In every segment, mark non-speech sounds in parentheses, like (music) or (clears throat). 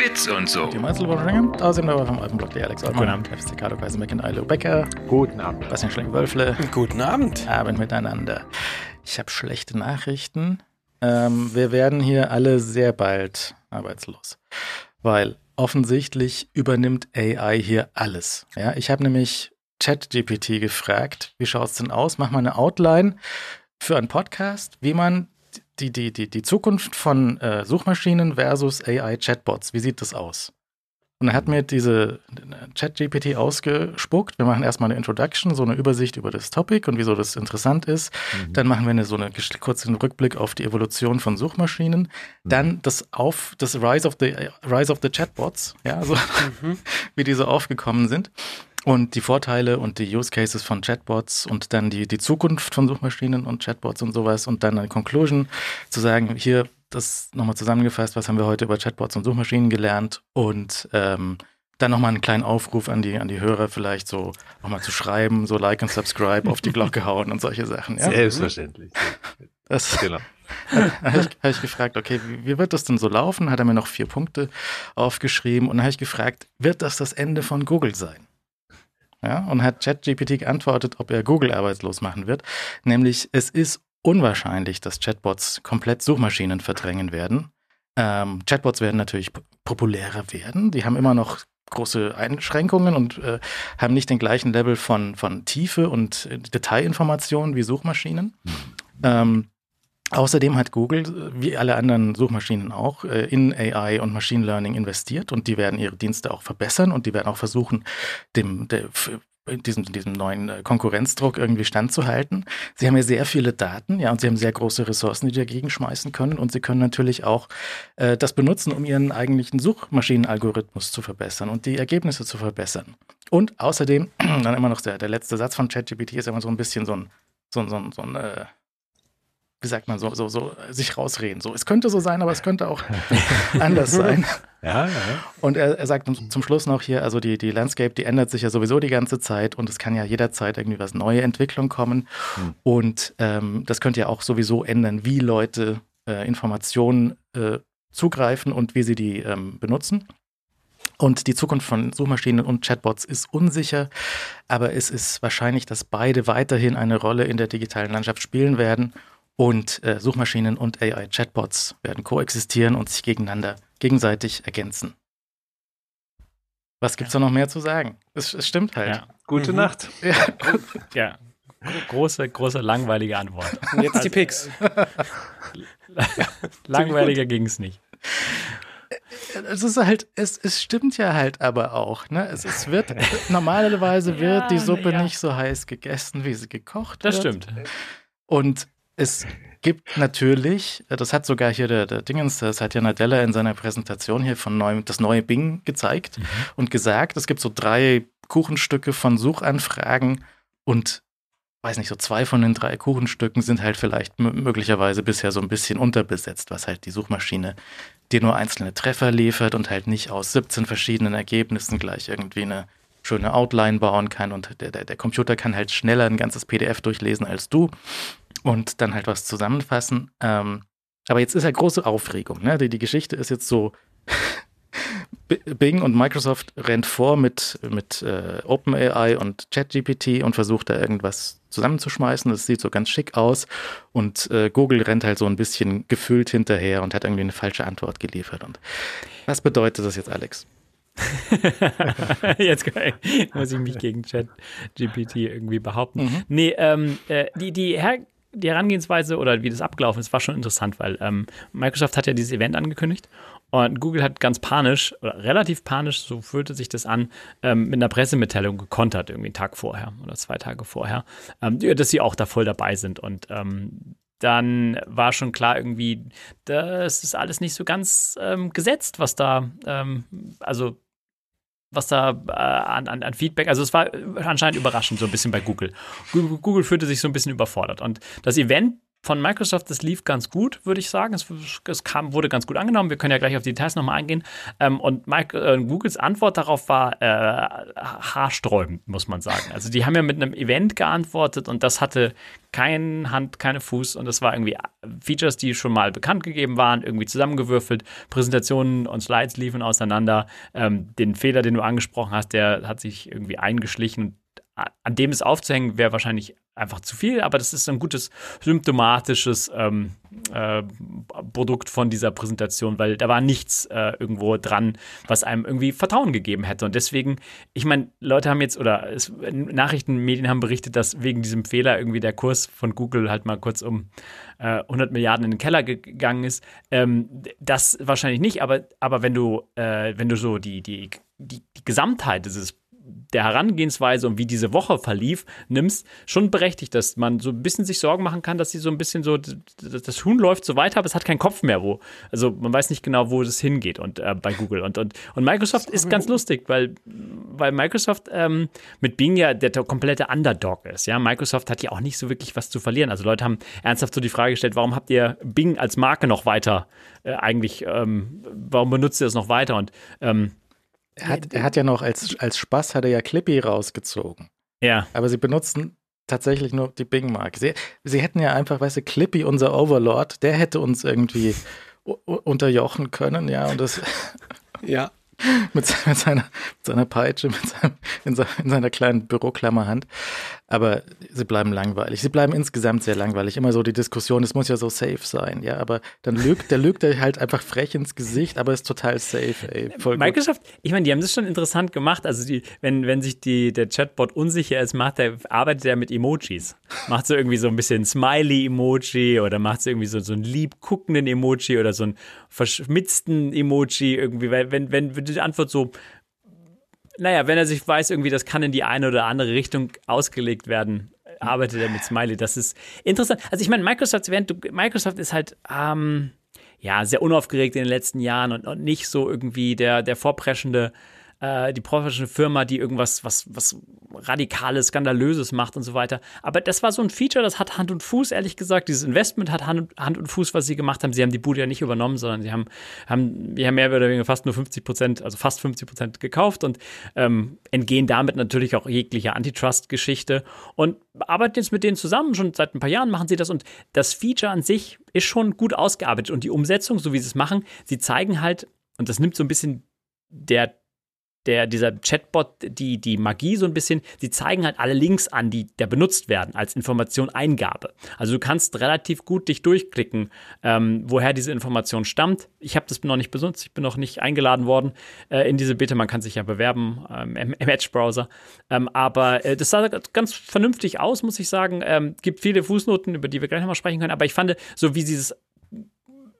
Bits und so. Die Meißelüberschwingen, da sind wir vom Alpenblock, der Alex Guten Abend. FCK, Kaisermeck und Eilo Becker. Guten Abend. Bastian Schlenk-Wölfle. Guten Abend. Abend miteinander. Ich habe schlechte Nachrichten. Ähm, wir werden hier alle sehr bald arbeitslos, weil offensichtlich übernimmt AI hier alles. Ja, ich habe nämlich ChatGPT gefragt, wie schaut es denn aus? Mach mal eine Outline für einen Podcast, wie man die, die, die, die Zukunft von äh, Suchmaschinen versus AI-Chatbots, wie sieht das aus? Und er hat mir diese Chat-GPT ausgespuckt. Wir machen erstmal eine Introduction, so eine Übersicht über das Topic und wieso das interessant ist. Mhm. Dann machen wir eine, so einen kurzen Rückblick auf die Evolution von Suchmaschinen. Mhm. Dann das auf das Rise of the Rise of the Chatbots, ja, so mhm. (laughs) wie diese aufgekommen sind und die Vorteile und die Use Cases von Chatbots und dann die, die Zukunft von Suchmaschinen und Chatbots und sowas und dann eine Conclusion zu sagen, hier, das nochmal zusammengefasst, was haben wir heute über Chatbots und Suchmaschinen gelernt und ähm, dann nochmal einen kleinen Aufruf an die, an die Hörer vielleicht so nochmal zu schreiben, so like und subscribe, auf die Glocke hauen und solche Sachen. Ja? Selbstverständlich. Das (laughs) genau. habe ich, hab ich gefragt, okay, wie, wie, wird das denn so laufen? Hat er mir noch vier Punkte aufgeschrieben und dann habe ich gefragt, wird das das Ende von Google sein? Ja, und hat ChatGPT geantwortet, ob er Google arbeitslos machen wird. Nämlich, es ist unwahrscheinlich, dass Chatbots komplett Suchmaschinen verdrängen werden. Ähm, Chatbots werden natürlich populärer werden. Die haben immer noch große Einschränkungen und äh, haben nicht den gleichen Level von, von Tiefe und äh, Detailinformationen wie Suchmaschinen. Mhm. Ähm, Außerdem hat Google, wie alle anderen Suchmaschinen auch, äh, in AI und Machine Learning investiert und die werden ihre Dienste auch verbessern und die werden auch versuchen, dem, der, diesem, diesem neuen äh, Konkurrenzdruck irgendwie standzuhalten. Sie haben ja sehr viele Daten, ja, und sie haben sehr große Ressourcen, die dagegen schmeißen können. Und sie können natürlich auch äh, das benutzen, um ihren eigentlichen Suchmaschinenalgorithmus zu verbessern und die Ergebnisse zu verbessern. Und außerdem, (clears throat) dann immer noch der, der letzte Satz von ChatGPT ist immer so ein bisschen so ein, so, so, so ein äh, wie sagt man, so, so, so sich rausreden. So, es könnte so sein, aber es könnte auch (laughs) anders sein. (laughs) Ja, ja. Und er, er sagt zum Schluss noch hier, also die, die Landscape, die ändert sich ja sowieso die ganze Zeit und es kann ja jederzeit irgendwie was neue Entwicklung kommen. Hm. Und ähm, das könnte ja auch sowieso ändern, wie Leute äh, Informationen äh, zugreifen und wie sie die ähm, benutzen. Und die Zukunft von Suchmaschinen und Chatbots ist unsicher, aber es ist wahrscheinlich, dass beide weiterhin eine Rolle in der digitalen Landschaft spielen werden und äh, Suchmaschinen und AI-Chatbots werden koexistieren und sich gegeneinander gegenseitig ergänzen. Was gibt's ja. da noch mehr zu sagen? Es, es stimmt halt. Ja. Gute mhm. Nacht. (laughs) Ja. ja. Große, große, langweilige Antwort. Und jetzt die Picks. (laughs) Langweiliger ging es nicht. Es ist halt, es, es stimmt ja halt aber auch. Ne? Es, es wird, (laughs) normalerweise wird ja, die Suppe ja. nicht so heiß gegessen, wie sie gekocht das wird. Das stimmt. Und es gibt natürlich, das hat sogar hier der, der Dingens, das hat ja Nadella in seiner Präsentation hier von neuem, das neue Bing gezeigt mhm. und gesagt, es gibt so drei Kuchenstücke von Suchanfragen und weiß nicht, so zwei von den drei Kuchenstücken sind halt vielleicht möglicherweise bisher so ein bisschen unterbesetzt, was halt die Suchmaschine dir nur einzelne Treffer liefert und halt nicht aus 17 verschiedenen Ergebnissen gleich irgendwie eine schöne Outline bauen kann und der, der, der Computer kann halt schneller ein ganzes PDF durchlesen als du und dann halt was zusammenfassen. Ähm, aber jetzt ist ja große Aufregung. Ne? Die, die Geschichte ist jetzt so, (laughs) Bing und Microsoft rennt vor mit, mit äh, OpenAI und ChatGPT und versucht da irgendwas zusammenzuschmeißen. Das sieht so ganz schick aus. Und äh, Google rennt halt so ein bisschen gefüllt hinterher und hat irgendwie eine falsche Antwort geliefert. Und was bedeutet das jetzt, Alex? (laughs) Jetzt muss ich mich gegen ChatGPT irgendwie behaupten. Mhm. Nee, ähm, äh, die, die Her die Herangehensweise oder wie das abgelaufen ist, war schon interessant, weil ähm, Microsoft hat ja dieses Event angekündigt und Google hat ganz panisch, oder relativ panisch, so fühlte sich das an, ähm, mit einer Pressemitteilung gekontert, irgendwie einen Tag vorher oder zwei Tage vorher, ähm, dass sie auch da voll dabei sind. Und ähm, dann war schon klar irgendwie, das ist alles nicht so ganz ähm, gesetzt, was da, ähm, also was da äh, an, an, Feedback, also es war anscheinend überraschend so ein bisschen bei. Google. Google fühlte sich so ein bisschen überfordert und das Event von Microsoft, das lief ganz gut, würde ich sagen. Es, es, kam, wurde ganz gut angenommen. Wir können ja gleich auf die Details nochmal eingehen. Ähm, und Mike, äh, Googles Antwort darauf war äh, haarsträubend, muss man sagen. Also die haben ja mit einem Event geantwortet und das hatte keine Hand, keine Fuß und das war irgendwie Features, die schon mal bekannt gegeben waren, irgendwie zusammengewürfelt. Präsentationen und Slides liefen auseinander. Ähm, den Fehler, den du angesprochen hast, der hat sich irgendwie eingeschlichen an dem es aufzuhängen, wäre wahrscheinlich einfach zu viel, aber das ist ein gutes symptomatisches ähm, äh, Produkt von dieser Präsentation, weil da war nichts äh, irgendwo dran, was einem irgendwie Vertrauen gegeben hätte. Und deswegen, ich meine, Leute haben jetzt oder es, Nachrichtenmedien haben berichtet, dass wegen diesem Fehler irgendwie der Kurs von Google halt mal kurz um äh, 100 Milliarden in den Keller gegangen ist. Ähm, das wahrscheinlich nicht, aber, aber wenn du, äh, wenn du so die, die, die, die Gesamtheit dieses der Herangehensweise und wie diese Woche verlief, nimmst, schon berechtigt, dass man so ein bisschen sich Sorgen machen kann, dass sie so ein bisschen so, das Huhn läuft so weiter, aber es hat keinen Kopf mehr, wo. Also man weiß nicht genau, wo das hingeht und äh, bei Google. Und, und, und Microsoft ist ganz lustig, weil, weil Microsoft ähm, mit Bing ja der komplette Underdog ist. Ja, Microsoft hat ja auch nicht so wirklich was zu verlieren. Also Leute haben ernsthaft so die Frage gestellt, warum habt ihr Bing als Marke noch weiter äh, eigentlich, ähm, warum benutzt ihr das noch weiter? Und ähm, er hat, er hat ja noch als, als Spaß hat er ja Clippy rausgezogen. Ja. Aber sie benutzen tatsächlich nur die Bing-Marke. Sie, sie hätten ja einfach, weißt du, Clippy, unser Overlord, der hätte uns irgendwie unterjochen können, ja, und das. Ja. (laughs) mit, seiner, mit seiner Peitsche, mit seinem, in, seiner, in seiner kleinen Büroklammerhand. Aber sie bleiben langweilig. Sie bleiben insgesamt sehr langweilig. Immer so die Diskussion, es muss ja so safe sein, ja. Aber dann lügt, der lügt er halt einfach frech ins Gesicht, aber ist total safe, ey. Voll Microsoft, gut. ich meine, die haben das schon interessant gemacht. Also die, wenn, wenn sich die, der Chatbot unsicher ist, macht er, arbeitet er mit Emojis. Macht so irgendwie so ein bisschen Smiley-Emoji oder macht so irgendwie so, so einen lieb guckenden Emoji oder so einen verschmitzten Emoji irgendwie, weil wenn, wenn die Antwort so naja, wenn er sich weiß, irgendwie, das kann in die eine oder andere Richtung ausgelegt werden, arbeitet er mit Smiley. Das ist interessant. Also ich meine, Microsoft, Microsoft ist halt ähm, ja sehr unaufgeregt in den letzten Jahren und, und nicht so irgendwie der, der vorpreschende äh, die professionelle Firma, die irgendwas was, was Radikales, Skandalöses macht und so weiter. Aber das war so ein Feature, das hat Hand und Fuß, ehrlich gesagt. Dieses Investment hat Hand, Hand und Fuß, was sie gemacht haben. Sie haben die Bude ja nicht übernommen, sondern sie haben, haben, haben mehr oder weniger fast nur 50 Prozent, also fast 50 Prozent gekauft und ähm, entgehen damit natürlich auch jeglicher Antitrust-Geschichte und arbeiten jetzt mit denen zusammen. Schon seit ein paar Jahren machen sie das und das Feature an sich ist schon gut ausgearbeitet und die Umsetzung, so wie sie es machen, sie zeigen halt, und das nimmt so ein bisschen der der, dieser Chatbot die, die Magie so ein bisschen, die zeigen halt alle Links an, die da benutzt werden als Information-Eingabe. Also du kannst relativ gut dich durchklicken, ähm, woher diese Information stammt. Ich habe das noch nicht benutzt, ich bin noch nicht eingeladen worden äh, in diese Beta. Man kann sich ja bewerben ähm, im, im Edge-Browser. Ähm, aber äh, das sah ganz vernünftig aus, muss ich sagen. Ähm, gibt viele Fußnoten, über die wir gleich nochmal sprechen können. Aber ich fand, so wie sie es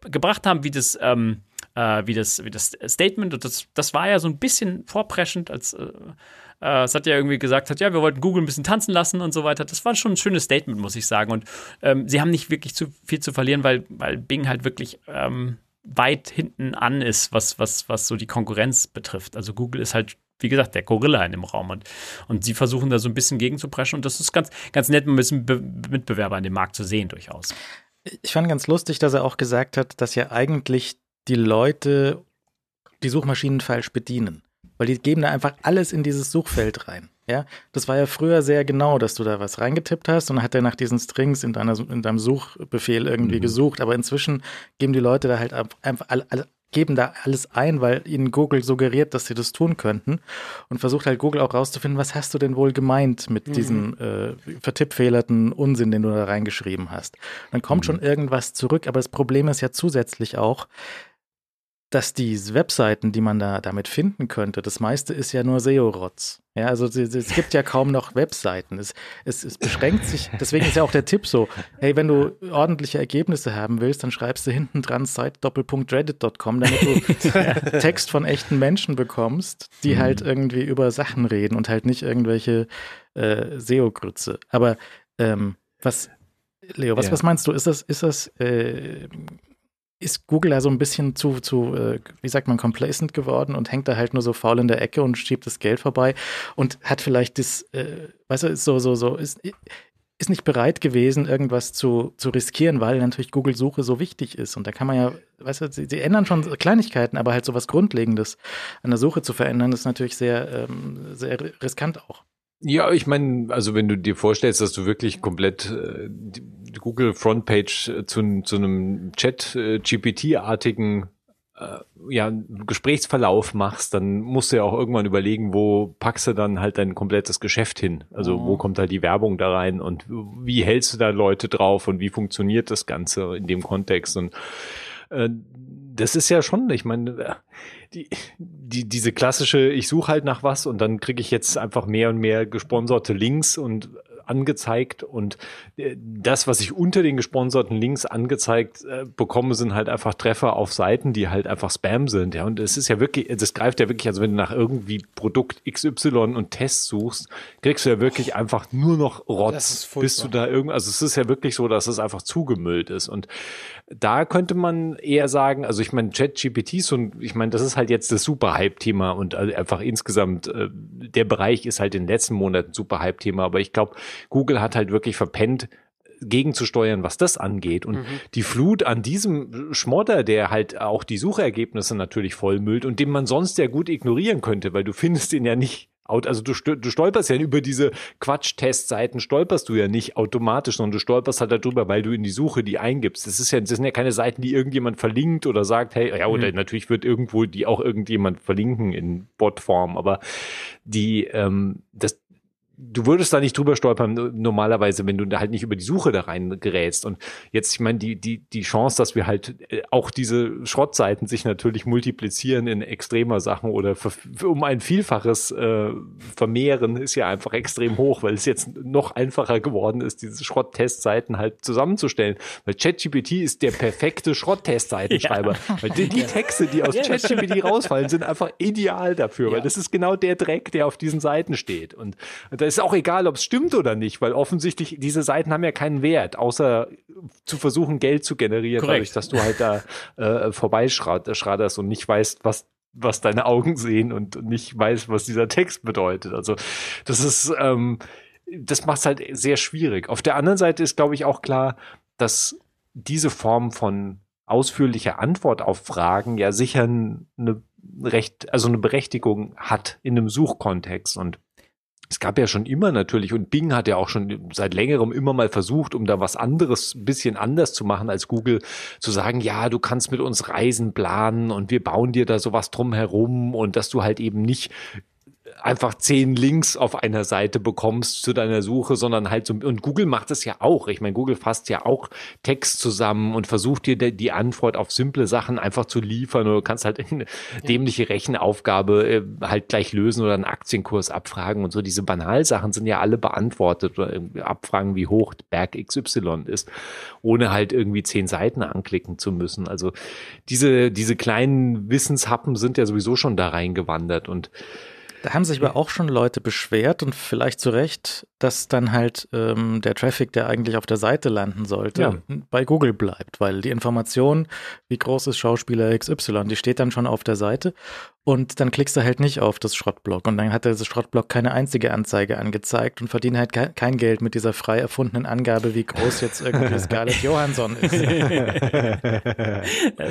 gebracht haben, wie das ähm, äh, wie, das, wie das Statement. Und das, das war ja so ein bisschen vorpreschend, als äh, äh, es hat ja irgendwie gesagt hat, ja, wir wollten Google ein bisschen tanzen lassen und so weiter. Das war schon ein schönes Statement, muss ich sagen. Und ähm, sie haben nicht wirklich zu viel zu verlieren, weil, weil Bing halt wirklich ähm, weit hinten an ist, was, was, was so die Konkurrenz betrifft. Also Google ist halt wie gesagt, der Gorilla in dem Raum. Und, und sie versuchen da so ein bisschen gegenzupreschen. Und das ist ganz, ganz nett, ein bisschen Be Mitbewerber an dem Markt zu sehen, durchaus. Ich fand ganz lustig, dass er auch gesagt hat, dass ja eigentlich die Leute die Suchmaschinen falsch bedienen. Weil die geben da einfach alles in dieses Suchfeld rein. Ja, das war ja früher sehr genau, dass du da was reingetippt hast und dann hat er nach diesen Strings in, deiner, in deinem Suchbefehl irgendwie mhm. gesucht. Aber inzwischen geben die Leute da halt einfach alle, alle, geben da alles ein, weil ihnen Google suggeriert, dass sie das tun könnten und versucht halt Google auch rauszufinden, was hast du denn wohl gemeint mit mhm. diesem äh, vertippfehlerten Unsinn, den du da reingeschrieben hast. dann kommt mhm. schon irgendwas zurück, aber das Problem ist ja zusätzlich auch, dass die Webseiten, die man da damit finden könnte, das meiste ist ja nur SEO-Rotz. Ja, also es gibt ja kaum noch Webseiten. Es, es, es beschränkt sich, deswegen ist ja auch der Tipp so, hey, wenn du ordentliche Ergebnisse haben willst, dann schreibst du hinten dran site-reddit.com, damit du (laughs) Text von echten Menschen bekommst, die halt mhm. irgendwie über Sachen reden und halt nicht irgendwelche äh, SEO-Grütze. Aber ähm, was, Leo, was, ja. was meinst du? Ist das, ist das äh, ist Google da so ein bisschen zu, zu äh, wie sagt man, complacent geworden und hängt da halt nur so faul in der Ecke und schiebt das Geld vorbei und hat vielleicht das, äh, weißt du, so, so, so, ist, ist nicht bereit gewesen, irgendwas zu, zu riskieren, weil natürlich Google-Suche so wichtig ist. Und da kann man ja, weißt du, sie, sie, ändern schon Kleinigkeiten, aber halt so was Grundlegendes an der Suche zu verändern, ist natürlich sehr, ähm, sehr riskant auch. Ja, ich meine, also wenn du dir vorstellst, dass du wirklich komplett äh, die Google Frontpage äh, zu, zu einem Chat-GPT-artigen äh, äh, ja, Gesprächsverlauf machst, dann musst du ja auch irgendwann überlegen, wo packst du dann halt dein komplettes Geschäft hin? Also oh. wo mhm. kommt halt die Werbung da rein und wie hältst du da Leute drauf und wie funktioniert das Ganze in dem Kontext? Und äh, das ist ja schon, ich meine, die, die, diese klassische, ich suche halt nach was und dann kriege ich jetzt einfach mehr und mehr gesponserte Links und angezeigt und äh, das, was ich unter den gesponserten Links angezeigt äh, bekomme, sind halt einfach Treffer auf Seiten, die halt einfach Spam sind. Ja, und es ist ja wirklich, das greift ja wirklich, also wenn du nach irgendwie Produkt XY und Tests suchst, kriegst du ja wirklich einfach nur noch Rotz, bis du da irgendwie, also es ist ja wirklich so, dass es einfach zugemüllt ist. Und da könnte man eher sagen, also ich meine, ChatGPT ist und ich meine, das ist halt jetzt das super Hype-Thema und also einfach insgesamt, äh, der Bereich ist halt in den letzten Monaten super Hype-Thema, aber ich glaube, Google hat halt wirklich verpennt, gegenzusteuern, was das angeht. Und mhm. die Flut an diesem Schmodder, der halt auch die Suchergebnisse natürlich vollmüllt und den man sonst ja gut ignorieren könnte, weil du (laughs) findest ihn ja nicht also du, du stolperst ja über diese Quatsch-Testseiten, stolperst du ja nicht automatisch, sondern du stolperst halt darüber, weil du in die Suche die eingibst. Das ist ja, das sind ja keine Seiten, die irgendjemand verlinkt oder sagt, hey, ja, oder mhm. natürlich wird irgendwo die auch irgendjemand verlinken in Botform, aber die, ähm, das, du würdest da nicht drüber stolpern normalerweise, wenn du da halt nicht über die Suche da rein gerätst. Und jetzt, ich meine, die, die, die Chance, dass wir halt äh, auch diese Schrottseiten sich natürlich multiplizieren in extremer Sachen oder für, für, um ein Vielfaches äh, vermehren, ist ja einfach extrem hoch, weil es jetzt noch einfacher geworden ist, diese Schrotttestseiten halt zusammenzustellen. Weil ChatGPT ist der perfekte Schrotttestseitenschreiber. Ja. Weil die, die, Texte, die aus ChatGPT rausfallen, sind einfach ideal dafür, ja. weil das ist genau der Dreck, der auf diesen Seiten steht. Und, und da ist auch egal, ob es stimmt oder nicht, weil offensichtlich diese Seiten haben ja keinen Wert, außer zu versuchen, Geld zu generieren, Korrekt. dadurch, dass du halt da äh, vorbeischraderst und nicht weißt, was was deine Augen sehen und nicht weißt, was dieser Text bedeutet. Also das ist, ähm, das macht es halt sehr schwierig. Auf der anderen Seite ist, glaube ich, auch klar, dass diese Form von ausführlicher Antwort auf Fragen ja sicher eine recht, also eine Berechtigung hat in einem Suchkontext und es gab ja schon immer natürlich, und Bing hat ja auch schon seit längerem immer mal versucht, um da was anderes, ein bisschen anders zu machen als Google, zu sagen, ja, du kannst mit uns Reisen planen und wir bauen dir da sowas drum herum und dass du halt eben nicht einfach zehn Links auf einer Seite bekommst zu deiner Suche, sondern halt so, und Google macht es ja auch. Ich meine, Google fasst ja auch Text zusammen und versucht dir die Antwort auf simple Sachen einfach zu liefern oder du kannst halt eine dämliche Rechenaufgabe äh, halt gleich lösen oder einen Aktienkurs abfragen und so. Diese Banalsachen sind ja alle beantwortet oder abfragen, wie hoch Berg XY ist, ohne halt irgendwie zehn Seiten anklicken zu müssen. Also diese, diese kleinen Wissenshappen sind ja sowieso schon da reingewandert und da haben sich aber auch schon Leute beschwert und vielleicht zu Recht, dass dann halt ähm, der Traffic, der eigentlich auf der Seite landen sollte, ja. bei Google bleibt, weil die Information, wie groß ist Schauspieler XY, die steht dann schon auf der Seite und dann klickst du halt nicht auf das Schrottblock und dann hat der Schrottblock keine einzige Anzeige angezeigt und verdient halt ke kein Geld mit dieser frei erfundenen Angabe, wie groß jetzt irgendwie Scarlett Johansson ist. das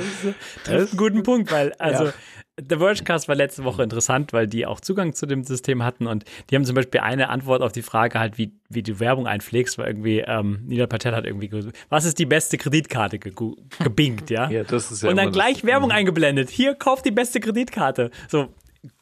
ist, das ist ein guter Punkt, weil also ja. The Vergecast war letzte Woche interessant, weil die auch Zugang zu dem System hatten und die haben zum Beispiel eine Antwort auf die Frage halt, wie, wie du Werbung einpflegst, weil irgendwie ähm, Nina Patel hat irgendwie was ist die beste Kreditkarte ge gebingt, ja? ja, das ist ja Und dann gleich Werbung eingeblendet. Hier, kauft die beste Kreditkarte. So,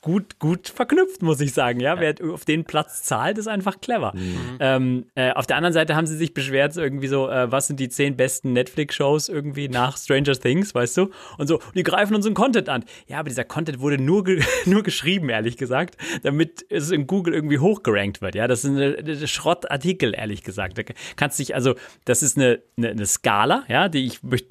gut, gut verknüpft, muss ich sagen. Ja, wer auf den Platz zahlt, ist einfach clever. Mhm. Ähm, äh, auf der anderen Seite haben sie sich beschwert, irgendwie so, äh, was sind die zehn besten Netflix-Shows irgendwie nach Stranger Things, weißt du? Und so, die greifen unseren Content an. Ja, aber dieser Content wurde nur, ge (laughs) nur geschrieben, ehrlich gesagt, damit es in Google irgendwie hochgerankt wird. Ja, das ist eine, eine Schrottartikel, ehrlich gesagt. Da kannst dich, also, das ist eine, eine, eine Skala, ja, die ich möchte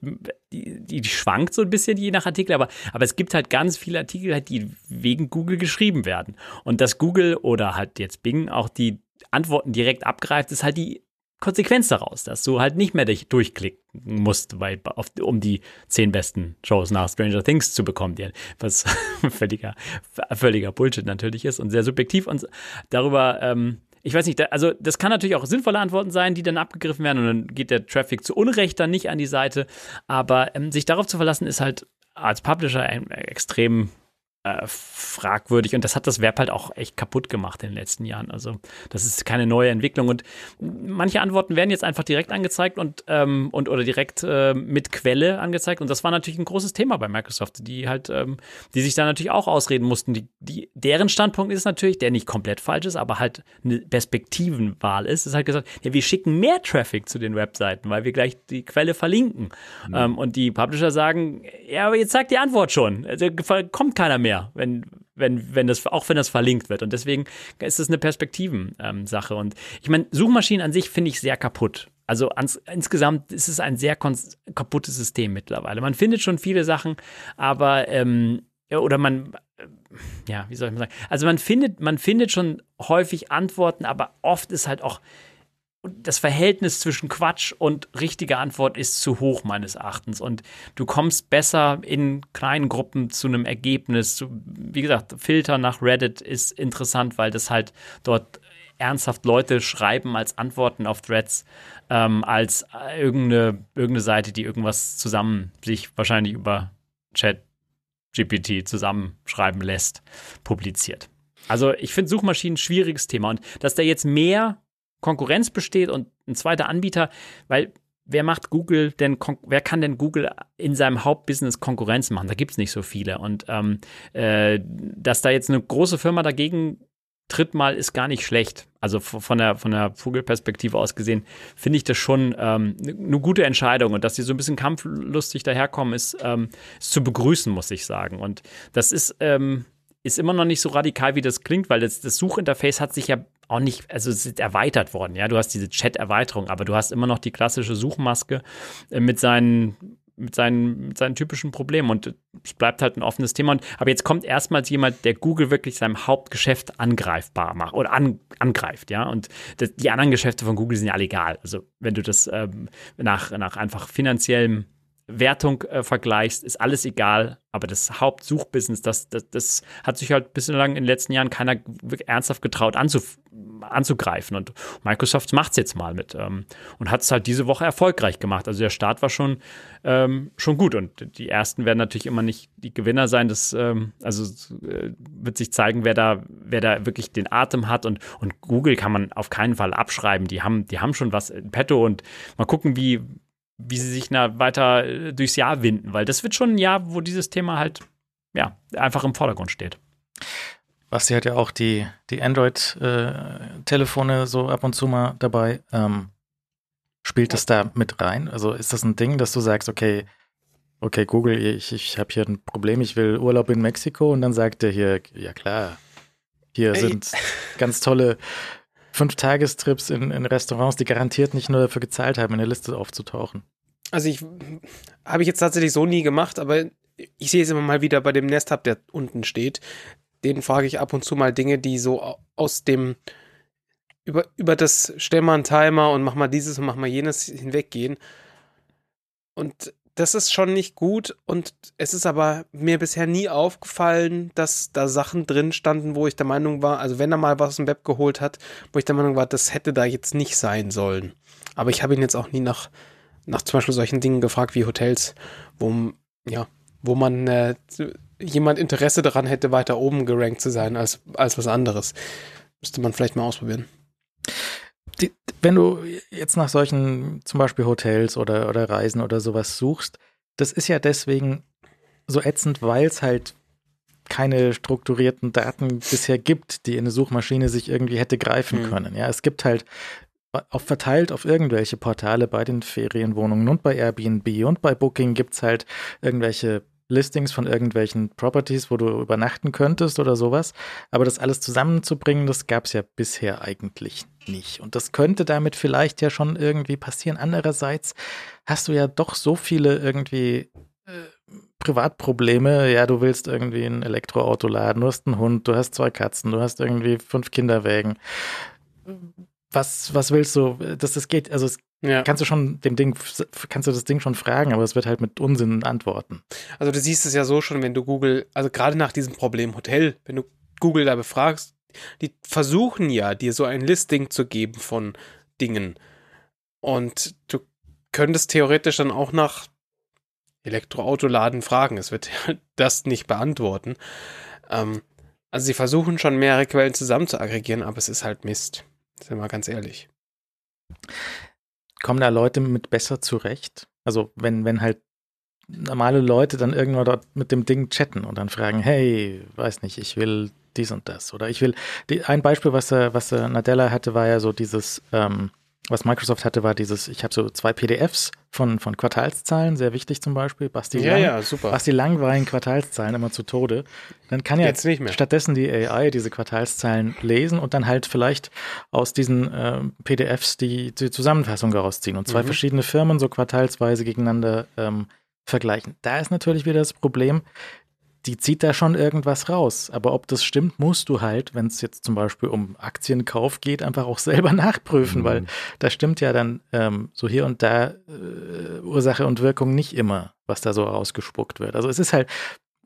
die, die, schwankt so ein bisschen je nach Artikel, aber, aber es gibt halt ganz viele Artikel, die wegen Google geschrieben werden. Und dass Google oder halt jetzt Bing auch die Antworten direkt abgreift, ist halt die Konsequenz daraus, dass du halt nicht mehr dich durchklicken musst, weil, auf, um die zehn besten Shows nach Stranger Things zu bekommen, was (laughs) völliger, völliger Bullshit natürlich ist und sehr subjektiv. Und darüber ähm, ich weiß nicht, also das kann natürlich auch sinnvolle Antworten sein, die dann abgegriffen werden und dann geht der Traffic zu Unrecht dann nicht an die Seite. Aber ähm, sich darauf zu verlassen, ist halt als Publisher ein extrem äh, fragwürdig und das hat das Web halt auch echt kaputt gemacht in den letzten Jahren. Also das ist keine neue Entwicklung und manche Antworten werden jetzt einfach direkt angezeigt und, ähm, und oder direkt äh, mit Quelle angezeigt und das war natürlich ein großes Thema bei Microsoft, die halt, ähm, die sich da natürlich auch ausreden mussten. Die, die, deren Standpunkt ist natürlich, der nicht komplett falsch ist, aber halt eine Perspektivenwahl ist, ist halt gesagt, ja, wir schicken mehr Traffic zu den Webseiten, weil wir gleich die Quelle verlinken. Mhm. Ähm, und die Publisher sagen, ja, aber jetzt sagt die Antwort schon, also kommt keiner mehr mehr, wenn, wenn, wenn das, auch wenn das verlinkt wird. Und deswegen ist es eine Perspektiven-Sache. Ähm, und ich meine, Suchmaschinen an sich finde ich sehr kaputt. Also ans, insgesamt ist es ein sehr kaputtes System mittlerweile. Man findet schon viele Sachen, aber ähm, oder man, äh, ja, wie soll ich mal sagen? Also man findet, man findet schon häufig Antworten, aber oft ist halt auch das Verhältnis zwischen Quatsch und richtiger Antwort ist zu hoch meines Erachtens und du kommst besser in kleinen Gruppen zu einem Ergebnis. Wie gesagt, Filter nach Reddit ist interessant, weil das halt dort ernsthaft Leute schreiben als Antworten auf Threads, ähm, als irgendeine, irgendeine Seite, die irgendwas zusammen sich wahrscheinlich über Chat GPT zusammenschreiben lässt, publiziert. Also ich finde Suchmaschinen ein schwieriges Thema und dass da jetzt mehr Konkurrenz besteht und ein zweiter Anbieter, weil wer macht Google denn, wer kann denn Google in seinem Hauptbusiness Konkurrenz machen? Da gibt es nicht so viele. Und ähm, äh, dass da jetzt eine große Firma dagegen tritt mal, ist gar nicht schlecht. Also von der, von der Vogelperspektive aus gesehen, finde ich das schon ähm, eine gute Entscheidung. Und dass sie so ein bisschen kampflustig daherkommen, ist, ähm, ist zu begrüßen, muss ich sagen. Und das ist, ähm, ist immer noch nicht so radikal, wie das klingt, weil das, das Suchinterface hat sich ja auch nicht, also es ist erweitert worden, ja. Du hast diese Chat-Erweiterung, aber du hast immer noch die klassische Suchmaske äh, mit seinen mit seinen, mit seinen typischen Problemen. Und es bleibt halt ein offenes Thema. Und, aber jetzt kommt erstmals jemand, der Google wirklich seinem Hauptgeschäft angreifbar macht oder an, angreift, ja. Und das, die anderen Geschäfte von Google sind ja alle egal. Also wenn du das ähm, nach, nach einfach finanziellem Wertung äh, vergleichst, ist alles egal. Aber das Hauptsuchbusiness, das, das, das hat sich halt bislang in den letzten Jahren keiner ernsthaft getraut anzuf anzugreifen. Und Microsoft macht es jetzt mal mit ähm, und hat es halt diese Woche erfolgreich gemacht. Also der Start war schon, ähm, schon gut. Und die ersten werden natürlich immer nicht die Gewinner sein. Das, ähm, also äh, wird sich zeigen, wer da, wer da wirklich den Atem hat. Und, und Google kann man auf keinen Fall abschreiben. Die haben, die haben schon was in petto und mal gucken, wie, wie sie sich na, weiter äh, durchs Jahr winden, weil das wird schon ein Jahr, wo dieses Thema halt ja einfach im Vordergrund steht. Basti hat ja auch die, die Android-Telefone äh, so ab und zu mal dabei. Ähm, spielt das da mit rein? Also ist das ein Ding, dass du sagst, okay, okay, Google, ich, ich habe hier ein Problem, ich will Urlaub in Mexiko und dann sagt er hier, ja klar, hier Ey. sind ganz tolle Fünf-Tagestrips in, in Restaurants, die garantiert nicht nur dafür gezahlt haben, in der Liste aufzutauchen. Also ich habe ich jetzt tatsächlich so nie gemacht, aber ich sehe es immer mal wieder bei dem Nest Hub, der unten steht. Den frage ich ab und zu mal Dinge, die so aus dem über, über das stell mal einen Timer und mach mal dieses und mach mal jenes hinweggehen. Und das ist schon nicht gut und es ist aber mir bisher nie aufgefallen, dass da Sachen drin standen, wo ich der Meinung war, also wenn er mal was im Web geholt hat, wo ich der Meinung war, das hätte da jetzt nicht sein sollen. Aber ich habe ihn jetzt auch nie nach, nach zum Beispiel solchen Dingen gefragt wie Hotels, wo, ja, wo man äh, jemand Interesse daran hätte, weiter oben gerankt zu sein als, als was anderes. Müsste man vielleicht mal ausprobieren die, wenn du jetzt nach solchen zum Beispiel Hotels oder, oder Reisen oder sowas suchst, das ist ja deswegen so ätzend, weil es halt keine strukturierten Daten bisher gibt, die eine Suchmaschine sich irgendwie hätte greifen mhm. können. Ja, es gibt halt auf, verteilt auf irgendwelche Portale bei den Ferienwohnungen und bei Airbnb und bei Booking gibt es halt irgendwelche Listings von irgendwelchen Properties, wo du übernachten könntest oder sowas. Aber das alles zusammenzubringen, das gab es ja bisher eigentlich nicht. Und das könnte damit vielleicht ja schon irgendwie passieren. Andererseits hast du ja doch so viele irgendwie äh, Privatprobleme. Ja, du willst irgendwie ein Elektroauto laden, du hast einen Hund, du hast zwei Katzen, du hast irgendwie fünf Kinderwägen. Was, was willst du? Das, das geht, also es ja. Kannst du schon dem Ding, kannst du das Ding schon fragen, aber es wird halt mit Unsinn antworten. Also du siehst es ja so schon, wenn du Google, also gerade nach diesem Problem Hotel, wenn du Google da befragst, die versuchen ja, dir so ein Listing zu geben von Dingen. Und du könntest theoretisch dann auch nach Elektroautoladen fragen. Es wird (laughs) das nicht beantworten. Ähm, also sie versuchen schon mehrere Quellen zusammen zu aggregieren, aber es ist halt Mist. Sind wir ganz ehrlich. Kommen da Leute mit besser zurecht? Also wenn, wenn halt normale Leute dann irgendwann dort mit dem Ding chatten und dann fragen, hey, weiß nicht, ich will dies und das. Oder ich will, die, ein Beispiel, was, was Nadella hatte, war ja so dieses, ähm, was Microsoft hatte, war dieses, ich habe so zwei PDFs von, von Quartalszahlen, sehr wichtig zum Beispiel. Basti, ja, Lang, ja, super. Basti langweilen Quartalszahlen immer zu Tode. Dann kann ja stattdessen die AI diese Quartalszahlen lesen und dann halt vielleicht aus diesen äh, PDFs die, die Zusammenfassung rausziehen und zwei mhm. verschiedene Firmen so quartalsweise gegeneinander ähm, vergleichen. Da ist natürlich wieder das Problem, die zieht da schon irgendwas raus. Aber ob das stimmt, musst du halt, wenn es jetzt zum Beispiel um Aktienkauf geht, einfach auch selber (laughs) nachprüfen, mhm. weil da stimmt ja dann ähm, so hier und da äh, Ursache und Wirkung nicht immer, was da so rausgespuckt wird. Also es ist halt,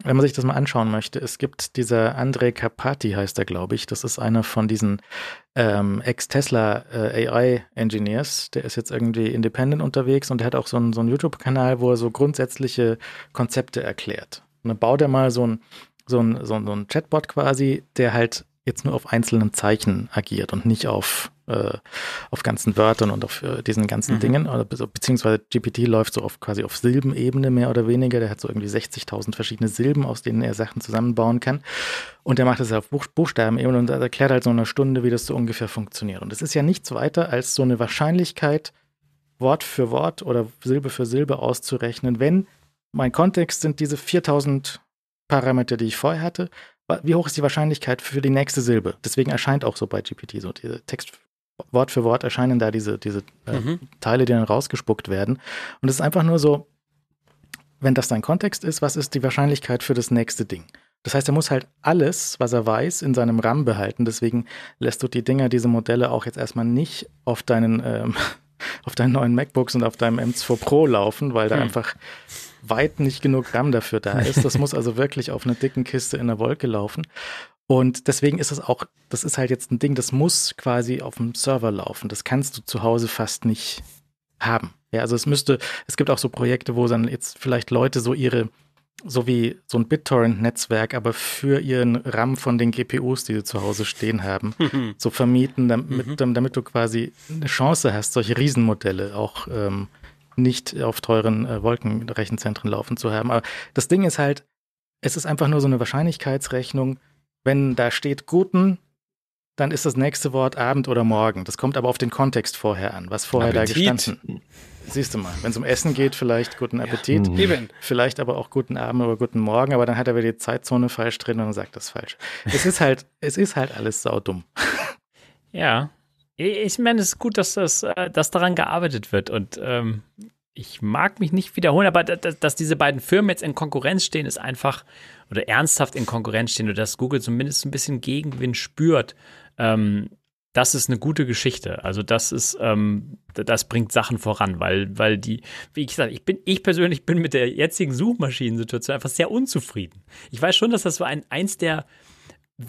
wenn man sich das mal anschauen möchte, es gibt dieser André Carpati, heißt er, glaube ich. Das ist einer von diesen ähm, Ex-Tesla äh, AI-Engineers. Der ist jetzt irgendwie independent unterwegs und der hat auch so einen, so YouTube-Kanal, wo er so grundsätzliche Konzepte erklärt. Und dann baut er mal so ein, so ein, so ein, so ein Chatbot quasi, der halt jetzt nur auf einzelnen Zeichen agiert und nicht auf, äh, auf ganzen Wörtern und auf äh, diesen ganzen mhm. Dingen. Oder, beziehungsweise GPT läuft so auf quasi auf Silbenebene mehr oder weniger. Der hat so irgendwie 60.000 verschiedene Silben, aus denen er Sachen zusammenbauen kann. Und der macht das auf Buch Buchstabenebene und erklärt halt so eine Stunde, wie das so ungefähr funktioniert. Und es ist ja nichts weiter als so eine Wahrscheinlichkeit, Wort für Wort oder Silbe für Silbe auszurechnen, wenn mein Kontext sind diese 4000 Parameter, die ich vorher hatte. Wie hoch ist die Wahrscheinlichkeit für die nächste Silbe? Deswegen erscheint auch so bei GPT so diese Text Wort für Wort erscheinen da diese, diese äh, mhm. Teile, die dann rausgespuckt werden. Und es ist einfach nur so, wenn das dein Kontext ist, was ist die Wahrscheinlichkeit für das nächste Ding? Das heißt, er muss halt alles, was er weiß, in seinem RAM behalten. Deswegen lässt du die Dinger, diese Modelle auch jetzt erstmal nicht auf deinen, ähm, (laughs) auf deinen neuen MacBooks und auf deinem M2 Pro laufen, weil da hm. einfach weit nicht genug RAM dafür da ist. Das muss also wirklich auf einer dicken Kiste in der Wolke laufen. Und deswegen ist es auch, das ist halt jetzt ein Ding, das muss quasi auf dem Server laufen. Das kannst du zu Hause fast nicht haben. Ja, also es müsste, es gibt auch so Projekte, wo dann jetzt vielleicht Leute so ihre, so wie so ein BitTorrent-Netzwerk, aber für ihren RAM von den GPUs, die sie zu Hause stehen haben, (laughs) so vermieten, damit, mhm. damit du quasi eine Chance hast, solche Riesenmodelle auch ähm, nicht auf teuren äh, Wolkenrechenzentren laufen zu haben. Aber das Ding ist halt, es ist einfach nur so eine Wahrscheinlichkeitsrechnung. Wenn da steht guten, dann ist das nächste Wort Abend oder Morgen. Das kommt aber auf den Kontext vorher an, was vorher Appetit. da gestanden. Siehst du mal, wenn es um Essen geht, vielleicht guten Appetit, ja. vielleicht aber auch guten Abend oder guten Morgen, aber dann hat er wieder die Zeitzone falsch drin und sagt das falsch. Es ist halt, (laughs) es ist halt alles saudumm. Ja, ich meine, es ist gut, dass, das, äh, dass daran gearbeitet wird und ähm, ich mag mich nicht wiederholen, aber dass, dass, diese beiden Firmen jetzt in Konkurrenz stehen, ist einfach oder ernsthaft in Konkurrenz stehen oder dass Google zumindest ein bisschen Gegenwind spürt. Ähm, das ist eine gute Geschichte. Also das ist, ähm, das bringt Sachen voran, weil, weil die, wie gesagt, ich bin, ich persönlich bin mit der jetzigen Suchmaschinensituation einfach sehr unzufrieden. Ich weiß schon, dass das so ein eins der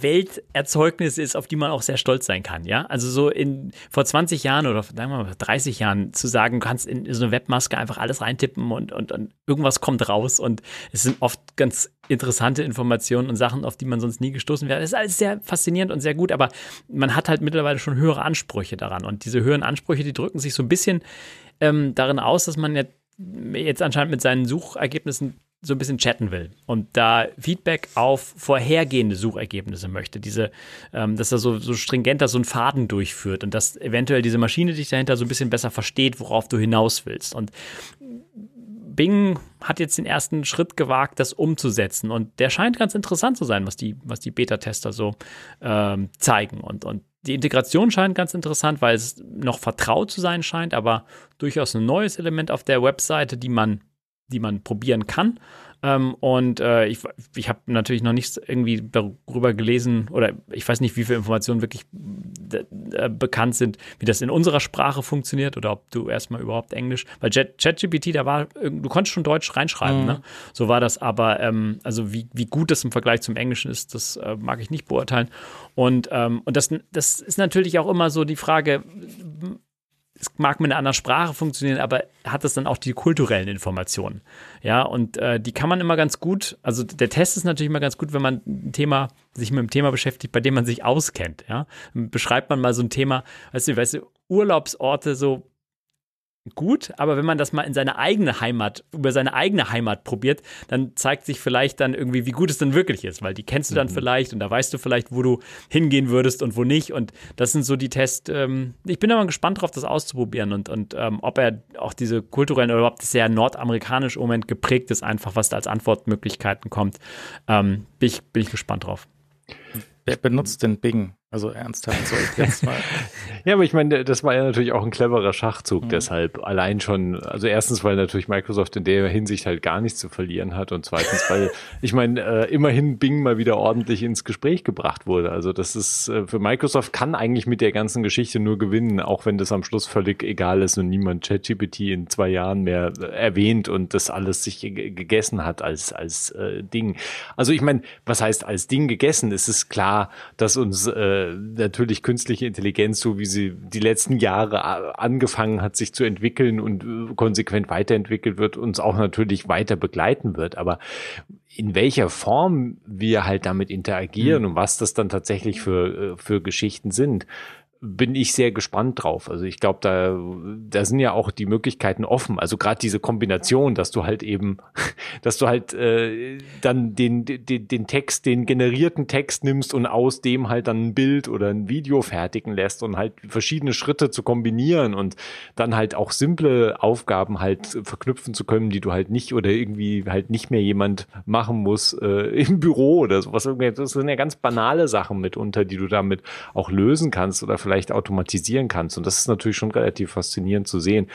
Welterzeugnis ist, auf die man auch sehr stolz sein kann, ja? Also so in vor 20 Jahren oder sagen wir mal 30 Jahren zu sagen, du kannst in so eine Webmaske einfach alles reintippen und, und, und irgendwas kommt raus und es sind oft ganz interessante Informationen und Sachen, auf die man sonst nie gestoßen wäre. Das ist alles sehr faszinierend und sehr gut, aber man hat halt mittlerweile schon höhere Ansprüche daran und diese höheren Ansprüche, die drücken sich so ein bisschen ähm, darin aus, dass man ja jetzt anscheinend mit seinen Suchergebnissen so ein bisschen chatten will und da Feedback auf vorhergehende Suchergebnisse möchte, diese, ähm, dass er so, so stringenter so einen Faden durchführt und dass eventuell diese Maschine dich dahinter so ein bisschen besser versteht, worauf du hinaus willst. Und Bing hat jetzt den ersten Schritt gewagt, das umzusetzen. Und der scheint ganz interessant zu sein, was die, was die Beta-Tester so ähm, zeigen. Und, und die Integration scheint ganz interessant, weil es noch vertraut zu sein scheint, aber durchaus ein neues Element auf der Webseite, die man die man probieren kann. Ähm, und äh, ich, ich habe natürlich noch nichts irgendwie darüber gelesen oder ich weiß nicht, wie viele Informationen wirklich äh, bekannt sind, wie das in unserer Sprache funktioniert oder ob du erstmal überhaupt Englisch, weil ChatGPT, da war, du konntest schon Deutsch reinschreiben, mhm. ne? So war das aber, ähm, also wie, wie gut das im Vergleich zum Englischen ist, das äh, mag ich nicht beurteilen. Und, ähm, und das, das ist natürlich auch immer so die Frage, es mag mit einer anderen Sprache funktionieren, aber hat es dann auch die kulturellen Informationen? Ja, und äh, die kann man immer ganz gut, also der Test ist natürlich immer ganz gut, wenn man ein Thema, sich mit einem Thema beschäftigt, bei dem man sich auskennt, ja. Beschreibt man mal so ein Thema, weißt du, weißt du, Urlaubsorte so gut, aber wenn man das mal in seine eigene Heimat, über seine eigene Heimat probiert, dann zeigt sich vielleicht dann irgendwie, wie gut es denn wirklich ist, weil die kennst du dann mhm. vielleicht und da weißt du vielleicht, wo du hingehen würdest und wo nicht. Und das sind so die Tests. Ähm, ich bin aber gespannt darauf, das auszuprobieren und, und ähm, ob er auch diese kulturellen oder überhaupt sehr nordamerikanisch im Moment geprägt ist, einfach was da als Antwortmöglichkeiten kommt. Ähm, bin, ich, bin ich gespannt drauf. Wer benutzt denn Bing? Also ernsthaft so jetzt mal. (laughs) ja, aber ich meine, das war ja natürlich auch ein cleverer Schachzug, mhm. deshalb allein schon, also erstens, weil natürlich Microsoft in der Hinsicht halt gar nichts zu verlieren hat und zweitens, weil (laughs) ich meine, äh, immerhin Bing mal wieder ordentlich ins Gespräch gebracht wurde. Also das ist äh, für Microsoft kann eigentlich mit der ganzen Geschichte nur gewinnen, auch wenn das am Schluss völlig egal ist und niemand ChatGPT in zwei Jahren mehr äh, erwähnt und das alles sich gegessen hat als als äh, Ding. Also ich meine, was heißt als Ding gegessen? Es ist klar, dass uns äh, natürlich künstliche Intelligenz, so wie sie die letzten Jahre angefangen hat, sich zu entwickeln und äh, konsequent weiterentwickelt wird, uns auch natürlich weiter begleiten wird. Aber in welcher Form wir halt damit interagieren mhm. und was das dann tatsächlich für, äh, für Geschichten sind, bin ich sehr gespannt drauf. Also ich glaube, da, da sind ja auch die Möglichkeiten offen. Also gerade diese Kombination, dass du halt eben, (laughs) dass du halt äh, dann den, den, den Text, den generierten Text nimmst und aus dem halt dann ein Bild oder ein Video fertigen lässt und halt verschiedene Schritte zu kombinieren und dann halt auch simple Aufgaben halt verknüpfen zu können, die du halt nicht oder irgendwie halt nicht mehr jemand machen muss äh, im Büro oder sowas. Das sind ja ganz banale Sachen mitunter, die du damit auch lösen kannst oder vielleicht vielleicht automatisieren kannst. Und das ist natürlich schon relativ faszinierend zu sehen.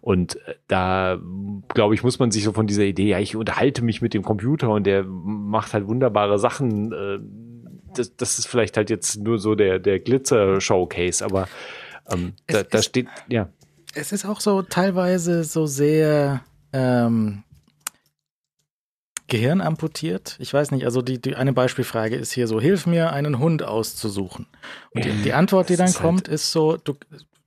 Und äh, da, glaube ich, muss man sich so von dieser Idee, ja, ich unterhalte mich mit dem Computer und der macht halt wunderbare Sachen. Äh, das, das ist vielleicht halt jetzt nur so der, der Glitzer-Showcase, aber ähm, da, da steht, ja. Es ist auch so teilweise so sehr ähm, Gehirn amputiert? Ich weiß nicht, also die, die eine Beispielfrage ist hier so, hilf mir, einen Hund auszusuchen. Und die, die Antwort, die dann kommt, halt ist so, du,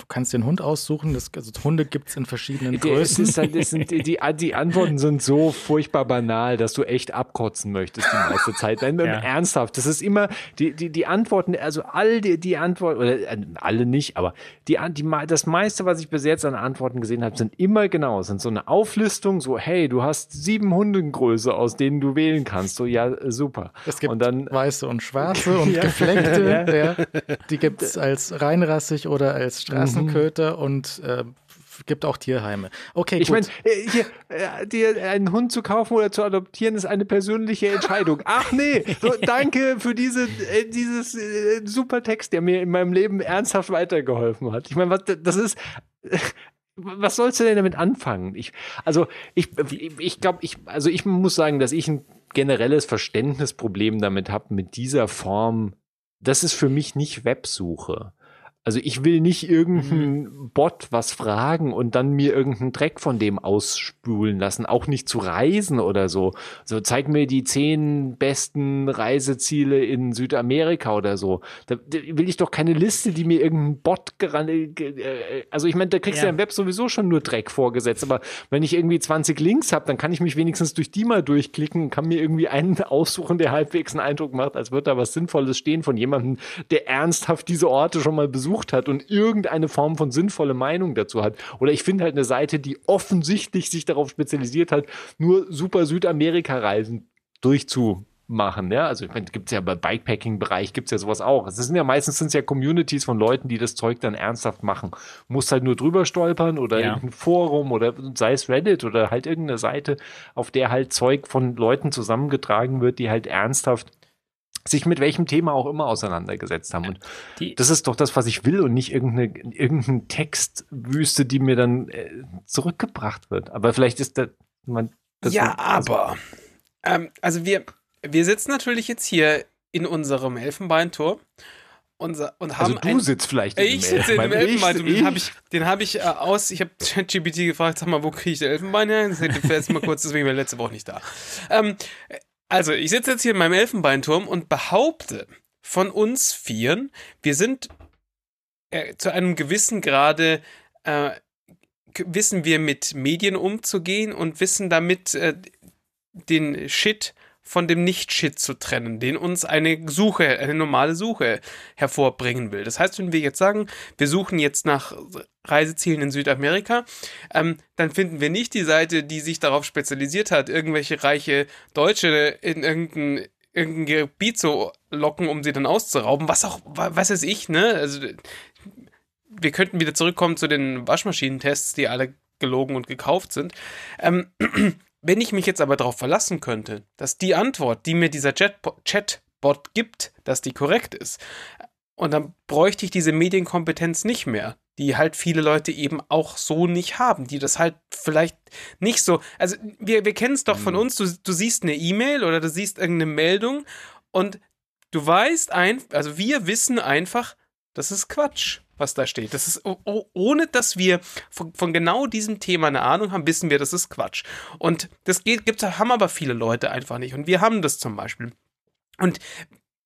du kannst den Hund aussuchen. Das, also Hunde gibt es in verschiedenen Größen. Ist, halt, sind, die, (laughs) die, Antworten sind so furchtbar banal, dass du echt abkotzen möchtest die meiste Zeit. Nein, ja. ernsthaft. Das ist immer die, die, die Antworten, also all die, die Antworten, oder äh, alle nicht, aber die, die, das meiste, was ich bis jetzt an Antworten gesehen habe, sind immer genau, sind so eine Auflistung, so, hey, du hast sieben Hundengröße, aus denen du wählen kannst. So, ja, super. Es gibt und dann, weiße und (laughs) schwarze und ja. gefleckte. ja. Die gibt es als reinrassig oder als Straßen. Straßenköter mhm. und äh, gibt auch Tierheime. Okay, ich meine, äh, äh, dir einen Hund zu kaufen oder zu adoptieren ist eine persönliche Entscheidung. (laughs) Ach nee, so, danke für diese äh, dieses äh, super Text, der mir in meinem Leben ernsthaft weitergeholfen hat. Ich meine, was das ist was sollst du denn damit anfangen? Ich, also ich, ich glaube, ich, also ich muss sagen, dass ich ein generelles Verständnisproblem damit habe mit dieser Form. Das ist für mich nicht Websuche. Also ich will nicht irgendeinen mhm. Bot was fragen und dann mir irgendeinen Dreck von dem ausspülen lassen, auch nicht zu reisen oder so. So zeig mir die zehn besten Reiseziele in Südamerika oder so. Da, da will ich doch keine Liste, die mir irgendein Bot geran äh, also ich meine, da kriegst du ja. im Web sowieso schon nur Dreck vorgesetzt, aber wenn ich irgendwie 20 Links habe, dann kann ich mich wenigstens durch die mal durchklicken und kann mir irgendwie einen (laughs) aussuchen, der halbwegs einen Eindruck macht, als wird da was Sinnvolles stehen von jemandem, der ernsthaft diese Orte schon mal besucht gesucht hat und irgendeine Form von sinnvolle Meinung dazu hat. Oder ich finde halt eine Seite, die offensichtlich sich darauf spezialisiert hat, nur super Südamerika-Reisen durchzumachen. Ja, also ich meine, gibt es ja bei Bikepacking-Bereich gibt es ja sowas auch. Es sind ja meistens sind ja Communities von Leuten, die das Zeug dann ernsthaft machen. Muss halt nur drüber stolpern oder ja. irgendein Forum oder sei es Reddit oder halt irgendeine Seite, auf der halt Zeug von Leuten zusammengetragen wird, die halt ernsthaft sich mit welchem Thema auch immer auseinandergesetzt haben. Und die, das ist doch das, was ich will und nicht irgendeine, irgendeine Textwüste, die mir dann äh, zurückgebracht wird. Aber vielleicht ist das, man, das ja, so, also, aber Ähm, also wir, wir sitzen natürlich jetzt hier in unserem Elfenbeinturm unser, und haben Also du sitzt vielleicht in ich sitze in dem Elfenbein. Elfenbeinturm. Den habe ich, den hab ich äh, aus. Ich habe ChatGPT gefragt, sag mal, wo kriege ich den Elfenbein her? Das hätte ich jetzt mal kurz, deswegen war ich letzte Woche nicht da. Ähm, also, ich sitze jetzt hier in meinem Elfenbeinturm und behaupte von uns Vieren, wir sind äh, zu einem gewissen Grade, äh, wissen wir mit Medien umzugehen und wissen damit äh, den Shit von dem Nicht-Shit zu trennen, den uns eine Suche, eine normale Suche hervorbringen will. Das heißt, wenn wir jetzt sagen, wir suchen jetzt nach Reisezielen in Südamerika, ähm, dann finden wir nicht die Seite, die sich darauf spezialisiert hat, irgendwelche reiche Deutsche in irgendein, irgendein Gebiet zu locken, um sie dann auszurauben, was auch, wa- was weiß ich, ne? Also wir könnten wieder zurückkommen zu den Waschmaschinentests, die alle gelogen und gekauft sind. Ähm, wenn ich mich jetzt aber darauf verlassen könnte, dass die Antwort, die mir dieser Chatbo- Chatbot gibt, dass die korrekt ist, und dann bräuchte ich diese Medienkompetenz nicht mehr, die halt viele Leute eben auch so nicht haben, die das halt vielleicht nicht so. Also wir, wir kennen es doch von uns, du, du siehst eine E-Mail oder du siehst irgendeine Meldung und du weißt ein, also wir wissen einfach, das ist Quatsch, was da steht. Das ist, oh, oh, ohne dass wir von, von genau diesem Thema eine Ahnung haben, wissen wir, das ist Quatsch. Und das geht, gibt's, haben aber viele Leute einfach nicht. Und wir haben das zum Beispiel. Und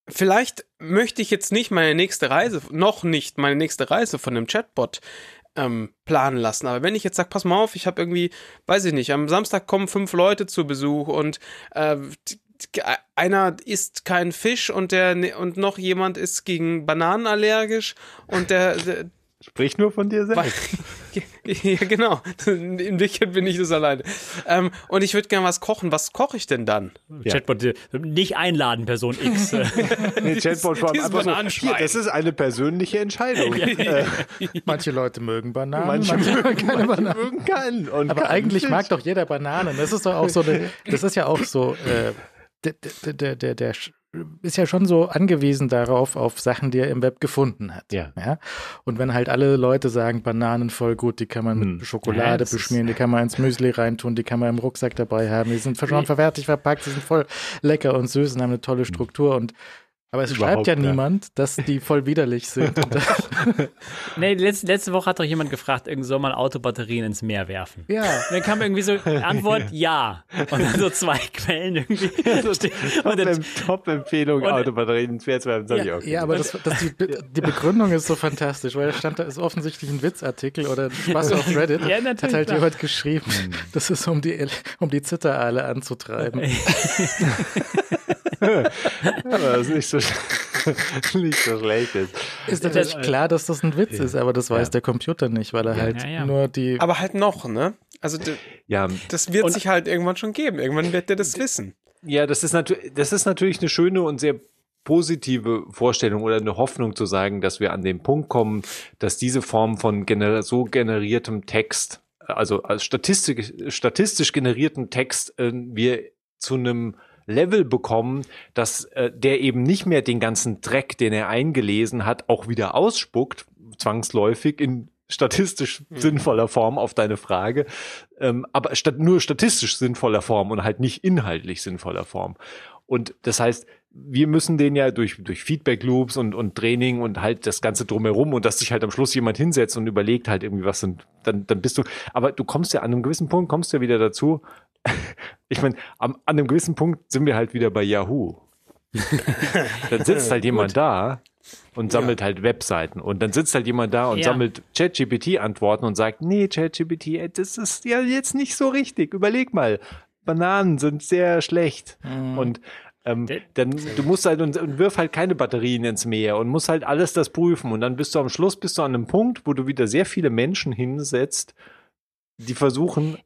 vielleicht möchte ich jetzt nicht meine nächste Reise, noch nicht meine nächste Reise von einem Chatbot ähm, planen lassen. Aber wenn ich jetzt sage, pass mal auf, ich habe irgendwie, weiß ich nicht, am Samstag kommen fünf Leute zu Besuch und äh, einer isst keinen Fisch und der ne, und noch jemand ist gegen Bananen allergisch und der, der Sprich nur von dir selbst. (laughs) ja, genau. In Wirklichkeit bin ich das alleine. Ähm, und ich würde gerne was kochen. Was koche ich denn dann? Ja. Chatbot, nicht einladen, Person X. (laughs) Nee, Chatbot vor allem einfach so, hier, das ist eine persönliche Entscheidung. äh, Manche Leute mögen Bananen, manche manche, mögen keine manche Bananen. mögen keinen. Und Aber keinen eigentlich Fisch. mag doch jeder Bananen. Das ist doch auch so eine, das ist ja auch so, äh, der, der, der, der, ist ja schon so angewiesen darauf, auf Sachen, die er im Web gefunden hat. Ja. Und wenn halt alle Leute sagen, Bananen voll gut, die kann man Hm. mit Schokolade Ja, beschmieren, die kann man ins Müsli reintun, die kann man im Rucksack dabei haben, die sind schon fertig verpackt, die sind voll lecker und süß und haben eine tolle Struktur und aber es Überhaupt, schreibt ja ja. niemand, dass die voll widerlich sind. (laughs) (laughs) Nee, letzte, letzte Woche hat doch jemand gefragt, irgendwie soll man Autobatterien ins Meer werfen. ja. Und dann kam irgendwie so (laughs) Antwort ja. Und dann so zwei Quellen irgendwie. und dann, Top-Empfehlung, und- Autobatterien ins Meer zu werfen, sag ich auch. Ja, aber das, das die, die Begründung ist so fantastisch, weil da stand, da ist offensichtlich ein Witzartikel oder ein Spaß auf Reddit. Ja, natürlich, Hat halt klar. jemand geschrieben, das ist um die, um die Zitteraale anzutreiben. Aber das ist nicht so, (laughs) nicht so schlecht. Ist. Ist natürlich klar, dass das ein Witz ist, aber das weiß Ja. der Computer nicht, weil er halt ja, ja. nur die. Aber halt noch, ne? Also Ja, das wird sich halt irgendwann schon geben. Irgendwann wird der das wissen. Ja, das ist, natürlich, das ist natürlich eine schöne und sehr positive Vorstellung oder eine Hoffnung zu sagen, dass wir an den Punkt kommen, dass diese Form von gener so generiertem Text, also als statistisch, statistisch generierten Text, äh, wir zu einem Level bekommen, dass äh, der eben nicht mehr den ganzen Dreck, den er eingelesen hat, auch wieder ausspuckt, zwangsläufig in statistisch sinnvoller Form auf deine Frage, ähm, aber stat nur statistisch sinnvoller Form und halt nicht inhaltlich sinnvoller Form. Und das heißt, wir müssen den ja durch, durch Feedback-Loops und, und Training und halt das Ganze drumherum und dass sich halt am Schluss jemand hinsetzt und überlegt halt irgendwie was sind, dann, dann bist du, aber du kommst ja an einem gewissen Punkt, kommst ja wieder dazu. Ich meine, an einem gewissen Punkt sind wir halt wieder bei Yahoo. (laughs) dann sitzt halt jemand da und sammelt halt Webseiten und dann sitzt halt jemand da und Ja. sammelt ChatGPT-Antworten und sagt, nee, ChatGPT, ey, das ist ja jetzt nicht so richtig. Überleg mal, Bananen sind sehr schlecht und ähm, dann du musst halt und, und wirf halt keine Batterien ins Meer und musst halt alles das prüfen und dann bist du am Schluss bist du an einem Punkt, wo du wieder sehr viele Menschen hinsetzt, die versuchen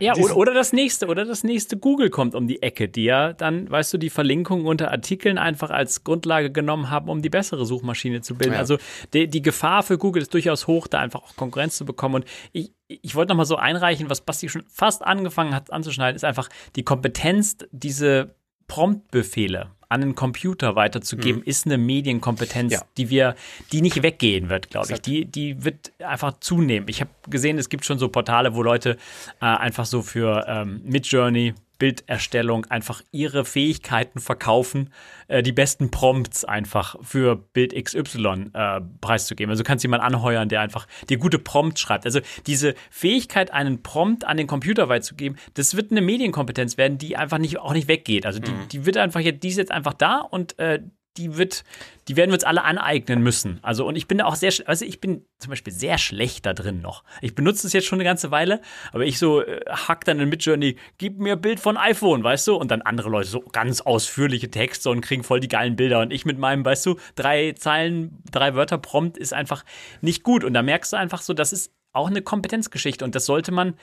Ja, oder, oder das nächste, oder das nächste Google kommt um die Ecke, die ja dann, weißt du, die Verlinkungen unter Artikeln einfach als Grundlage genommen haben, um die bessere Suchmaschine zu bilden. Ja. Also die, die Gefahr für Google ist durchaus hoch, da einfach auch Konkurrenz zu bekommen. Und ich, ich wollte nochmal so einreichen, was Basti schon fast angefangen hat anzuschneiden, ist einfach die Kompetenz, diese Promptbefehle an den Computer weiterzugeben, ist eine Medienkompetenz, Ja. die wir, die nicht weggehen wird, glaube ich. Die, die wird einfach zunehmen. Ich habe gesehen, es gibt schon so Portale, wo Leute äh, einfach so für ähm, Midjourney Bilderstellung einfach ihre Fähigkeiten verkaufen, äh, die besten Prompts einfach für Bild XY äh, preiszugeben. Also du kannst jemanden anheuern, der einfach dir gute Prompts schreibt. Also diese Fähigkeit, einen Prompt an den Computer weiterzugeben, das wird eine Medienkompetenz werden, die einfach nicht, auch nicht weggeht. Also die, mhm. die wird einfach jetzt, die ist jetzt einfach da und äh, die wird, die werden wir uns alle aneignen müssen. Also, und ich bin da auch sehr, also ich bin zum Beispiel sehr schlecht da drin noch. Ich benutze es jetzt schon eine ganze Weile, aber ich so äh, hack dann in Midjourney, gib mir Bild von iPhone, weißt du? Und dann andere Leute so ganz ausführliche Texte und kriegen voll die geilen Bilder. Und ich mit meinem, weißt du, drei Zeilen, drei Wörter Prompt ist einfach nicht gut. Und da merkst du einfach so, das ist auch eine Kompetenzgeschichte. Und das sollte man,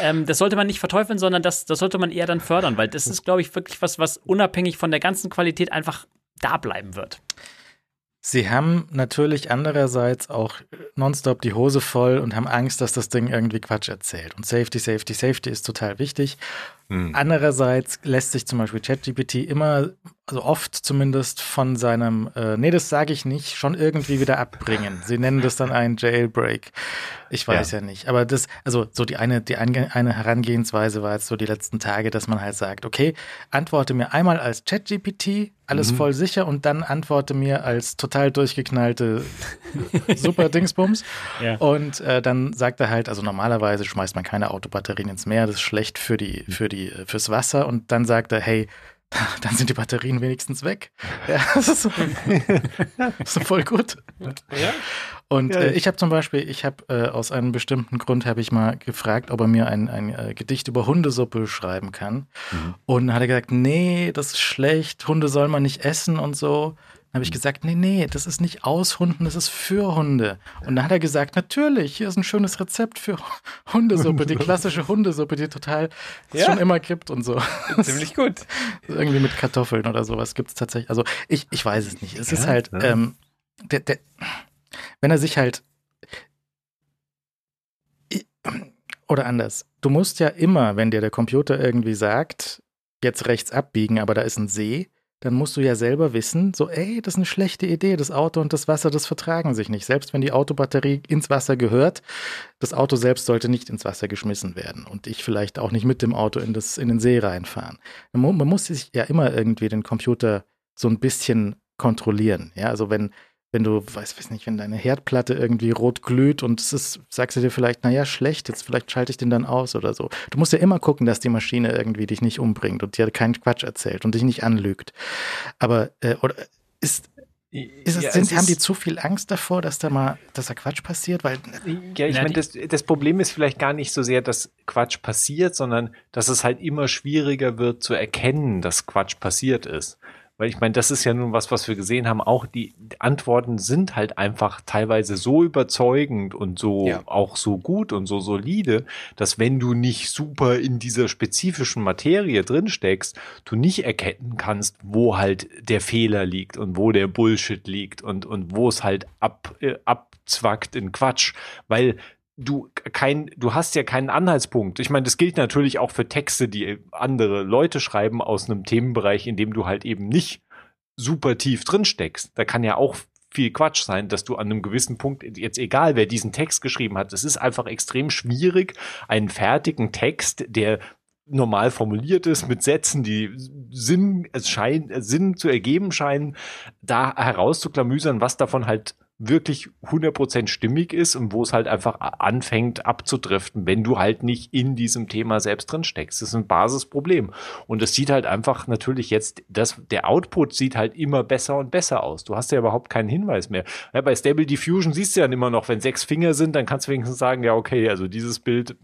ähm, das sollte man nicht verteufeln, sondern das, das sollte man eher dann fördern, weil das ist, glaube ich, wirklich was, was unabhängig von der ganzen Qualität einfach da bleiben wird. Sie haben natürlich andererseits auch nonstop die Hose voll und haben Angst, dass das Ding irgendwie Quatsch erzählt. Und Safety, Safety, Safety ist total wichtig. Hm. Andererseits lässt sich zum Beispiel ChatGPT immer also oft zumindest von seinem, äh, nee, das sage ich nicht, schon irgendwie wieder abbringen. Sie nennen das dann einen Jailbreak. Ich weiß ja. ja, nicht. Aber das, also so die eine, die eine Herangehensweise war jetzt so die letzten Tage, dass man halt sagt, okay, antworte mir einmal als ChatGPT, alles mhm. voll sicher und dann antworte mir als total durchgeknallte (laughs) Super Dingsbums. Ja. Und äh, dann sagt er halt, also normalerweise schmeißt man keine Autobatterien ins Meer, das ist schlecht für die, für die, fürs Wasser. Und dann sagt er, hey, (laughs) dann sind die Batterien wenigstens weg. Ja, (laughs) das ist, so, (laughs) das ist voll gut. Und. Äh, ich habe zum Beispiel, ich habe äh, aus einem bestimmten Grund habe ich mal gefragt, ob er mir ein, ein äh, Gedicht über Hundesuppe schreiben kann. Mhm. Und dann hat er gesagt, nee, das ist schlecht, Hunde soll man nicht essen und so. Dann habe ich gesagt, nee, nee, das ist nicht aus Hunden, das ist für Hunde. Und dann hat er gesagt, natürlich, hier ist ein schönes Rezept für (laughs) Hundesuppe, die klassische Hundesuppe, die total ja. schon immer gibt und so. Ziemlich gut. (laughs) Irgendwie mit Kartoffeln oder sowas gibt es tatsächlich. Also ich, ich weiß es nicht. Es ja, ist halt, ja. ähm, der, der, wenn er sich halt oder anders, du musst ja immer, wenn dir der Computer irgendwie sagt, jetzt rechts abbiegen, aber da ist ein See, dann musst du ja selber wissen, so, ey, das ist eine schlechte Idee, das Auto und das Wasser, das vertragen sich nicht. Selbst wenn die Autobatterie ins Wasser gehört, das Auto selbst sollte nicht ins Wasser geschmissen werden und ich vielleicht auch nicht mit dem Auto in, das, in den See reinfahren. Man, muss sich ja immer irgendwie den Computer so ein bisschen kontrollieren. Ja, also wenn, wenn du, weiß, weiß nicht, wenn deine Herdplatte irgendwie rot glüht und es ist, sagst du dir vielleicht, naja, schlecht, jetzt vielleicht schalte ich den dann aus oder so. Du musst ja immer gucken, dass die Maschine irgendwie dich nicht umbringt und dir keinen Quatsch erzählt und dich nicht anlügt. Aber, äh, oder ist, ist es, ja, sind, es haben die zu viel Angst davor, dass da mal, dass da Quatsch passiert? Weil, ja, ich meine, das, das Problem ist vielleicht gar nicht so sehr, dass Quatsch passiert, sondern dass es halt immer schwieriger wird zu erkennen, dass Quatsch passiert ist. Weil ich meine, das ist ja nun was, was wir gesehen haben. Auch die Antworten sind halt einfach teilweise so überzeugend und so ja. auch so gut und so solide, dass wenn du nicht super in dieser spezifischen Materie drin steckst, du nicht erkennen kannst, wo halt der Fehler liegt und wo der Bullshit liegt und, und wo es halt ab, äh, abzwackt in Quatsch. Weil du kein, du hast ja keinen Anhaltspunkt. Ich meine, das gilt natürlich auch für Texte, die andere Leute schreiben aus einem Themenbereich, in dem du halt eben nicht super tief drin steckst. Da kann ja auch viel Quatsch sein, dass du an einem gewissen Punkt, jetzt egal wer diesen Text geschrieben hat, es ist einfach extrem schwierig, einen fertigen Text, der normal formuliert ist, mit Sätzen, die Sinn, es scheint, Sinn zu ergeben scheinen, da herauszuklamüsern, was davon halt wirklich 100% stimmig ist und wo es halt einfach anfängt abzudriften, wenn du halt nicht in diesem Thema selbst drin steckst. Das ist ein Basisproblem. Und es sieht halt einfach natürlich jetzt, das, der Output sieht halt immer besser und besser aus. Du hast ja überhaupt keinen Hinweis mehr. Ja, bei Stable Diffusion siehst du ja immer noch, wenn sechs Finger sind, dann kannst du wenigstens sagen, ja, okay, also dieses Bild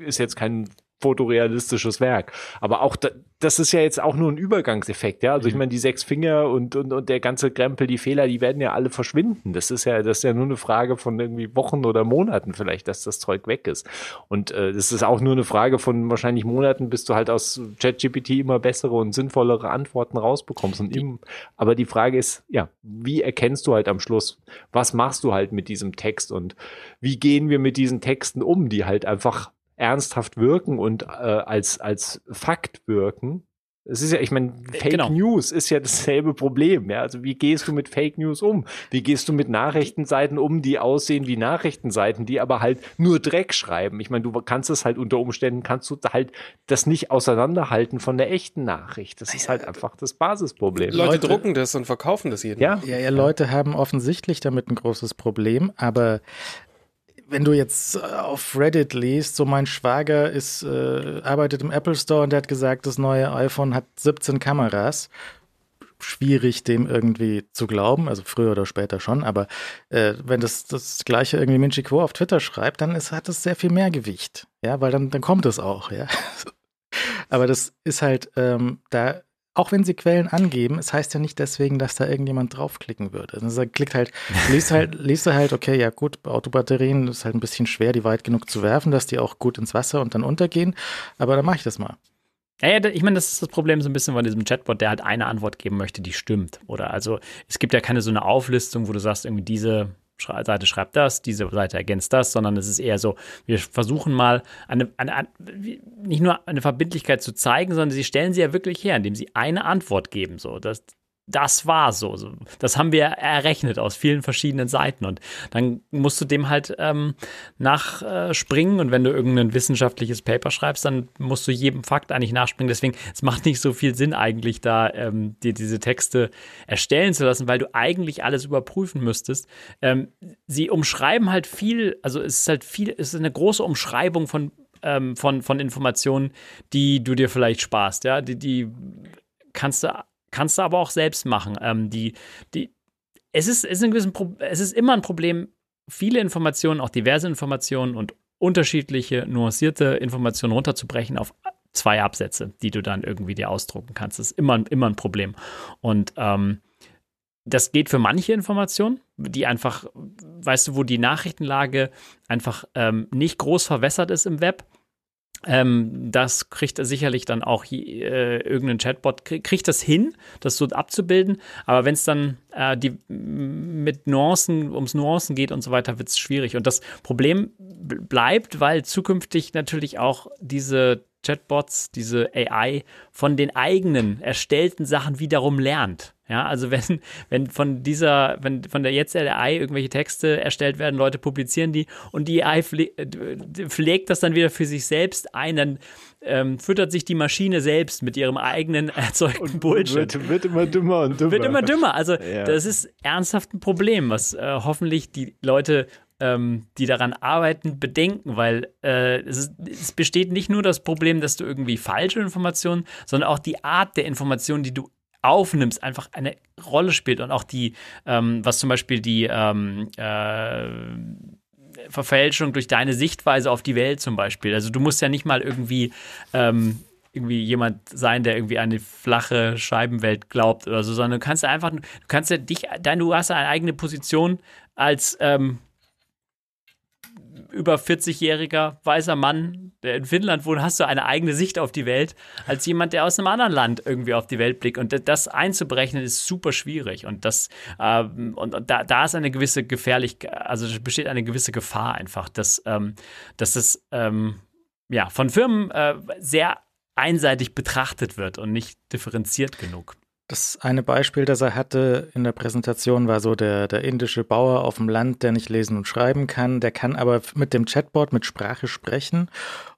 ist jetzt kein fotorealistisches Werk. Aber auch da, das ist ja jetzt auch nur ein Übergangseffekt, ja. Also ich mhm. meine, die sechs Finger und, und, und der ganze Krempel, die Fehler, die werden ja alle verschwinden. Das ist ja, das ist ja nur eine Frage von irgendwie Wochen oder Monaten vielleicht, dass das Zeug weg ist. Und äh, das ist auch nur eine Frage von wahrscheinlich Monaten, bis du halt aus ChatGPT immer bessere und sinnvollere Antworten rausbekommst. Und im, aber die Frage ist, ja, wie erkennst du halt am Schluss, was machst du halt mit diesem Text und wie gehen wir mit diesen Texten um, die halt einfach ernsthaft wirken und äh, als, als Fakt wirken Es ist ja, ich meine, äh, Fake genau. News ist ja dasselbe Problem. Ja? Also wie gehst du mit Fake News um? Wie gehst du mit Nachrichtenseiten um, die aussehen wie Nachrichtenseiten, die aber halt nur Dreck schreiben? Ich meine, du kannst es halt unter Umständen, kannst du halt das nicht auseinanderhalten von der echten Nachricht. Das ist halt einfach das Basisproblem. Leute, Leute drucken das und verkaufen das jeden. Ja, ja, ja, Leute haben offensichtlich damit ein großes Problem, aber wenn du jetzt äh, auf Reddit liest, so mein Schwager ist, äh, arbeitet im Apple Store und der hat gesagt, das neue iPhone hat 17 Kameras. Schwierig, dem irgendwie zu glauben, also früher oder später schon, aber äh, wenn das das gleiche irgendwie Minchi Quo auf Twitter schreibt, dann ist, hat es sehr viel mehr Gewicht, ja, weil dann, dann kommt es auch, ja. (laughs) aber das ist halt, ähm, da auch wenn sie Quellen angeben, es heißt ja nicht deswegen, dass da irgendjemand draufklicken würde. Also er klickt halt, liest halt, (laughs) liest halt, okay, ja gut, Autobatterien ist halt ein bisschen schwer, die weit genug zu werfen, dass die auch gut ins Wasser und dann untergehen. Aber dann mache ich das mal. Ja, ja, ich meine, das ist das Problem so ein bisschen von diesem Chatbot, der halt eine Antwort geben möchte, die stimmt. Oder also es gibt ja keine so eine Auflistung, wo du sagst, irgendwie diese Seite schreibt das, diese Seite ergänzt das, sondern es ist eher so, wir versuchen mal eine, eine, eine, nicht nur eine Verbindlichkeit zu zeigen, sondern sie stellen sie ja wirklich her, indem sie eine Antwort geben. So, das, das war so. Das haben wir errechnet aus vielen verschiedenen Seiten. Und dann musst du dem halt ähm, nachspringen. Und wenn du irgendein wissenschaftliches Paper schreibst, dann musst du jedem Fakt eigentlich nachspringen. Deswegen, es macht nicht so viel Sinn eigentlich, da ähm, dir diese Texte erstellen zu lassen, weil du eigentlich alles überprüfen müsstest. Ähm, sie umschreiben halt viel, also es ist halt viel, es ist eine große Umschreibung von ähm, von, von Informationen, die du dir vielleicht sparst, ja, die, die kannst du Kannst du aber auch selbst machen. Ähm, die, die, es, ist, ist ein Pro es ist immer ein Problem, viele Informationen, auch diverse Informationen und unterschiedliche, nuancierte Informationen runterzubrechen auf zwei Absätze, die du dann irgendwie dir ausdrucken kannst. Das ist immer, immer ein Problem. Und ähm, das geht für manche Informationen, die einfach, weißt du, wo die Nachrichtenlage einfach ähm, nicht groß verwässert ist im Web ähm, das kriegt er sicherlich dann auch äh, irgendein Chatbot, krieg, kriegt das hin, das so abzubilden. Aber wenn es dann äh, die, mit Nuancen, ums Nuancen geht und so weiter, wird es schwierig. Und das Problem bleibt, weil zukünftig natürlich auch diese Chatbots, diese AI von den eigenen erstellten Sachen wiederum lernt. Ja, also wenn, (laughs) wenn von dieser, wenn von der jetzt AI irgendwelche Texte erstellt werden, Leute publizieren die und die AI pflegt das dann wieder für sich selbst ein, dann ähm, füttert sich die Maschine selbst mit ihrem eigenen (laughs) erzeugten Bullshit. Wird, wird, immer dümmer und dümmer. Wird immer dümmer. Also (laughs) ja. das ist ernsthaft ein Problem, was äh, hoffentlich die Leute ähm, die daran arbeiten, bedenken, weil äh, es, ist, es, besteht nicht nur das Problem, dass du irgendwie falsche Informationen, sondern auch die Art der Informationen, die du aufnimmst, einfach eine Rolle spielt und auch die, ähm, was zum Beispiel die ähm, äh, Verfälschung durch deine Sichtweise auf die Welt zum Beispiel. Also du musst ja nicht mal irgendwie ähm, irgendwie jemand sein, der irgendwie eine flache Scheibenwelt glaubt oder so, sondern du kannst einfach, du kannst ja dich, dein, du hast eine eigene Position als ähm, über 40-jähriger weißer Mann, der in Finnland wohnt, hast du eine eigene Sicht auf die Welt, als jemand, der aus einem anderen Land irgendwie auf die Welt blickt. Und das einzuberechnen ist super schwierig. Und das, ähm, und, da, da ist eine gewisse Gefährlichkeit, also besteht eine gewisse Gefahr einfach, dass, ähm, dass es ähm, ja, von Firmen äh, sehr einseitig betrachtet wird und nicht differenziert genug. Das eine Beispiel, das er hatte in der Präsentation, war so der, der indische Bauer auf dem Land, der nicht lesen und schreiben kann. Der kann aber mit dem Chatbot mit Sprache sprechen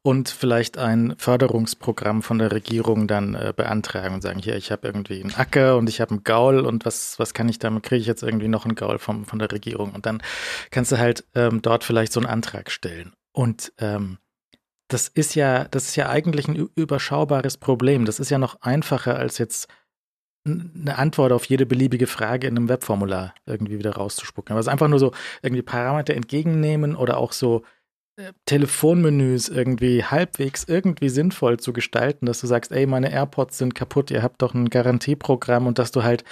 und vielleicht ein Förderungsprogramm von der Regierung dann äh, beantragen und sagen, hier, ich habe irgendwie einen Acker und ich habe einen Gaul und was, was kann ich damit, kriege ich jetzt irgendwie noch einen Gaul vom, von der Regierung. Und dann kannst du halt ähm, dort vielleicht so einen Antrag stellen. Und ähm, das ist ja, das ist ja eigentlich ein überschaubares Problem. Das ist ja noch einfacher als jetzt eine Antwort auf jede beliebige Frage in einem Webformular irgendwie wieder rauszuspucken. Aber es ist einfach nur so irgendwie Parameter entgegennehmen oder auch so äh, Telefonmenüs irgendwie halbwegs irgendwie sinnvoll zu gestalten, dass du sagst, ey, meine AirPods sind kaputt, ihr habt doch ein Garantieprogramm und dass du halt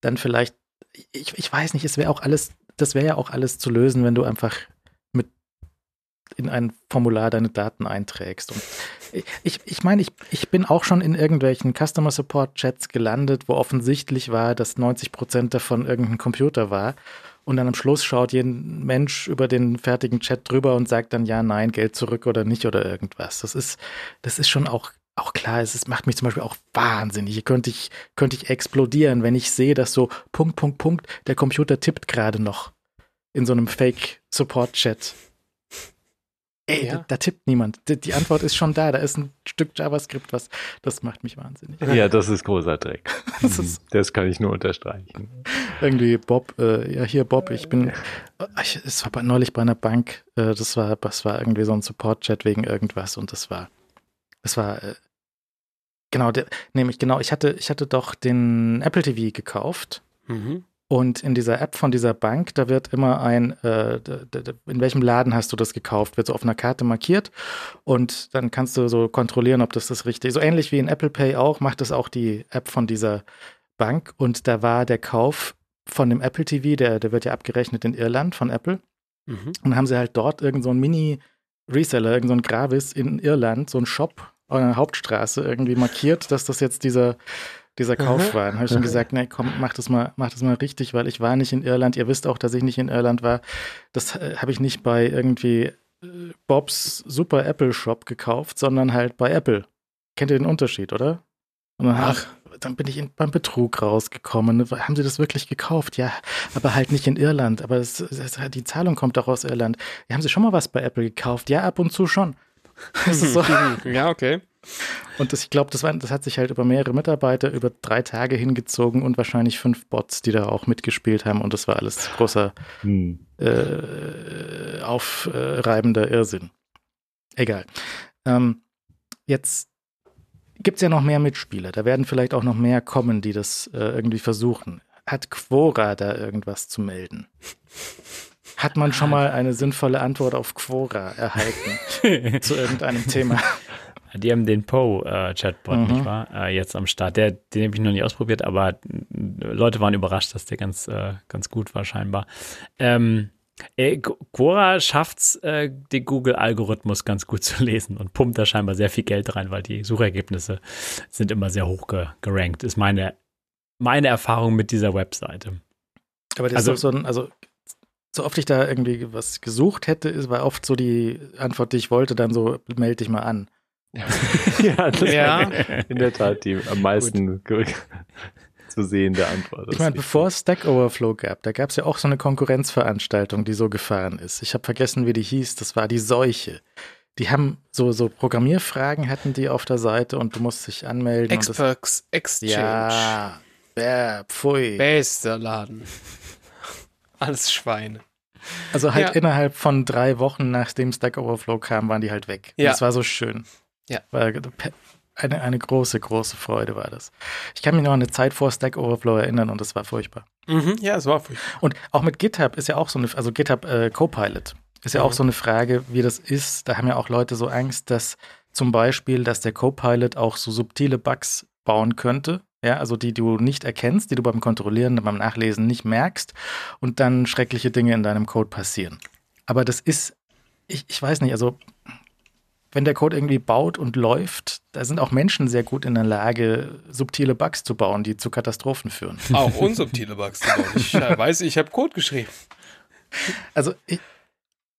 dann vielleicht, ich, ich weiß nicht, es wäre auch alles, das wäre ja auch alles zu lösen, wenn du einfach in ein Formular deine Daten einträgst. Und ich, ich meine, ich, ich bin auch schon in irgendwelchen Customer Support Chats gelandet, wo offensichtlich war, dass 90 Prozent davon irgendein Computer war. Und dann am Schluss schaut jeden Mensch über den fertigen Chat drüber und sagt dann ja, nein, Geld zurück oder nicht oder irgendwas. Das ist, das ist schon auch auch klar, es ist, macht mich zum Beispiel auch wahnsinnig. Hier könnte ich, könnte ich explodieren, wenn ich sehe, dass so Punkt, Punkt, Punkt, der Computer tippt gerade noch in so einem Fake-Support-Chat. Ey, ja. da, da, tippt niemand. Die, die, Antwort ist schon da. Da ist ein Stück JavaScript, was das macht mich wahnsinnig. Ja, das ist großer Dreck. (laughs) das, ist, das, kann ich nur unterstreichen. Irgendwie Bob, äh, ja hier Bob, ich bin, ich, es war neulich bei einer Bank, äh, das war, das war irgendwie so ein Support-Chat wegen irgendwas und das war, das war, äh, genau, der, nämlich genau, ich hatte, ich hatte doch den Apple TV gekauft. Mhm. Und in dieser App von dieser Bank, da wird immer ein, äh, in welchem Laden hast du das gekauft, wird so auf einer Karte markiert und dann kannst du so kontrollieren, ob das das richtig ist. So ähnlich wie in Apple Pay auch, macht das auch die App von dieser Bank und da war der Kauf von dem Apple TV, der, der wird ja abgerechnet in Irland von Apple. Mhm. Und haben sie halt dort irgend so ein Mini-Reseller, irgend so ein Gravis in Irland, so ein Shop an der Hauptstraße irgendwie markiert, dass das jetzt dieser dieser Kauf war. Dann habe ich schon gesagt, nee, komm, mach das mal, mach das mal richtig, weil ich war nicht in Irland. Ihr wisst auch, dass ich nicht in Irland war. Das äh, habe ich nicht bei irgendwie äh, Bobs Super Apple Shop gekauft, sondern halt bei Apple. Kennt ihr den Unterschied, oder? Und dann, ach, dann bin ich in, beim Betrug rausgekommen. Haben sie das wirklich gekauft? Ja, aber halt nicht in Irland. Aber es, es, die Zahlung kommt doch aus Irland. Ja, haben sie schon mal was bei Apple gekauft? Ja, ab und zu schon. (laughs) So. (laughs) ja, okay. Und das, ich glaube, das, das hat sich halt über mehrere Mitarbeiter über drei Tage hingezogen und wahrscheinlich fünf Bots, die da auch mitgespielt haben. Und das war alles großer hm. äh, aufreibender Irrsinn. Egal. Ähm, jetzt gibt es ja noch mehr Mitspieler. Da werden vielleicht auch noch mehr kommen, die das äh, irgendwie versuchen. Hat Quora da irgendwas zu melden? Hat man schon mal eine sinnvolle Antwort auf Quora erhalten (laughs) zu irgendeinem Thema? Die haben den Poe-Chatbot, mhm. nicht wahr? Äh, jetzt am Start. Der, den habe ich noch nicht ausprobiert, aber Leute waren überrascht, dass der ganz, äh, ganz gut war, scheinbar. Ähm, äh, Quora schafft es, äh, den Google-Algorithmus ganz gut zu lesen und pumpt da scheinbar sehr viel Geld rein, weil die Suchergebnisse sind immer sehr hoch ge gerankt, ist meine, meine Erfahrung mit dieser Webseite. Aber das also, ist doch so ein, also so oft ich da irgendwie was gesucht hätte, ist, war oft so die Antwort, die ich wollte, dann so, melde dich mal an. ja, (laughs) das ja. in der Tat die am meisten (laughs) zu sehen der Antwort. Ich meine, bevor es Stack Overflow gab, da gab es ja auch so eine Konkurrenzveranstaltung, die so gefahren ist. Ich habe vergessen, wie die hieß. Das war die Seuche. Die haben so, so Programmierfragen hatten die auf der Seite und du musst dich anmelden. Experts Exchange. Ja, ja, pfui. Bester Laden. Alles Schweine. Also halt ja. innerhalb von drei Wochen, nachdem Stack Overflow kam, waren die halt weg. Ja. Das war so schön. Ja. War eine, eine große, große Freude war das. Ich kann mich noch an eine Zeit vor Stack Overflow erinnern und es war furchtbar. Mhm, ja, es war furchtbar. Und auch mit GitHub ist ja auch so eine, also GitHub äh, Copilot ist ja mhm. auch so eine Frage, wie das ist. Da haben ja auch Leute so Angst, dass zum Beispiel, dass der Copilot auch so subtile Bugs bauen könnte. Ja, also die du nicht erkennst, die du beim Kontrollieren, beim Nachlesen nicht merkst und dann schreckliche Dinge in deinem Code passieren. Aber das ist, ich, ich weiß nicht, also wenn der Code irgendwie baut und läuft, da sind auch Menschen sehr gut in der Lage, subtile Bugs zu bauen, die zu Katastrophen führen. Auch unsubtile Bugs zu bauen. Ich (laughs) äh, weiß, ich habe Code geschrieben. Also ich,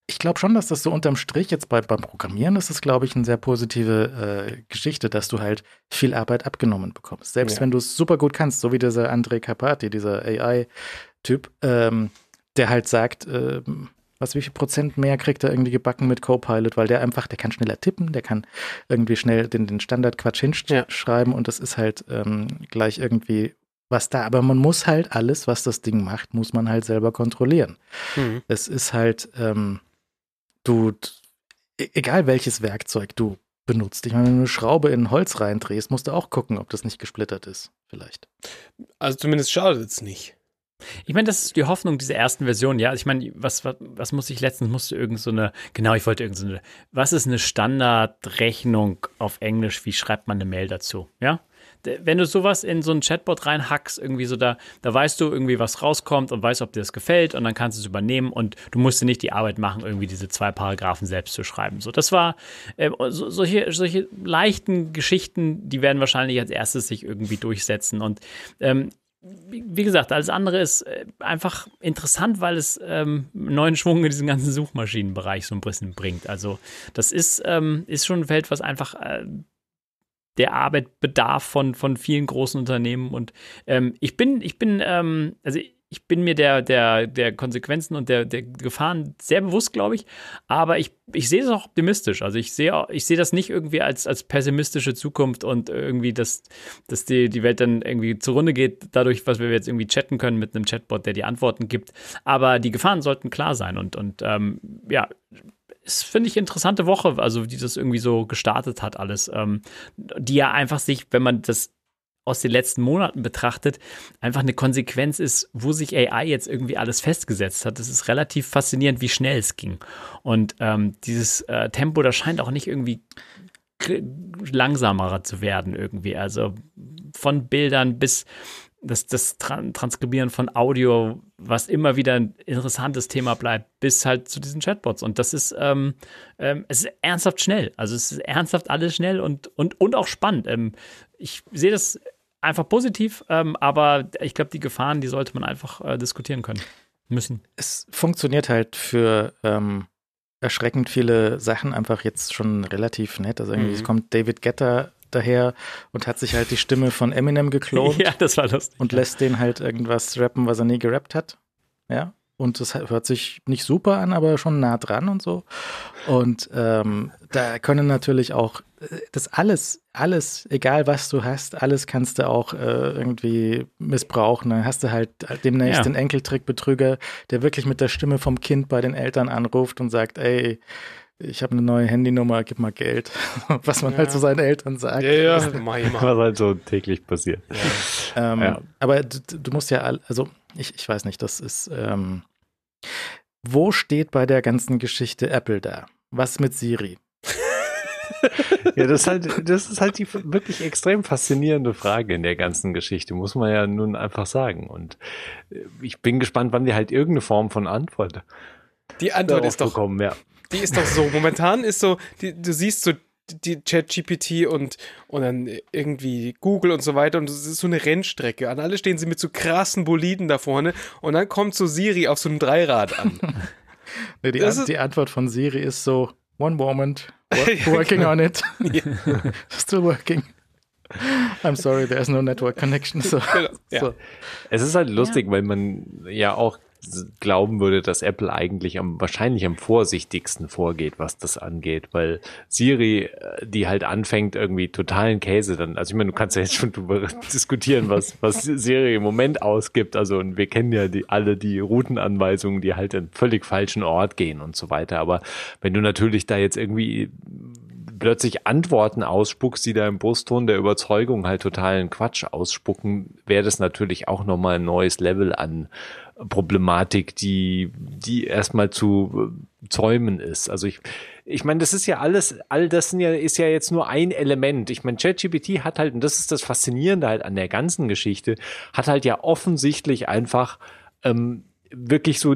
ich glaube schon, dass das so unterm Strich jetzt bei, beim Programmieren ist es, glaube ich, eine sehr positive äh, Geschichte, dass du halt viel Arbeit abgenommen bekommst. Selbst ja. wenn du es super gut kannst, so wie dieser André Carpati, dieser AI-Typ, ähm, der halt sagt, ähm, was, wie viel Prozent mehr kriegt er irgendwie gebacken mit Copilot, weil der einfach, der kann schneller tippen, der kann irgendwie schnell den, den Standardquatsch hinschreiben ja. und das ist halt ähm, gleich irgendwie was da. Aber man muss halt alles, was das Ding macht, muss man halt selber kontrollieren. Mhm. Es ist halt, ähm, du, e-, egal welches Werkzeug du benutzt. Ich meine, wenn du eine Schraube in Holz reindrehst, musst du auch gucken, ob das nicht gesplittert ist, vielleicht. Also zumindest schadet es nicht. Ich meine, das ist die Hoffnung dieser ersten Version. Ja, ich meine, was, was, was muss ich letztens, musste irgend so eine, genau, ich wollte irgend so eine, was ist eine Standardrechnung auf Englisch? Wie schreibt man eine Mail dazu? Ja? Wenn du sowas in so ein Chatbot reinhackst, irgendwie so da, da weißt du irgendwie, was rauskommt und weißt, ob dir das gefällt und dann kannst du es übernehmen und du musst dir nicht die Arbeit machen, irgendwie diese zwei Paragraphen selbst zu schreiben. So, das war äh, so, solche, solche leichten Geschichten, die werden wahrscheinlich als erstes sich irgendwie durchsetzen und ähm, wie gesagt, alles andere ist äh, einfach interessant, weil es ähm, neuen Schwung in diesen ganzen Suchmaschinenbereich so ein bisschen bringt. Also das ist, ähm, ist schon ein Feld, was einfach äh, der Arbeitbedarf von, von vielen großen Unternehmen. Und ähm, ich bin, ich bin, ähm, also ich bin mir der, der, der Konsequenzen und der, der Gefahren sehr bewusst, glaube ich. Aber ich, ich sehe es auch optimistisch. Also ich sehe, ich sehe das nicht irgendwie als, als pessimistische Zukunft und irgendwie, dass, dass die, die Welt dann irgendwie zugrunde geht, dadurch, was wir jetzt irgendwie chatten können mit einem Chatbot, der die Antworten gibt. Aber die Gefahren sollten klar sein. Und, und ähm, ja, ist, finde ich, interessante Woche, also die das irgendwie so gestartet hat, alles. Ähm, die ja einfach sich, wenn man das aus den letzten Monaten betrachtet, einfach eine Konsequenz ist, wo sich AI jetzt irgendwie alles festgesetzt hat. Das ist relativ faszinierend, wie schnell es ging. Und ähm, dieses äh, Tempo, das scheint auch nicht irgendwie langsamer zu werden irgendwie. Also von Bildern bis das, das Transkribieren von Audio, was immer wieder ein interessantes Thema bleibt, bis halt zu diesen Chatbots. Und das ist, ähm, ähm, es ist ernsthaft schnell. Also es ist ernsthaft alles schnell und, und, und auch spannend. Ähm, ich sehe das einfach positiv, ähm, aber ich glaube, die Gefahren, die sollte man einfach äh, diskutieren können müssen. Es funktioniert halt für ähm, erschreckend viele Sachen einfach jetzt schon relativ nett. Also irgendwie mhm. kommt David Getter daher und hat sich halt die Stimme von Eminem geklont. (laughs) ja, das war lustig. Und lässt den halt irgendwas rappen, was er nie gerappt hat. Ja. Und das hört sich nicht super an, aber schon nah dran und so. Und ähm, da können natürlich auch äh, das alles, alles, egal was du hast, alles kannst du auch äh, irgendwie missbrauchen. Dann hast du halt demnächst ja. den Enkeltrickbetrüger, der wirklich mit der Stimme vom Kind bei den Eltern anruft und sagt, ey, ich habe eine neue Handynummer, gib mal Geld. (laughs) Was man ja. halt zu seinen Eltern sagt. Ja, ja, (laughs) was halt so täglich passiert. Ja. Ähm, ja. Aber du, du, musst ja, also ich, ich weiß nicht, das ist, ähm, wo steht bei der ganzen Geschichte Apple da? Was mit Siri? ja, das ist halt, das ist halt die wirklich extrem faszinierende Frage in der ganzen Geschichte, muss man ja nun einfach sagen. Und äh, ich bin gespannt, wann die halt irgendeine Form von Antwort. Die Antwort ist doch, bekommen, ja. Die ist doch so, momentan ist so, die, du siehst so die Chat-GPT und, und dann irgendwie Google und so weiter und es ist so eine Rennstrecke. An alle stehen sie mit so krassen Boliden da vorne und dann kommt so Siri auf so einem Dreirad an. (laughs) nee, die, An die Antwort von Siri ist so, one moment, (laughs) working on it. (laughs) Still working. I'm sorry, there's no network connection. So, genau. ja. so. Es ist halt lustig, ja. weil man ja auch glauben würde, dass Apple eigentlich am wahrscheinlich am vorsichtigsten vorgeht, was das angeht, weil Siri, äh, die halt anfängt irgendwie totalen Käse dann, also ich meine, du kannst ja jetzt schon darüber (laughs) diskutieren, was was Siri im Moment ausgibt, also und wir kennen ja die alle die Routenanweisungen, die halt in völlig falschen Ort gehen und so weiter, aber wenn du natürlich da jetzt irgendwie plötzlich Antworten ausspuckst, die da im Brustton der Überzeugung halt totalen Quatsch ausspucken, wäre das natürlich auch nochmal ein neues Level an Problematik, die, die erstmal zu äh, zäumen ist. Also ich, ich meine, das ist ja alles, all das sind ja, ist ja jetzt nur ein Element. Ich meine, ChatGPT hat halt, und das ist das Faszinierende halt an der ganzen Geschichte, hat halt ja offensichtlich einfach ähm, wirklich so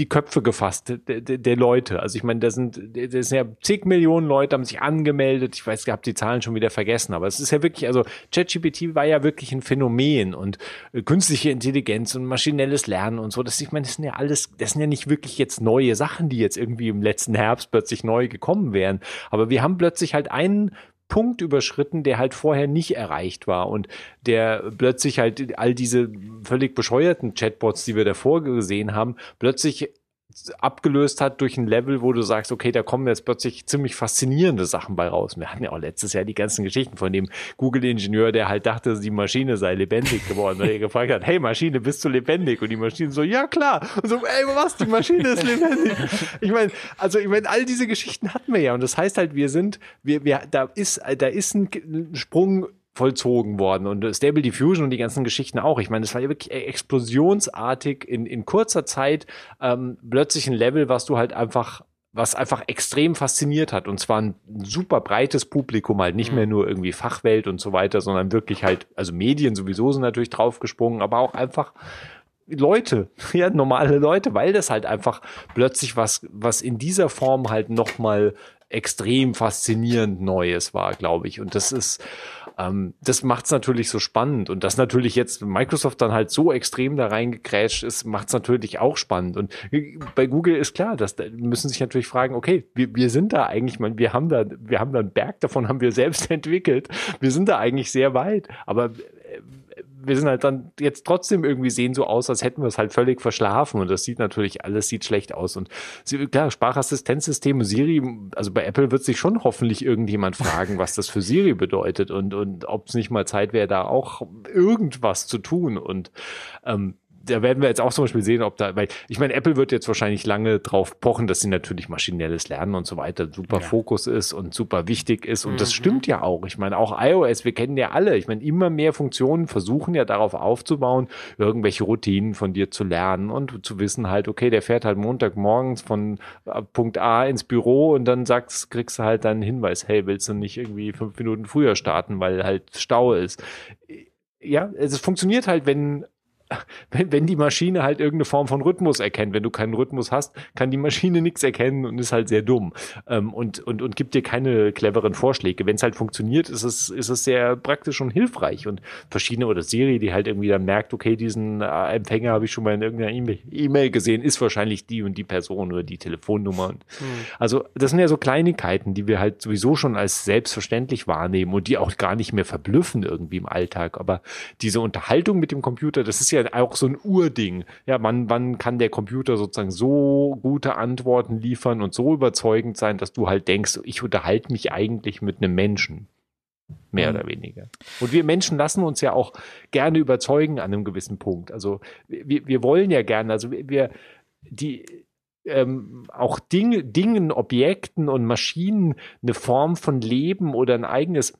die Köpfe gefasst der, der Leute. Also ich meine, da sind, da sind ja zig Millionen Leute haben sich angemeldet. Ich weiß, ich habe die Zahlen schon wieder vergessen, aber es ist ja wirklich, also ChatGPT war ja wirklich ein Phänomen und äh, künstliche Intelligenz und maschinelles Lernen und so. Das ich meine, das sind ja alles, das sind ja nicht wirklich jetzt neue Sachen, die jetzt irgendwie im letzten Herbst plötzlich neu gekommen wären. Aber wir haben plötzlich halt einen Punkt überschritten, der halt vorher nicht erreicht war und der plötzlich halt all diese völlig bescheuerten Chatbots, die wir davor gesehen haben, plötzlich abgelöst hat durch ein Level, wo du sagst, okay, da kommen jetzt plötzlich ziemlich faszinierende Sachen bei raus. Wir hatten ja auch letztes Jahr die ganzen Geschichten von dem Google-Ingenieur, der halt dachte, die Maschine sei lebendig geworden, weil er (laughs) gefragt hat, hey Maschine, bist du lebendig? Und die Maschine so, ja klar. Und so, ey, was, die Maschine ist lebendig. (laughs) Ich meine, also ich meine, all diese Geschichten hatten wir ja. Und das heißt halt, wir sind, wir, wir, da ist, da ist ein Sprung vollzogen worden und Stable Diffusion und die ganzen Geschichten auch. Ich meine, es war ja wirklich explosionsartig in, in kurzer Zeit ähm, plötzlich ein Level, was du halt einfach was einfach extrem fasziniert hat und zwar ein super breites Publikum halt nicht mhm. mehr nur irgendwie Fachwelt und so weiter, sondern wirklich halt also Medien sowieso sind natürlich draufgesprungen, aber auch einfach Leute, (laughs) ja, normale Leute, weil das halt einfach plötzlich was, was in dieser Form halt nochmal extrem faszinierend Neues war, glaube ich. Und das ist, ähm, das macht es natürlich so spannend. Und dass natürlich jetzt Microsoft dann halt so extrem da reingekrätscht ist, macht es natürlich auch spannend. Und bei Google ist klar, dass da müssen sich natürlich fragen, okay, wir, wir sind da eigentlich, man, wir haben da, wir haben da einen Berg davon, haben wir selbst (laughs) entwickelt. Wir sind da eigentlich sehr weit. Aber äh, wir sind halt dann jetzt trotzdem irgendwie sehen so aus, als hätten wir es halt völlig verschlafen. Und das sieht natürlich alles sieht schlecht aus. Und klar, Sprachassistenzsysteme Siri, also bei Apple wird sich schon hoffentlich irgendjemand fragen, was das für Siri bedeutet und und ob es nicht mal Zeit wäre, da auch irgendwas zu tun. Und ähm, da werden wir jetzt auch zum Beispiel sehen, ob da, weil ich meine, Apple wird jetzt wahrscheinlich lange drauf pochen, dass sie natürlich maschinelles Lernen und so weiter super ja. Fokus ist und super wichtig ist. Und mhm. das stimmt ja auch. Ich meine, auch iOS, wir kennen ja alle. Ich meine, immer mehr Funktionen versuchen ja darauf aufzubauen, irgendwelche Routinen von dir zu lernen und zu wissen halt, okay, der fährt halt Montagmorgens von äh, Punkt A ins Büro und dann sagst, kriegst du halt deinen Hinweis, hey, willst du nicht irgendwie fünf Minuten früher starten, weil halt Stau ist ja, es funktioniert halt, wenn wenn, wenn die Maschine halt irgendeine Form von Rhythmus erkennt. Wenn du keinen Rhythmus hast, kann die Maschine nichts erkennen und ist halt sehr dumm ähm, und, und, und gibt dir keine cleveren Vorschläge. Wenn es halt funktioniert, ist es, ist es sehr praktisch und hilfreich. Und verschiedene oder Serie, die halt irgendwie dann merkt, okay, diesen äh, Empfänger habe ich schon mal in irgendeiner E-Mail gesehen, ist wahrscheinlich die und die Person oder die Telefonnummer. Und hm. Also das sind ja so Kleinigkeiten, die wir halt sowieso schon als selbstverständlich wahrnehmen und die auch gar nicht mehr verblüffen irgendwie im Alltag. Aber diese Unterhaltung mit dem Computer, das ist ja auch so ein Urding. Ja, wann, wann kann der Computer sozusagen so gute Antworten liefern und so überzeugend sein, dass du halt denkst, ich unterhalte mich eigentlich mit einem Menschen. Mehr mhm. oder weniger. Und wir Menschen lassen uns ja auch gerne überzeugen an einem gewissen Punkt. Also wir, wir wollen ja gerne, also wir, die, ähm, auch Dinge, Dingen, Objekten und Maschinen eine Form von Leben oder ein eigenes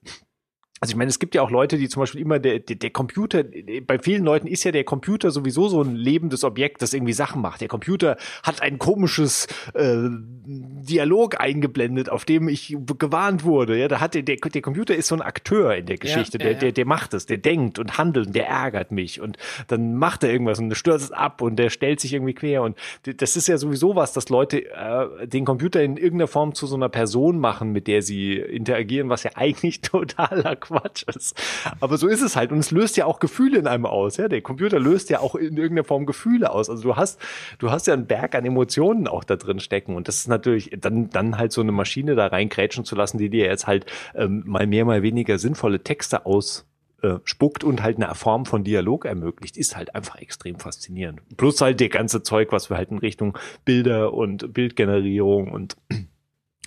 also ich meine, es gibt ja auch Leute, die zum Beispiel immer der, der, der Computer, bei vielen Leuten ist ja der Computer sowieso so ein lebendes Objekt, das irgendwie Sachen macht. Der Computer hat ein komisches äh, Dialog eingeblendet, auf dem ich gewarnt wurde. Ja, da hat der, der, der Computer ist so ein Akteur in der Geschichte, ja, ja, der, der, der macht es, der denkt und handelt und der ärgert mich und dann macht er irgendwas und stürzt es ab und der stellt sich irgendwie quer und das ist ja sowieso was, dass Leute äh, den Computer in irgendeiner Form zu so einer Person machen, mit der sie interagieren, was ja (laughs) eigentlich totaler Quatsch ist. Aber so ist es halt. Und es löst ja auch Gefühle in einem aus. Ja? Der Computer löst ja auch in irgendeiner Form Gefühle aus. Also du hast, du hast ja einen Berg an Emotionen auch da drin stecken. Und das ist natürlich, dann, dann halt so eine Maschine da reinkrätschen zu lassen, die dir jetzt halt ähm, mal mehr, mal weniger sinnvolle Texte aus äh, spuckt und halt eine Form von Dialog ermöglicht, ist halt einfach extrem faszinierend. Plus halt der ganze Zeug, was wir halt in Richtung Bilder und Bildgenerierung und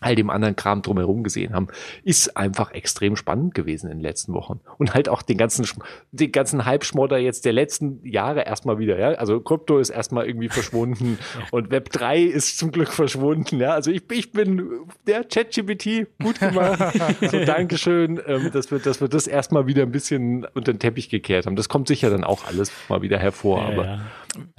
all dem anderen Kram drumherum gesehen haben, ist einfach extrem spannend gewesen in den letzten Wochen. Und halt auch den ganzen, den ganzen Halbschmodder jetzt der letzten Jahre erstmal wieder, ja. Also Krypto ist erstmal irgendwie verschwunden (laughs) und Web 3 ist zum Glück verschwunden, ja. Also ich, ich bin der ChatGPT gut gemacht. (laughs) so, Dankeschön, ähm, dass wir, dass wir das erstmal wieder ein bisschen unter den Teppich gekehrt haben. Das kommt sicher dann auch alles mal wieder hervor, ja, aber. Ja.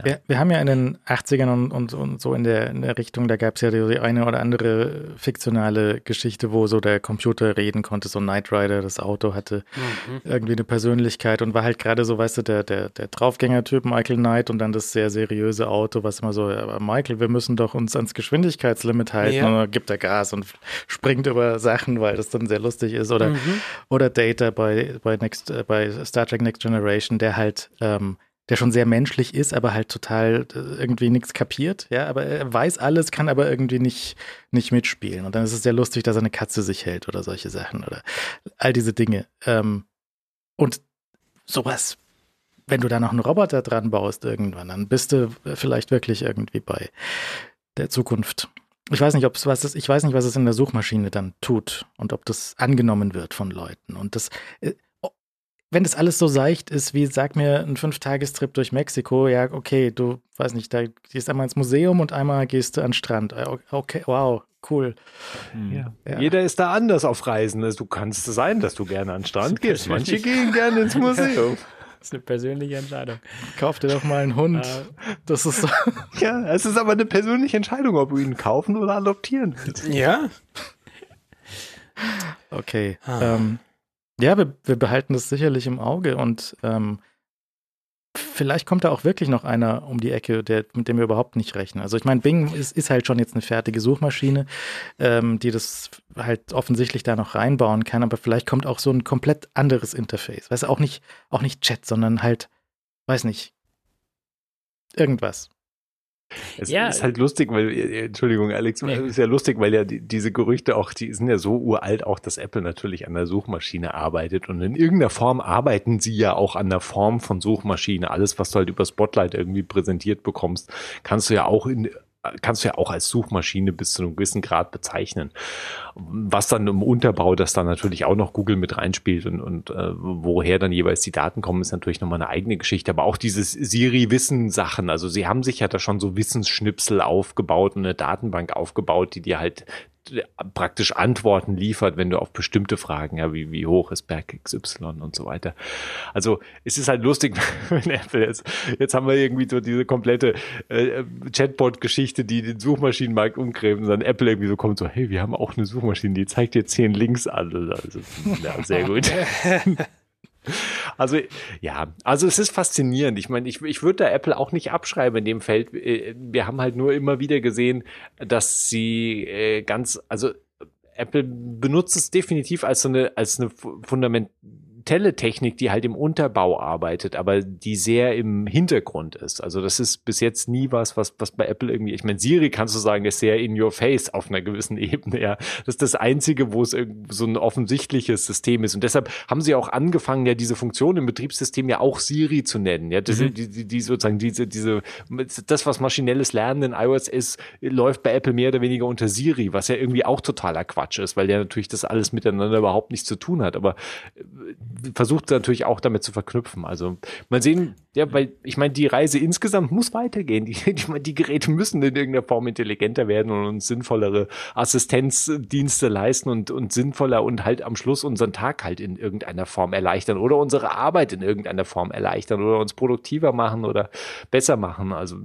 Wir, wir, haben ja in den 80ern und, und, und so in der, in der Richtung, da gab es ja die eine oder andere fiktionale Geschichte, wo so der Computer reden konnte, so Knight Rider, das Auto hatte mhm. irgendwie eine Persönlichkeit und war halt gerade so, weißt du, der, der, der Draufgänger-Typ Michael Knight und dann das sehr seriöse Auto, was immer so, aber Michael, wir müssen doch uns ans Geschwindigkeitslimit halten ja. und dann gibt er Gas und springt über Sachen, weil das dann sehr lustig ist oder, mhm. oder Data bei, bei, Next, äh, bei Star Trek Next Generation, der halt ähm, der schon sehr menschlich ist, aber halt total äh, irgendwie nichts kapiert, ja, aber er weiß alles, kann aber irgendwie nicht, nicht mitspielen. Und dann ist es sehr lustig, dass eine Katze sich hält oder solche Sachen oder all diese Dinge. Ähm, und sowas, wenn du da noch einen Roboter dran baust irgendwann, dann bist du vielleicht wirklich irgendwie bei der Zukunft. Ich weiß nicht, ob es was ist, ich weiß nicht, was es in der Suchmaschine dann tut und ob das angenommen wird von Leuten. Und das, äh, wenn das alles so seicht ist, wie sag mir ein Fünf-Tagestrip durch Mexiko, ja, okay, du weiß nicht, da gehst einmal ins Museum und einmal gehst du an den Strand. Äh, okay, wow, cool. Hm. Ja. Ja. Jeder ist da anders auf Reisen. Also du kannst sein, dass du gerne an den Strand gehst. Manche gehen gerne ins (laughs) Museum. Das ist eine persönliche Entscheidung. Kauf dir doch mal einen Hund. Das ist so. (laughs) Ja, es ist aber eine persönliche Entscheidung, ob du ihn kaufen oder adoptieren willst. Ja. Okay. Ah. Ähm, ja, wir, wir behalten das sicherlich im Auge und ähm, vielleicht kommt da auch wirklich noch einer um die Ecke, der, mit dem wir überhaupt nicht rechnen. Also ich meine, Bing ist, ist halt schon jetzt eine fertige Suchmaschine, ähm, die das halt offensichtlich da noch reinbauen kann, aber vielleicht kommt auch so ein komplett anderes Interface. Weißt du, auch nicht, auch nicht Chat, sondern halt, weiß nicht, irgendwas. Es ja. ist halt lustig, weil, äh, Entschuldigung, Alex, es ist ja lustig, weil ja die, diese Gerüchte auch, die sind ja so uralt, auch dass Apple natürlich an der Suchmaschine arbeitet und in irgendeiner Form arbeiten sie ja auch an der Form von Suchmaschine. Alles, was du halt über Spotlight irgendwie präsentiert bekommst, kannst du ja auch in kannst du ja auch als Suchmaschine bis zu einem gewissen Grad bezeichnen. Was dann im Unterbau, das dann natürlich auch noch Google mit reinspielt und, und äh, woher dann jeweils die Daten kommen, ist natürlich nochmal eine eigene Geschichte. Aber auch dieses Siri-Wissen-Sachen, also sie haben sich ja da schon so Wissensschnipsel aufgebaut und eine Datenbank aufgebaut, die dir halt praktisch Antworten liefert, wenn du auf bestimmte Fragen, ja, wie, wie hoch ist Berg XY und so weiter. Also es ist halt lustig, (laughs) wenn Apple jetzt, jetzt haben wir irgendwie so diese komplette äh, Chatbot-Geschichte, die den Suchmaschinenmarkt umgräbt und dann Apple irgendwie so kommt so, hey, wir haben auch eine Suchmaschine, die zeigt dir zehn Links an. Also, ja, sehr gut. (laughs) Also ja, also es ist faszinierend. Ich meine, ich, ich würde da Apple auch nicht abschreiben in dem Feld. Äh, wir haben halt nur immer wieder gesehen, dass sie äh, ganz, also Apple benutzt es definitiv als so eine, als eine Fundament, Teletechnik, die halt im Unterbau arbeitet, aber die sehr im Hintergrund ist. Also das ist bis jetzt nie was, was, was bei Apple irgendwie, ich meine, Siri kannst du sagen, ist sehr in your face auf einer gewissen (laughs) Ebene, ja. Das ist das einzige, wo es so ein offensichtliches System ist. Und deshalb haben sie auch angefangen, ja, diese Funktion im Betriebssystem ja auch Siri zu nennen, ja. Das, mhm. die, die, die sozusagen diese, diese, das, was maschinelles Lernen in iOS ist, läuft bei Apple mehr oder weniger unter Siri, was ja irgendwie auch totaler Quatsch ist, weil der natürlich das alles miteinander überhaupt nichts zu tun hat. Aber versucht natürlich auch damit zu verknüpfen. Also mal sehen, ja, weil ich meine, die Reise insgesamt muss weitergehen. (laughs) Die, die, die Geräte müssen in irgendeiner Form intelligenter werden und uns sinnvollere Assistenzdienste leisten und, und sinnvoller und halt am Schluss unseren Tag halt in irgendeiner Form erleichtern oder unsere Arbeit in irgendeiner Form erleichtern oder uns produktiver machen oder besser machen. Also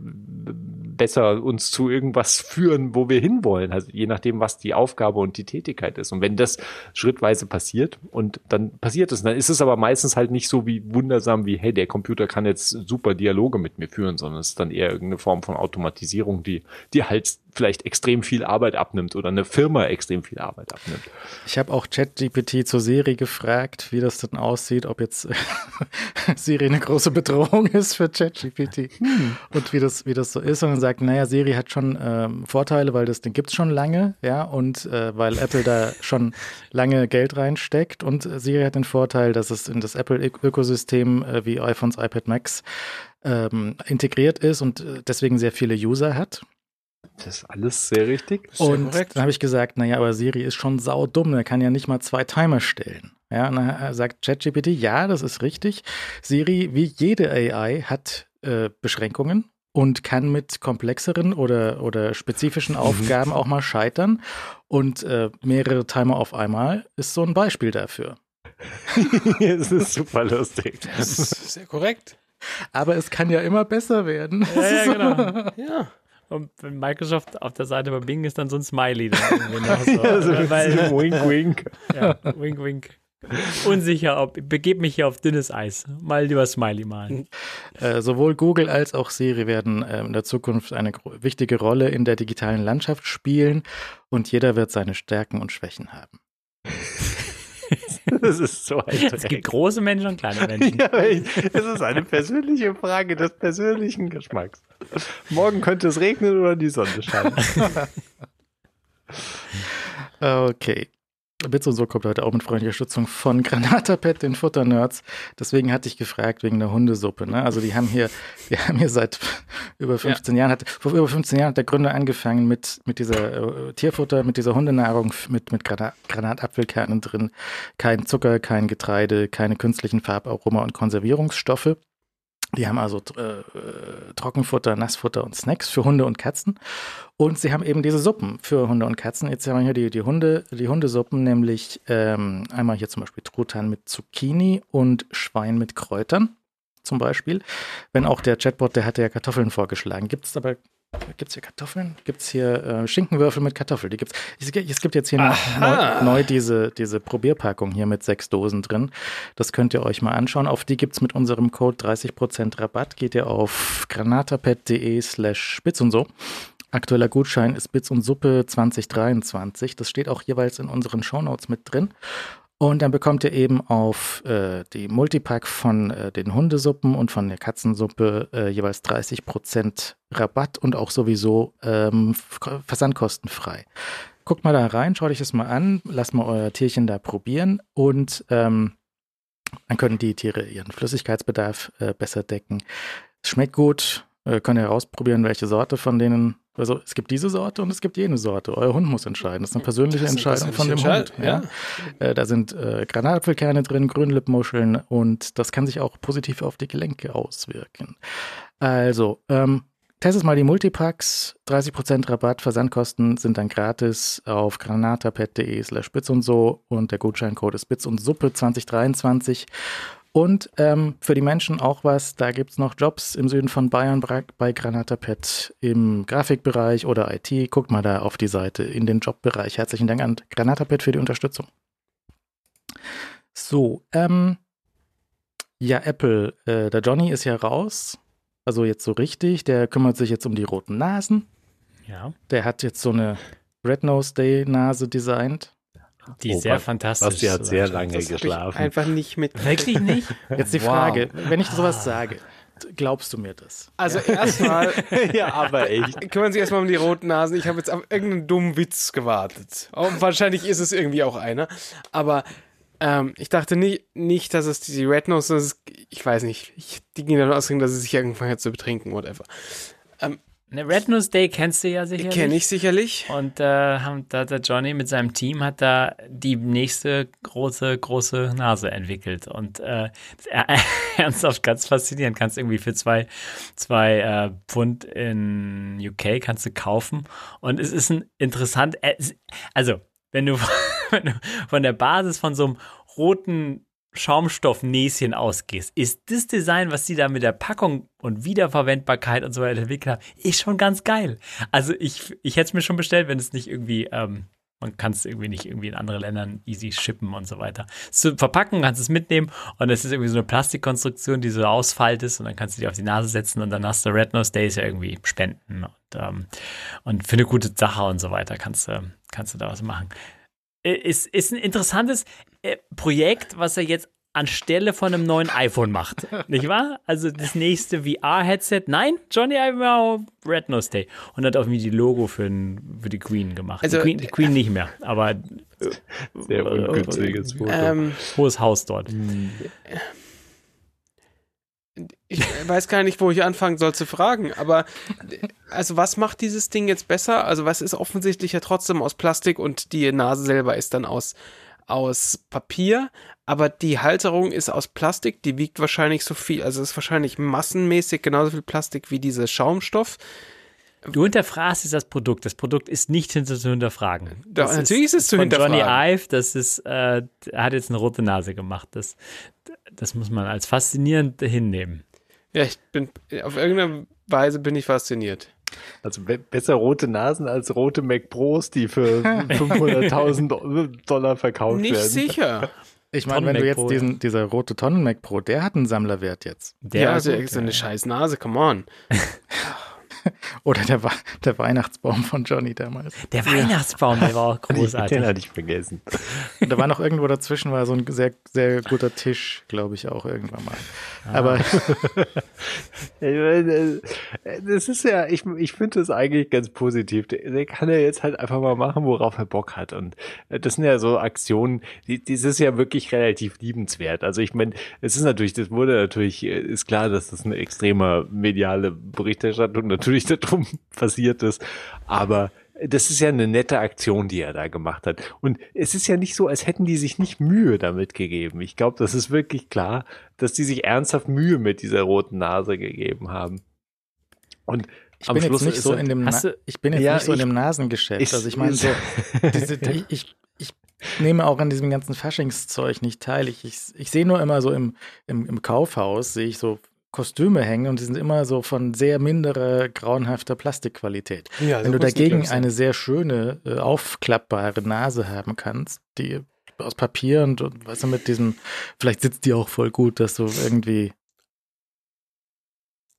besser uns zu irgendwas führen, wo wir hinwollen. Also je nachdem, was die Aufgabe und die Tätigkeit ist. Und wenn das schrittweise passiert und dann passiert es, dann ist es aber meistens halt nicht so wie wundersam wie, hey, der Computer kann jetzt super Dialoge mit mir führen, sondern es ist dann eher irgendeine Form von Automatisierung, die, die halt vielleicht extrem viel Arbeit abnimmt oder eine Firma extrem viel Arbeit abnimmt. Ich habe auch ChatGPT zur Serie gefragt, wie das denn aussieht, ob jetzt (laughs) Siri eine große Bedrohung ist für ChatGPT hm. und wie das, wie das so ist. Und dann sagt, naja, Siri hat schon ähm, Vorteile, weil das Ding gibt es schon lange, ja, und äh, weil Apple da schon lange Geld reinsteckt. Und Siri hat den Vorteil, dass es in das Apple-Ökosystem äh, wie iPhones, iPad Max ähm, integriert ist und äh, deswegen sehr viele User hat. Das ist alles sehr richtig. Und korrekt. dann habe ich gesagt, naja, aber Siri ist schon saudumm, er kann ja nicht mal zwei Timer stellen. Ja, und dann sagt ChatGPT, ja, das ist richtig. Siri, wie jede AI, hat äh, Beschränkungen und kann mit komplexeren oder, oder spezifischen mhm. Aufgaben auch mal scheitern. Und äh, mehrere Timer auf einmal ist so ein Beispiel dafür. (laughs) das ist super lustig. Das ist sehr korrekt. Aber es kann ja immer besser werden. Ja, ja (laughs) genau. ja. Und wenn Microsoft auf der Seite bei Bing ist, dann so ein Smiley. Dann (laughs) so. ja, so Weil, wink, wink. Ja, wink, wink. Unsicher, ob begebe mich hier auf dünnes Eis. Mal lieber Smiley malen. Äh, sowohl Google als auch Siri werden äh, in der Zukunft eine wichtige Rolle in der digitalen Landschaft spielen und jeder wird seine Stärken und Schwächen haben. (laughs) Das ist so ein Dreck. Es gibt große Menschen und kleine Menschen. (laughs) Ja, es ist eine persönliche Frage des persönlichen Geschmacks. Morgen könnte es regnen oder die Sonne scheinen. (laughs) okay. Bits und so kommt heute auch mit freundlicher Stützung von (laughs) Granatapet, den Futternerds. Deswegen hatte ich gefragt wegen der Hundesuppe. Ne? Also die haben hier, (laughs) wir haben hier seit (laughs) über 15 ja. Jahren, hat, vor über 15 Jahren hat der Gründer angefangen mit, mit dieser äh, Tierfutter, mit dieser Hundenahrung, mit, mit Granat, Granatapfelkernen drin. Kein Zucker, kein Getreide, keine künstlichen Farbaroma und Konservierungsstoffe. Die haben also äh, Trockenfutter, Nassfutter und Snacks für Hunde und Katzen. Und sie haben eben diese Suppen für Hunde und Katzen. Jetzt haben wir hier die, die, Hunde, die Hundesuppen, nämlich ähm, einmal hier zum Beispiel Truthahn mit Zucchini und Schwein mit Kräutern zum Beispiel. Wenn auch der Chatbot, der hatte ja Kartoffeln vorgeschlagen. Gibt es aber Gibt es hier Kartoffeln? Gibt es hier äh, Schinkenwürfel mit Kartoffeln? Die gibt's. Es, es gibt jetzt hier neu, neu, diese, diese Probierpackung hier mit sechs Dosen drin. Das könnt ihr euch mal anschauen. Auf die gibt es mit unserem Code 30% Rabatt. Geht ihr auf granatapet.de slash spitz und so. Aktueller Gutschein ist Bits und Suppe 2023. Das steht auch jeweils in unseren Shownotes mit drin. Und dann bekommt ihr eben auf äh, die Multipack von äh, den Hundesuppen und von der Katzensuppe äh, jeweils 30% Rabatt und auch sowieso ähm, versandkostenfrei. Guckt mal da rein, schaut euch das mal an, lasst mal euer Tierchen da probieren und ähm, dann können die Tiere ihren Flüssigkeitsbedarf äh, besser decken. Es schmeckt gut, äh, könnt ihr herausprobieren, welche Sorte von denen also es gibt diese Sorte und es gibt jene Sorte. Euer Hund muss entscheiden. Das ist eine persönliche ist Entscheidung von dem Hund. Ja. Äh, da sind äh, Granatapfelkerne drin, Grünlippmuscheln und das kann sich auch positiv auf die Gelenke auswirken. Also, ähm, testet mal die Multipacks. 30% Rabatt, Versandkosten sind dann gratis auf granatapet.de slash spitz und so und der Gutscheincode ist spitz und Suppe 2023. Und ähm, für die Menschen auch was, da gibt es noch Jobs im Süden von Bayern bei Granatapet im Grafikbereich oder IT. Guckt mal da auf die Seite in den Jobbereich. Herzlichen Dank an Granatapet für die Unterstützung. So, ähm, ja, Apple, äh, der Johnny ist ja raus. Also jetzt so richtig. Der kümmert sich jetzt um die roten Nasen. Ja. Der hat jetzt so eine Red Nose Day Nase designt. Die oh, sehr fantastisch. Basti hat sehr lange das geschlafen. einfach nicht mit. Wirklich nicht? (laughs) Jetzt die Frage, wow. wenn ich sowas sage, glaubst du mir das? Also erstmal, (laughs) ja, aber echt. Kümmern Sie erstmal um die roten Nasen. Ich habe jetzt auf irgendeinen dummen Witz gewartet. Oh, wahrscheinlich ist es irgendwie auch einer. Aber ähm, ich dachte nicht, nicht, dass es die Red Nose ist. Ich weiß nicht. Ich, die gehen davon aus, dass sie sich irgendwann hat zu betrinken, whatever. Ähm, eine Red Nose Day kennst du ja sicherlich. Kenne ich sicherlich. Und äh, da der Johnny mit seinem Team hat da die nächste große, große Nase entwickelt. Und äh, (laughs) ernsthaft ganz faszinierend. Kannst irgendwie für zwei, zwei äh, Pfund in UK kannst du kaufen. Und es ist ein interessant, äh, also wenn du, (laughs) wenn du von der Basis von so einem roten Schaumstoffnäschen ausgehst, ist das Design, was sie da mit der Packung und Wiederverwendbarkeit und so weiter entwickelt haben, ist schon ganz geil. Also ich, ich hätte es mir schon bestellt, wenn es nicht irgendwie, ähm, man kann es irgendwie nicht irgendwie in andere Ländern easy shippen und so weiter. Zu verpacken, kannst es mitnehmen und es ist irgendwie so eine Plastikkonstruktion, die so ausfaltest und dann kannst du die auf die Nase setzen und dann hast du Red Nose Days ja irgendwie spenden und, ähm, und für eine gute Sache und so weiter kannst du, kannst du da was machen. Äh, ist, ist ein interessantes Projekt, was er jetzt anstelle von einem neuen iPhone macht. Nicht wahr? Also das nächste VR-Headset. Nein, Johnny Ive Red Nose Day. Und hat auch irgendwie die Logo für, für die Queen gemacht. Also, die, Queen, die Queen nicht mehr, aber (laughs) sehr ungünstiges Foto. Ähm, hohes Haus dort. Hm ich weiß gar nicht, wo ich anfangen soll zu fragen, aber also was macht dieses Ding jetzt besser? Also was ist offensichtlich ja trotzdem aus Plastik und die Nase selber ist dann aus, aus Papier, aber die Halterung ist aus Plastik, die wiegt wahrscheinlich so viel, also ist wahrscheinlich massenmäßig genauso viel Plastik wie dieser Schaumstoff. Du hinterfragst jetzt das Produkt. Das Produkt ist nicht hinter zu hinterfragen. Doch, natürlich ist, ist es zu von hinterfragen. Johnny Ive, das ist, äh, hat jetzt eine rote Nase gemacht. Das, das muss man als faszinierend hinnehmen. Ja, ich bin, auf irgendeine Weise bin ich fasziniert. Also be besser rote Nasen als rote Mac Pros, die für (laughs) 500.000 Dollar verkauft Nicht werden. Nicht sicher. Ich meine, wenn du jetzt Pro, diesen, dieser rote Tonnen Mac Pro, der hat einen Sammlerwert jetzt. Der ja, also so eine scheiß Nase, come on. (laughs) (laughs) Oder der, der Weihnachtsbaum von Johnny damals. Der Weihnachtsbaum, der war (laughs) auch großartig. Den hatte ich vergessen. Und da war noch irgendwo dazwischen war so ein sehr, sehr guter Tisch, glaube ich, auch irgendwann mal. Ah. Aber (laughs) das ist ja, ich, ich finde das eigentlich ganz positiv. Der, der, kann ja jetzt halt einfach mal machen, worauf er Bock hat. Und das sind ja so Aktionen, die, das ist ja wirklich relativ liebenswert. Also ich meine, es ist natürlich, das wurde natürlich, ist klar, dass das eine extreme mediale Berichterstattung natürlich natürlich (laughs) darum passiert ist. Aber das ist ja eine nette Aktion, die er da gemacht hat. Und es ist ja nicht so, als hätten die sich nicht Mühe damit gegeben. Ich glaube, das ist wirklich klar, dass die sich ernsthaft Mühe mit dieser roten Nase gegeben haben. Und ich bin Schluss jetzt nicht so in dem, Na ich bin jetzt ja, nicht so in dem Nasengeschäft. Ich, also ich meine (laughs) so, diese, ich, ich nehme auch an diesem ganzen Faschingszeug nicht teil. Ich, ich, ich sehe nur immer so im, im, im Kaufhaus, sehe ich so Kostüme hängen und die sind immer so von sehr minderer, grauenhafter Plastikqualität. Ja, Wenn du dagegen eine sehr schöne, äh, aufklappbare Nase haben kannst, die aus Papier und, und weißt du, mit diesem, vielleicht sitzt die auch voll gut, dass du irgendwie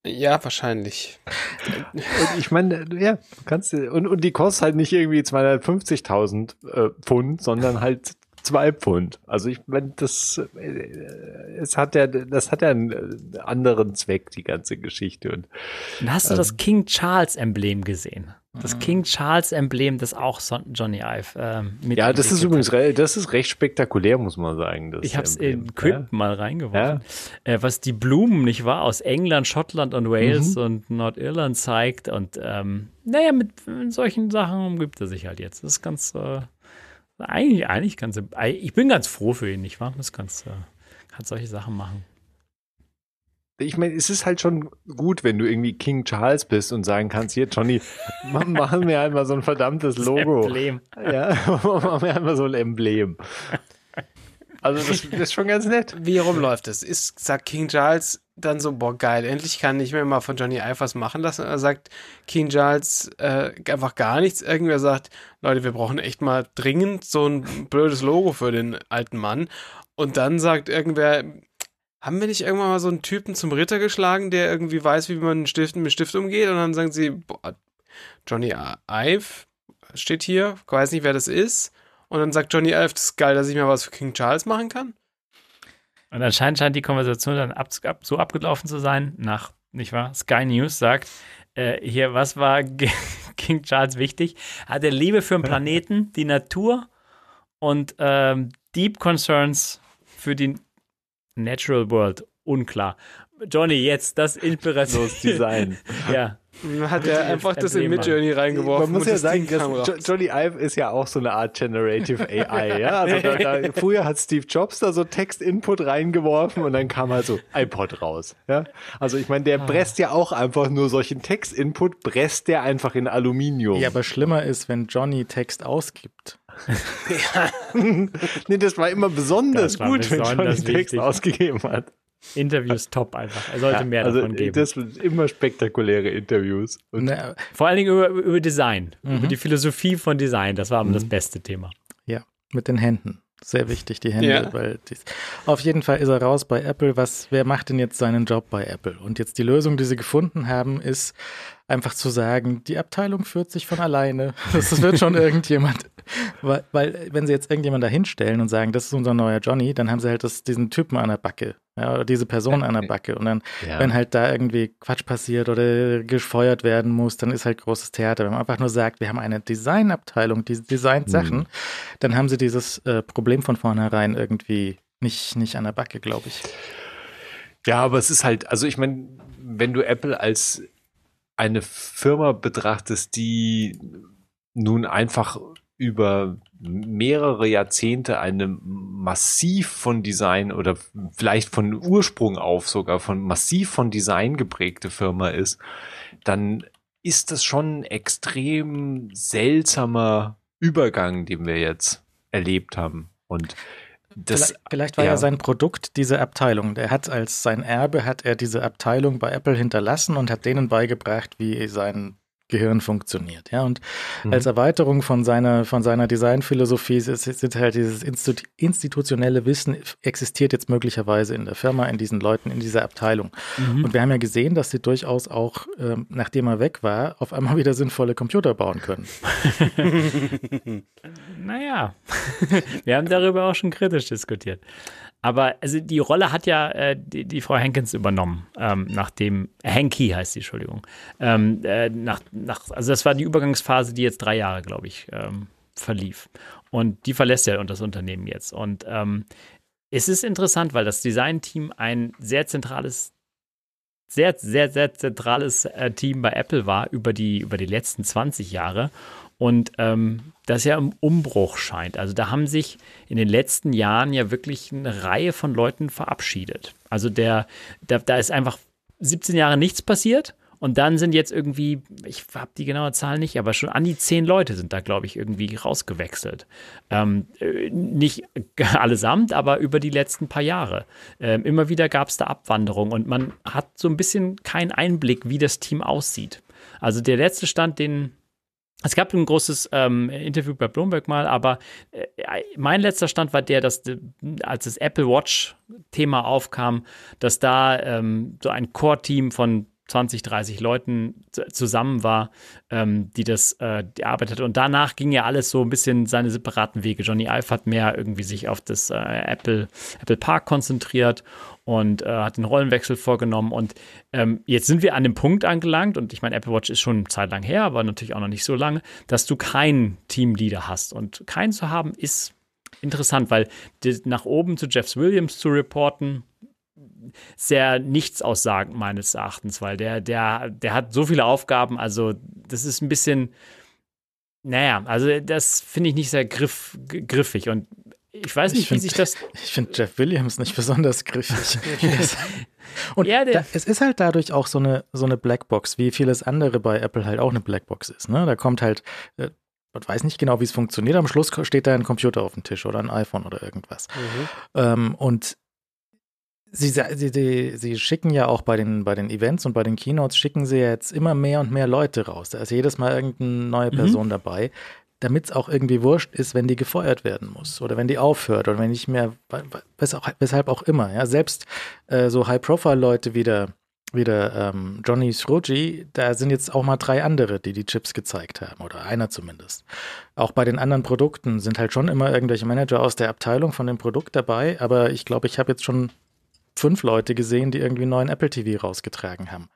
Ja, wahrscheinlich. Und ich meine, ja, kannst du, und, und die kostet halt nicht irgendwie 250.000 äh, Pfund, sondern halt zwei Pfund. Also ich meine, das, äh, es hat ja, das hat ja einen äh, anderen Zweck, die ganze Geschichte. Und Und hast du das King Charles Emblem gesehen? Das King Charles Emblem, das auch Johnny Ive ähm, mit ja, das ist übrigens, das ist recht spektakulär, muss man sagen. Das Ich habe es in Crypt mal reingeworfen. Ja. Äh, was die Blumen, nicht wahr, aus England, Schottland und Wales Mhm. und Nordirland zeigt. Und ähm, naja, mit, mit solchen Sachen umgibt er sich halt jetzt. Das ist ganz, äh, eigentlich, eigentlich ganz, ich bin ganz froh für ihn, nicht wahr? Das kannst, äh, kannst solche Sachen machen. Ich meine, es ist halt schon gut, wenn du irgendwie King Charles bist und sagen kannst, hier, Johnny, mach, machen wir einmal so ein verdammtes Logo. Emblem. Ja, (laughs) machen wir einmal so ein Emblem. Also das, das ist schon ganz nett. Wie rum läuft es? Ist, sagt King Charles dann so, boah, geil, endlich kann ich mir mal von Johnny was machen lassen? Oder sagt King Charles äh, einfach gar nichts? Irgendwer sagt, Leute, wir brauchen echt mal dringend so ein blödes Logo für den alten Mann. Und dann sagt irgendwer, haben wir nicht irgendwann mal so einen Typen zum Ritter geschlagen, der irgendwie weiß, wie man Stift, mit Stift umgeht? Und dann sagen sie, boah, Johnny Ive steht hier, weiß nicht, wer das ist. Und dann sagt Johnny Ive, das ist geil, dass ich mal was für King Charles machen kann. Und anscheinend scheint die Konversation dann ab, ab, so abgelaufen zu sein, nach, nicht wahr? Sky News sagt, äh, hier, was war (laughs) King Charles wichtig? Hat er Liebe für den Planeten, die Natur und ähm, Deep Concerns für die Natural World. Unklar. Johnny, jetzt das Inspiration. So das Design. (laughs) ja. Hat er einfach das in Midjourney reingeworfen. Man muss ja das sagen, dass Johnny Ive ist ja auch so eine Art Generative AI. Ja? Also da, da, früher hat Steve Jobs da so Text-Input reingeworfen und dann kam halt so iPod raus. Ja? Also ich meine, der presst ja auch einfach nur solchen Text-Input, presst der einfach in Aluminium. Ja, aber schlimmer ist, wenn Johnny Text ausgibt. (laughs) nee, das war immer besonders Das war gut, wenn besonders Johnny Text ausgegeben hat. Interviews top einfach. Er sollte mehr also davon geben. das sind immer spektakuläre Interviews. Und Ne, Vor allen Dingen über, über Design, Mhm. über die Philosophie von Design. Das war das beste Thema. ja, mit den Händen. Sehr wichtig, die Hände, Ja. weil dies, auf jeden Fall ist er raus bei Apple. Was, wer macht denn jetzt seinen Job bei Apple? Und jetzt die Lösung, die sie gefunden haben, ist einfach zu sagen, die Abteilung führt sich von alleine. Das wird schon irgendjemand. (laughs) Weil, weil, wenn sie jetzt irgendjemand da hinstellen und sagen, das ist unser neuer Johnny, dann haben sie halt das, diesen Typen an der Backe. Ja, oder diese Person an der Backe. Und dann, Ja. wenn halt da irgendwie Quatsch passiert oder gefeuert werden muss, dann ist halt großes Theater. Wenn man einfach nur sagt, wir haben eine Designabteilung, die designt Sachen, dann haben sie dieses äh, Problem von vornherein irgendwie nicht, nicht an der Backe, glaube ich. Ja, aber es ist halt, also ich meine, wenn du Apple als eine Firma betrachtest, die nun einfach über mehrere Jahrzehnte eine massiv von Design oder vielleicht von Ursprung auf sogar von massiv von Design geprägte Firma ist, dann ist das schon ein extrem seltsamer Übergang, den wir jetzt erlebt haben. Und das, vielleicht, war ja. ja. sein Produkt diese Abteilung. Er hat als sein Erbe hat er diese Abteilung bei Apple hinterlassen und hat denen beigebracht, wie sein Gehirn funktioniert. Ja, und mhm. als Erweiterung von seiner, von seiner Designphilosophie ist, ist halt dieses Institu institutionelle Wissen existiert jetzt möglicherweise in der Firma, in diesen Leuten, in dieser Abteilung. Mhm. Und wir haben ja gesehen, dass sie durchaus auch, ähm, nachdem er weg war, auf einmal (laughs) wieder sinnvolle Computer bauen können. (laughs) naja, wir haben darüber auch schon kritisch diskutiert. Aber also die Rolle hat ja äh, die, die, Frau Henkens übernommen, ähm, nachdem, Henky heißt die, Entschuldigung. Ähm, äh, nach, nach, also das war die Übergangsphase, die jetzt drei Jahre, glaube ich, ähm, verlief. Und die verlässt ja das Unternehmen jetzt. Und ähm, es ist interessant, weil das Designteam ein sehr zentrales, sehr, sehr, sehr zentrales äh, Team bei Apple war über die, über die letzten 20 Jahre und ähm, das ja im Umbruch scheint. Also da haben sich in den letzten Jahren ja wirklich eine Reihe von Leuten verabschiedet. Also der, der da ist einfach 17 Jahre nichts passiert Und dann sind jetzt irgendwie, ich habe die genaue Zahl nicht, aber schon an die zehn Leute sind da, glaube ich, irgendwie rausgewechselt. Ähm, äh, nicht (laughs) allesamt, aber über die letzten paar Jahre. Ähm, immer wieder gab es da Abwanderung und man hat so ein bisschen keinen Einblick, wie das Team aussieht. Also der letzte Stand, den es gab ein großes ähm, Interview bei Bloomberg mal, aber äh, mein letzter Stand war der, dass als das Apple Watch-Thema aufkam, dass da ähm, so ein Core-Team von 20, 30 Leuten zusammen war, ähm, die das äh, gearbeitet hat. Und danach ging ja alles so ein bisschen seine separaten Wege. Johnny Ive hat mehr irgendwie sich auf das äh, Apple, Apple Park konzentriert und äh, hat den Rollenwechsel vorgenommen. Und ähm, jetzt sind wir an dem Punkt angelangt, und ich meine, Apple Watch ist schon eine Zeit lang her, aber natürlich auch noch nicht so lange, dass du keinen Teamleader hast. Und keinen zu haben ist interessant, weil nach oben zu Jeff Williams zu reporten, sehr nichtsaussagend meines Erachtens, weil der, der, der hat so viele Aufgaben, also das ist ein bisschen, naja, also das finde ich nicht sehr griff, griffig und ich weiß nicht, (laughs) ich find, wie sich das. Ich finde Jeff Williams nicht besonders griffig. (laughs) (laughs) und ja, da, es ist halt dadurch auch so eine, so eine Blackbox, wie vieles andere bei Apple halt auch eine Blackbox ist. Ne? Da kommt halt, äh, man weiß nicht genau, wie es funktioniert. Am Schluss steht da ein Computer auf dem Tisch oder ein iPhone oder irgendwas. Mhm. Ähm, und Sie, sie, sie, sie, schicken ja auch bei den, bei den Events und bei den Keynotes, schicken sie jetzt immer mehr und mehr Leute raus. Da ist jedes Mal irgendeine neue mhm. Person mhm. dabei, damit es auch irgendwie wurscht ist, wenn die gefeuert werden muss oder wenn die aufhört oder wenn nicht mehr, weshalb auch immer. Ja, selbst äh, so High-Profile-Leute wie der, wie der ähm, Johnny Sroji, da sind jetzt auch mal drei andere, die die Chips gezeigt haben oder einer zumindest. Auch bei den anderen Produkten sind halt schon immer irgendwelche Manager aus der Abteilung von dem Produkt dabei, aber ich glaube, ich habe jetzt schon fünf Leute gesehen, die irgendwie einen neuen Apple TV rausgetragen haben.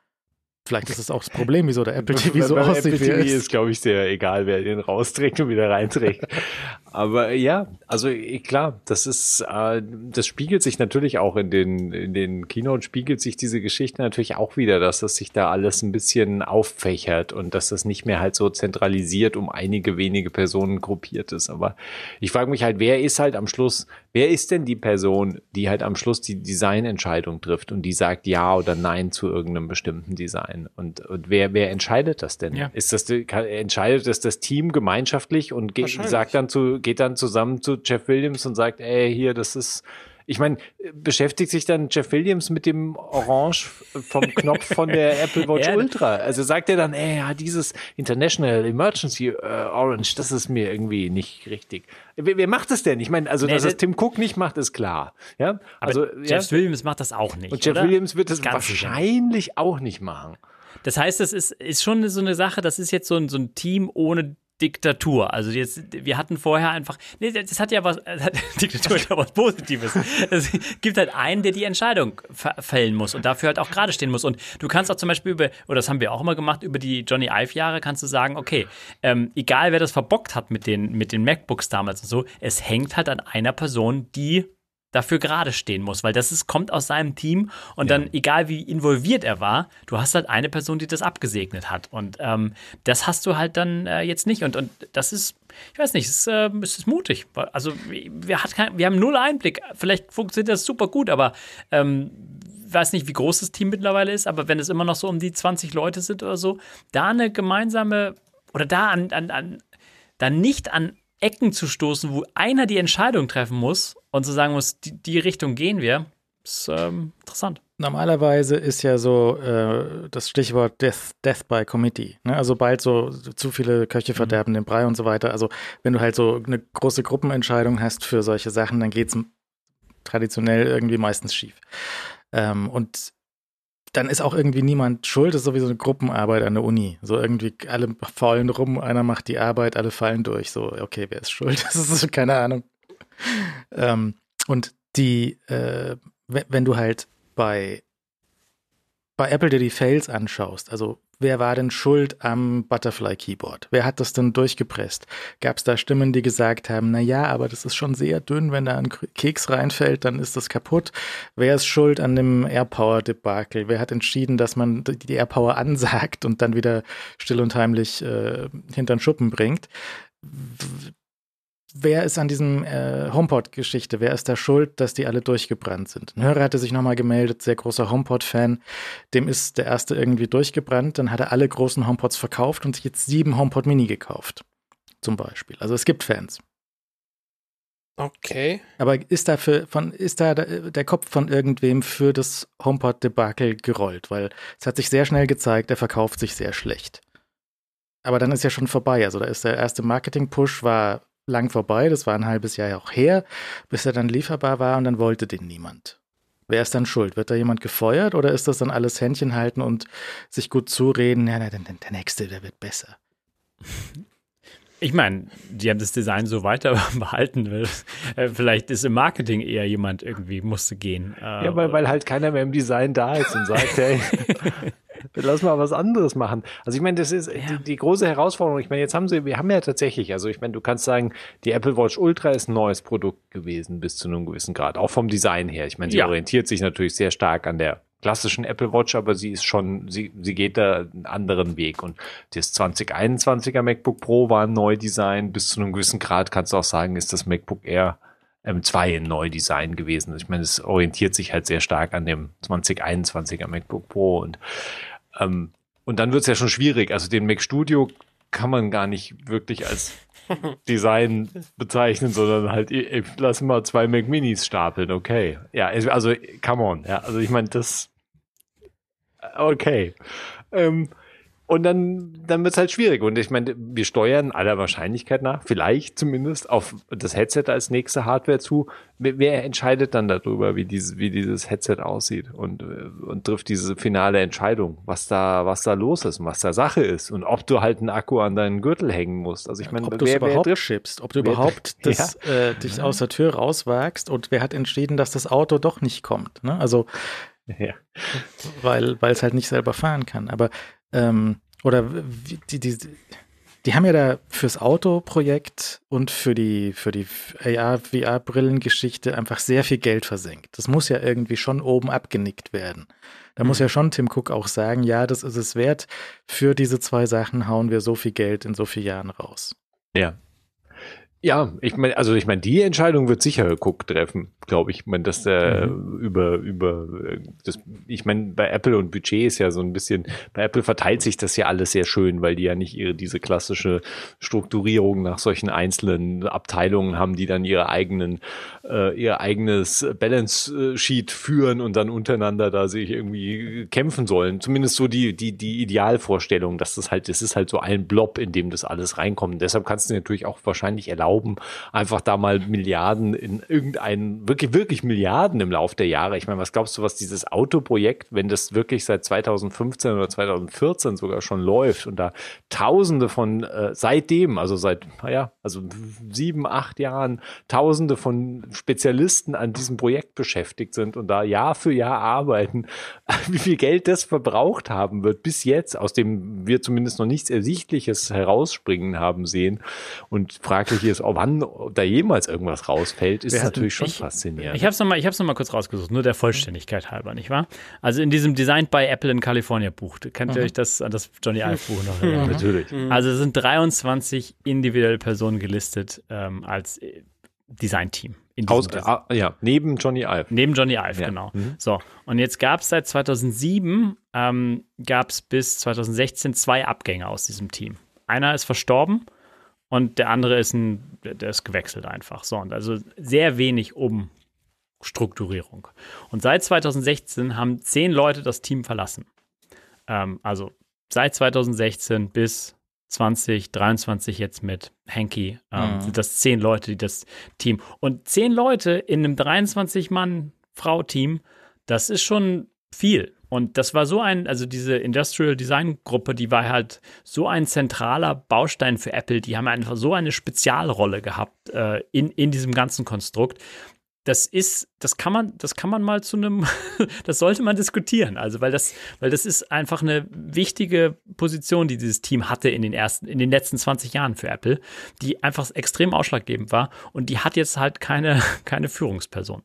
Vielleicht ist es auch das Problem, wieso der Apple TV so aussieht. Apple TV ist, ist glaube ich, sehr egal, wer den rausträgt und wieder reinträgt. (laughs) Aber ja, also klar, das ist, äh, das spiegelt sich natürlich auch in den, in den Keynote, spiegelt sich diese Geschichte natürlich auch wieder, dass das sich da alles ein bisschen auffächert und dass das nicht mehr halt so zentralisiert um einige wenige Personen gruppiert ist. Aber ich frage mich halt, wer ist halt am Schluss, wer ist denn die Person, die halt am Schluss die Designentscheidung trifft und die sagt ja oder nein zu irgendeinem bestimmten Design? Und, und wer, wer entscheidet das denn? Ja. Ist das, entscheidet das das Team gemeinschaftlich und geht, sagt dann zu, geht dann zusammen zu Jeff Williams und sagt, ey, hier, das ist, ich meine, beschäftigt sich dann Jeff Williams mit dem Orange vom Knopf von der (laughs) Apple Watch ja, Ultra? Also sagt er dann, ey, ja, dieses International Emergency uh, Orange, das ist mir irgendwie nicht richtig. Wer, wer macht das denn? Ich meine, also, nee, dass das Tim Cook nicht macht, ist klar. Ja, also Jeff ja? Williams macht das auch nicht. Und Jeff oder? Williams wird das Ganz wahrscheinlich sicher. auch nicht machen. Das heißt, das ist, ist schon so eine Sache, das ist jetzt so ein, so ein Team ohne Diktatur. Also jetzt, wir hatten vorher einfach, nee, das hat ja was, (laughs) Diktatur ist ja was Positives. Es gibt halt einen, der die Entscheidung fällen muss und dafür halt auch gerade stehen muss. Und du kannst auch zum Beispiel über, oder das haben wir auch immer gemacht, über die Johnny Ive-Jahre kannst du sagen, okay, ähm, egal wer das verbockt hat mit den, mit den MacBooks damals und so, es hängt halt an einer Person, die dafür gerade stehen muss, weil das ist, kommt aus seinem Team und ja. dann, egal wie involviert er war, du hast halt eine Person, die das abgesegnet hat. Und ähm, das hast du halt dann äh, jetzt nicht. Und, und das ist, ich weiß nicht, es ist, äh, es ist mutig. Also wir, hat kein, wir haben null Einblick. Vielleicht funktioniert das super gut, aber ähm, weiß nicht, wie groß das Team mittlerweile ist, aber wenn es immer noch so um die 20 Leute sind oder so, da eine gemeinsame oder da an, an, an da nicht an Ecken zu stoßen, wo einer die Entscheidung treffen muss und zu sagen muss, die, die Richtung gehen wir, ist ähm, interessant. Normalerweise ist ja so äh, das Stichwort Death, Death by Committee. Ne? Also bald so, zu viele Köche mhm. verderben mhm. den Brei und so weiter. Also wenn du halt so eine große Gruppenentscheidung hast für solche Sachen, dann geht es traditionell irgendwie meistens schief. Ähm, und dann ist auch irgendwie niemand schuld, das ist sowieso eine Gruppenarbeit an der Uni. So irgendwie alle fallen rum, einer macht die Arbeit, alle fallen durch. So, okay, wer ist schuld? (laughs) Das ist keine Ahnung. Ähm, und die, äh, wenn du halt bei, bei Apple dir die Fails anschaust, also wer war denn schuld am Butterfly Keyboard? Wer hat das denn durchgepresst? Gab es da Stimmen, die gesagt haben, na ja, aber das ist schon sehr dünn, wenn da ein Keks reinfällt, dann ist das kaputt. Wer ist schuld an dem AirPower Debakel? Wer hat entschieden, dass man die AirPower ansagt und dann wieder still und heimlich äh, hinter den Schuppen bringt? Wer ist an diesem äh, HomePod-Geschichte, wer ist da schuld, dass die alle durchgebrannt sind? Ein Hörer hatte sich nochmal gemeldet, sehr großer HomePod-Fan, dem ist der erste irgendwie durchgebrannt, dann hat er alle großen HomePods verkauft und sich jetzt sieben HomePod Mini gekauft, zum Beispiel. Also es gibt Fans. Okay. Aber ist da, für, von, ist da der Kopf von irgendwem für das HomePod-Debakel gerollt? Weil es hat sich sehr schnell gezeigt, er verkauft sich sehr schlecht. Aber dann ist ja schon vorbei. Also da ist der erste Marketing-Push war lang vorbei, das war ein halbes Jahr auch her, bis er dann lieferbar war und dann wollte den niemand. Wer ist dann schuld? Wird da jemand gefeuert oder ist das dann alles Händchen halten und sich gut zureden? Ja, der, der, der nächste, der wird besser. Ich meine, die haben das Design so weiter (laughs) behalten. Äh, vielleicht ist im Marketing eher jemand irgendwie musste gehen. Äh, ja, weil, weil halt keiner mehr im Design da ist und sagt, hey, (laughs) lass mal was anderes machen. Also ich meine, das ist ja. die, die, große Herausforderung. Ich meine, jetzt haben sie, wir haben ja tatsächlich, also ich meine, du kannst sagen, die Apple Watch Ultra ist ein neues Produkt gewesen bis zu einem gewissen Grad, auch vom Design her. Ich meine, sie ja. orientiert sich natürlich sehr stark an der klassischen Apple Watch, aber sie ist schon, sie, sie geht da einen anderen Weg. Und das 2021er MacBook Pro war ein Neudesign. Bis zu einem gewissen Grad kannst du auch sagen, ist das MacBook Air M2 ein Neudesign gewesen. Ich meine, es orientiert sich halt sehr stark an dem 2021er MacBook Pro und ähm, und dann wird es ja schon schwierig. Also den Mac Studio kann man gar nicht wirklich als (laughs) Design bezeichnen, sondern halt, lass mal zwei Mac Minis stapeln, okay. Ja, also, come on. Ja, also ich meine, das, okay. Ähm, und dann, dann wird es halt schwierig. Und ich meine, wir steuern aller Wahrscheinlichkeit nach, vielleicht zumindest, auf das Headset als nächste Hardware zu. Wer entscheidet dann darüber, wie dieses, wie dieses Headset aussieht und, und trifft diese finale Entscheidung, was da, was da los ist und was da Sache ist und ob du halt einen Akku an deinen Gürtel hängen musst. Also ich meine, ob du wer, überhaupt wer schippst, ob du überhaupt (laughs) das, ja. äh, dich aus der Tür rauswagst und wer hat entschieden, dass das Auto doch nicht kommt. Ne? Also ja. weil es halt nicht selber fahren kann. Aber ähm, oder die, die, die haben ja da fürs Autoprojekt und für die, für die AR-VR-Brillengeschichte einfach sehr viel Geld versenkt. Das muss ja irgendwie schon oben abgenickt werden. Da mhm. muss ja schon Tim Cook auch sagen, ja, das ist es wert. Für diese zwei Sachen hauen wir so viel Geld in so vielen Jahren raus. Ja, ja, ich meine, also ich meine, die Entscheidung wird sicher Cook treffen, glaube ich. Ich meine, dass der mhm. über, über das, ich meine, bei Apple und Budget ist ja so ein bisschen, bei Apple verteilt sich das ja alles sehr schön, weil die ja nicht ihre diese klassische Strukturierung nach solchen einzelnen Abteilungen haben, die dann ihre eigenen, äh, ihr eigenes Balance Sheet führen und dann untereinander da sich irgendwie kämpfen sollen. Zumindest so die, die, die Idealvorstellung, dass das halt, das ist halt so ein Blob, in dem das alles reinkommt. Und deshalb kannst du natürlich auch wahrscheinlich erlauben, erlauben, einfach da mal Milliarden in irgendeinen, wirklich, wirklich Milliarden im Laufe der Jahre. Ich meine, was glaubst du, was dieses Autoprojekt, wenn das wirklich seit 2015 oder 2014 sogar schon läuft und da Tausende von äh, seitdem, also seit, naja, also sieben, acht Jahren, Tausende von Spezialisten an diesem Projekt beschäftigt sind und da Jahr für Jahr arbeiten, (laughs) wie viel Geld das verbraucht haben wird bis jetzt, aus dem wir zumindest noch nichts Ersichtliches herausspringen haben sehen. Und fraglich ist, wann da jemals irgendwas rausfällt, ist natürlich schon ich, faszinierend. Ich habe es nochmal noch, mal kurz rausgesucht, nur der Vollständigkeit halber, nicht wahr? Also in diesem Designed by Apple in California Buch, kennt ihr mhm. euch das an das Johnny Ive Buch noch erinnern? Natürlich. Mhm. Also es sind 23 individuelle Personen gelistet ähm, als äh, Designteam. Aus, äh, ja, neben Johnny Ive. Neben Johnny Ive, ja. genau. Mhm. So, und jetzt gab es seit 2007, ähm, gab es bis 2016 zwei Abgänge aus diesem Team. Einer ist verstorben und der andere ist ein, der ist gewechselt einfach. So, und also sehr wenig Umstrukturierung. Und seit 2016 haben zehn Leute das Team verlassen. Ähm, also seit 2016 bis 2023 jetzt mit Hanky ähm, mhm. sind das zehn Leute, die das Team. Und zehn Leute in einem 23-Mann-Frau-Team, das ist schon viel. Und das war so ein, also diese Industrial Design Gruppe, die war halt so ein zentraler Baustein für Apple. Die haben einfach so eine Spezialrolle gehabt äh, in, in diesem ganzen Konstrukt. Das ist, das kann man, das kann man mal zu einem, (laughs) das sollte man diskutieren. Also, weil das, weil das ist einfach eine wichtige Position, die dieses Team hatte in den ersten, in den letzten 20 Jahren für Apple, die einfach extrem ausschlaggebend war. Und die hat jetzt halt keine, (laughs) keine Führungsperson.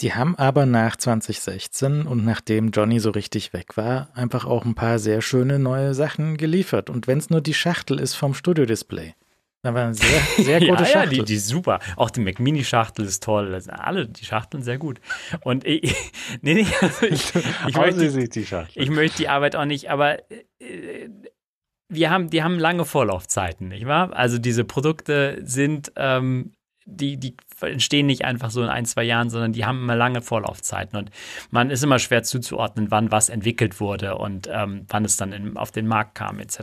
Die haben aber nach 2016 und nachdem Johnny so richtig weg war, einfach auch ein paar sehr schöne neue Sachen geliefert. Und wenn es nur die Schachtel ist vom Studio-Display. War eine sehr, (laughs) sehr gute ja, Schachtel. Ja, die, die ist super. Auch die Mac Mini Schachtel ist toll. Sind alle die Schachteln sehr gut. Und ich, (laughs) nee, nee, also ich, (laughs) ich, möchte, sich die Schachtel. ich möchte die Arbeit auch nicht, aber äh, wir haben, die haben lange Vorlaufzeiten, nicht wahr? Also diese Produkte sind, ähm, die, die entstehen nicht einfach so in ein, zwei Jahren, sondern die haben immer lange Vorlaufzeiten und man ist immer schwer zuzuordnen, wann was entwickelt wurde und ähm, wann es dann in, auf den Markt kam, etc.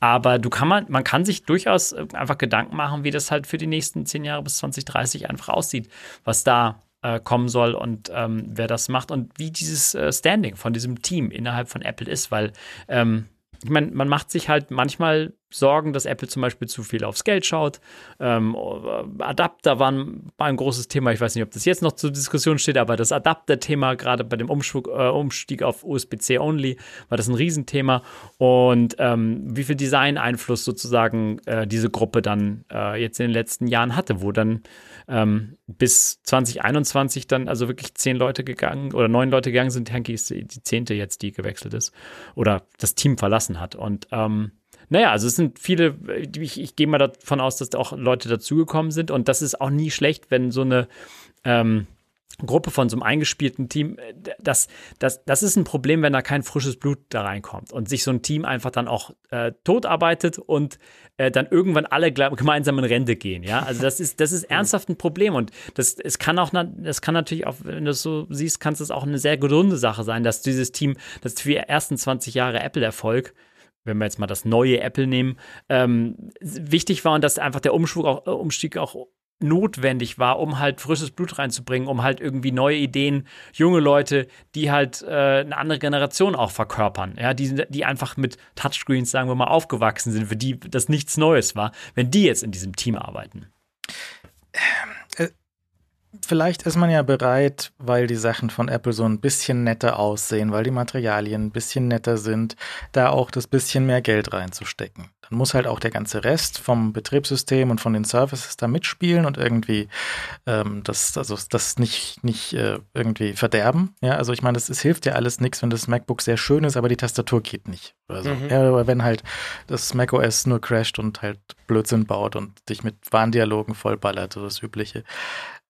Aber du kann man, man kann sich durchaus äh, einfach Gedanken machen, wie das halt für die nächsten zehn Jahre bis 2030 einfach aussieht, was da äh, kommen soll und ähm, wer das macht und wie dieses äh, Standing von diesem Team innerhalb von Apple ist, weil ähm, ich meine, man macht sich halt manchmal Sorgen, dass Apple zum Beispiel zu viel aufs Geld schaut. Ähm, Adapter waren mal ein großes Thema. Ich weiß nicht, ob das jetzt noch zur Diskussion steht, aber das Adapter-Thema, gerade bei dem Umschwung, äh, Umstieg auf USB-C only, war das ein Riesenthema. Und ähm, wie viel Design-Einfluss sozusagen äh, diese Gruppe dann äh, jetzt in den letzten Jahren hatte, wo dann ähm, bis 2021 dann also wirklich zehn Leute gegangen oder neun Leute gegangen sind. Hanky ist die, die zehnte jetzt, die gewechselt ist oder das Team verlassen hat. Und ähm, naja, also es sind viele, ich, ich gehe mal davon aus, dass da auch Leute dazugekommen sind und das ist auch nie schlecht, wenn so eine ähm, Gruppe von so einem eingespielten Team, das, das, das ist ein Problem, wenn da kein frisches Blut da reinkommt und sich so ein Team einfach dann auch äh, totarbeitet und äh, dann irgendwann alle gemeinsam in Rente gehen. Ja, also das ist, das ist (laughs) ernsthaft ein Problem und das, es kann auch, das kann natürlich auch, wenn du es so siehst, kann es auch eine sehr gesunde Sache sein, dass dieses Team, das für die ersten 20 Jahre Apple-Erfolg wenn wir jetzt mal das neue Apple nehmen, ähm, wichtig war und dass einfach der Umschwung auch, äh, Umstieg auch notwendig war, um halt frisches Blut reinzubringen, um halt irgendwie neue Ideen, junge Leute, die halt äh, eine andere Generation auch verkörpern, ja, die, die einfach mit Touchscreens, sagen wir mal, aufgewachsen sind, für die das nichts Neues war, wenn die jetzt in diesem Team arbeiten. Äh, vielleicht ist man ja bereit, weil die Sachen von Apple so ein bisschen netter aussehen, weil die Materialien ein bisschen netter sind, da auch das bisschen mehr Geld reinzustecken. Dann muss halt auch der ganze Rest vom Betriebssystem und von den Services da mitspielen und irgendwie ähm, das, also das nicht, nicht äh, irgendwie verderben. Ja, also ich meine, es hilft ja alles nichts, wenn das MacBook sehr schön ist, aber die Tastatur geht nicht. Oder so. Mhm. Ja, aber wenn halt das macOS nur crasht und halt Blödsinn baut und dich mit Warndialogen vollballert, so das Übliche.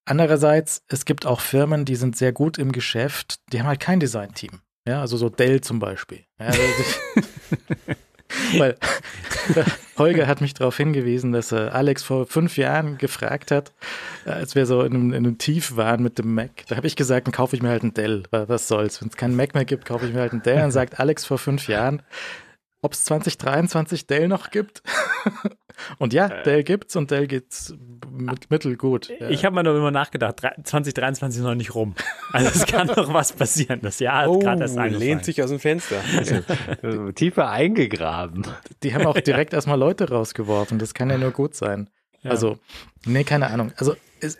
Andererseits, es gibt auch Firmen, die sind sehr gut im Geschäft, die haben halt kein Design-Team. Ja, also so Dell zum Beispiel. Ja, also (laughs) Weil (laughs) Holger hat mich darauf hingewiesen, dass äh, Alex vor fünf Jahren gefragt hat, äh, als wir so in einem, in einem, Tief waren mit dem Mac. Da habe ich gesagt, dann kaufe ich mir halt einen Dell. Was soll's? Wenn es keinen Mac mehr gibt, kaufe ich mir halt einen Dell. Dann sagt Alex vor fünf Jahren, ob es 2023 Dell noch gibt. (laughs) und ja, äh. Dell gibt's und Dell geht's mit mittelgut. Ja. Ich habe mir noch immer nachgedacht, 2023 ist noch nicht rum. (laughs) Also es kann noch was passieren. Das Jahr hat oh, gerade erst angefangen. lehnt sich aus dem Fenster. Also, (laughs) tiefer eingegraben. Die haben auch direkt erstmal Leute rausgeworfen. Das kann ja nur gut sein. Ja. Also, nee, keine Ahnung. Also es,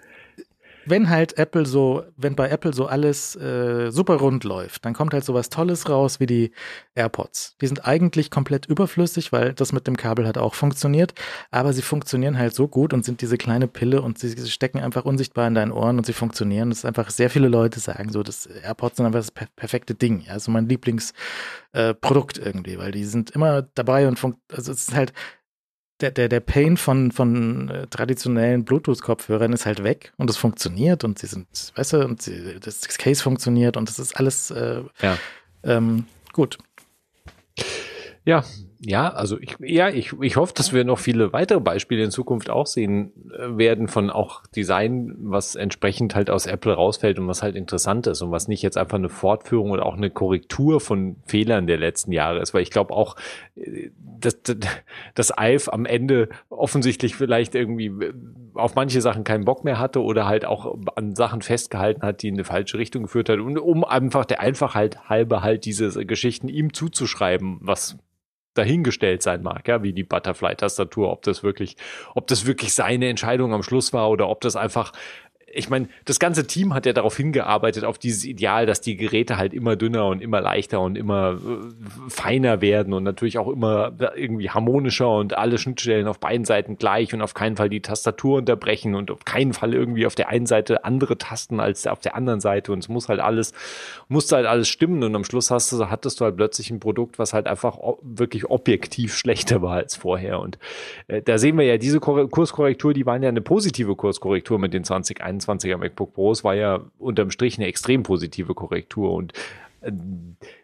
wenn halt Apple so, wenn bei Apple so alles äh, super rund läuft, dann kommt halt so was Tolles raus wie die AirPods. Die sind eigentlich komplett überflüssig, weil das mit dem Kabel hat auch funktioniert, aber sie funktionieren halt so gut und sind diese kleine Pille und sie, sie stecken einfach unsichtbar in deinen Ohren und sie funktionieren. Das ist einfach sehr viele Leute sagen so, das AirPods sind einfach das per perfekte Ding. Ja, also mein Lieblingsprodukt äh, irgendwie, weil die sind immer dabei und funkt, also es ist halt der, der, der Pain von, von äh, traditionellen Bluetooth-Kopfhörern ist halt weg und es funktioniert und sie sind, weißt du, und sie, das Case funktioniert und das ist alles äh, ja. ähm, gut. Ja, ja, also ich, ja, ich, ich hoffe, dass wir noch viele weitere Beispiele in Zukunft auch sehen äh, werden von auch Design, was entsprechend halt aus Apple rausfällt und was halt interessant ist und was nicht jetzt einfach eine Fortführung oder auch eine Korrektur von Fehlern der letzten Jahre ist, weil ich glaube auch, äh, dass das Alf am Ende offensichtlich vielleicht irgendwie äh, auf manche Sachen keinen Bock mehr hatte oder halt auch an Sachen festgehalten hat, die in eine falsche Richtung geführt hat. Und um einfach der Einfachheit halber halt diese Geschichten ihm zuzuschreiben, was dahingestellt sein mag, ja, wie die Butterfly-Tastatur, ob das wirklich, ob das wirklich seine Entscheidung am Schluss war oder ob das einfach ich meine, das ganze Team hat ja darauf hingearbeitet, auf dieses Ideal, dass die Geräte halt immer dünner und immer leichter und immer äh, feiner werden und natürlich auch immer irgendwie harmonischer und alle Schnittstellen auf beiden Seiten gleich und auf keinen Fall die Tastatur unterbrechen und auf keinen Fall irgendwie auf der einen Seite andere Tasten als auf der anderen Seite und es muss halt alles, musste halt alles stimmen und am Schluss hast du, hattest du halt plötzlich ein Produkt, was halt einfach wirklich objektiv (laughs) schlechter war als vorher und äh, da sehen wir ja diese Kurskorrektur, die waren ja eine positive Kurskorrektur mit den 2021er MacBook Pros, war ja unterm Strich eine extrem positive Korrektur und äh,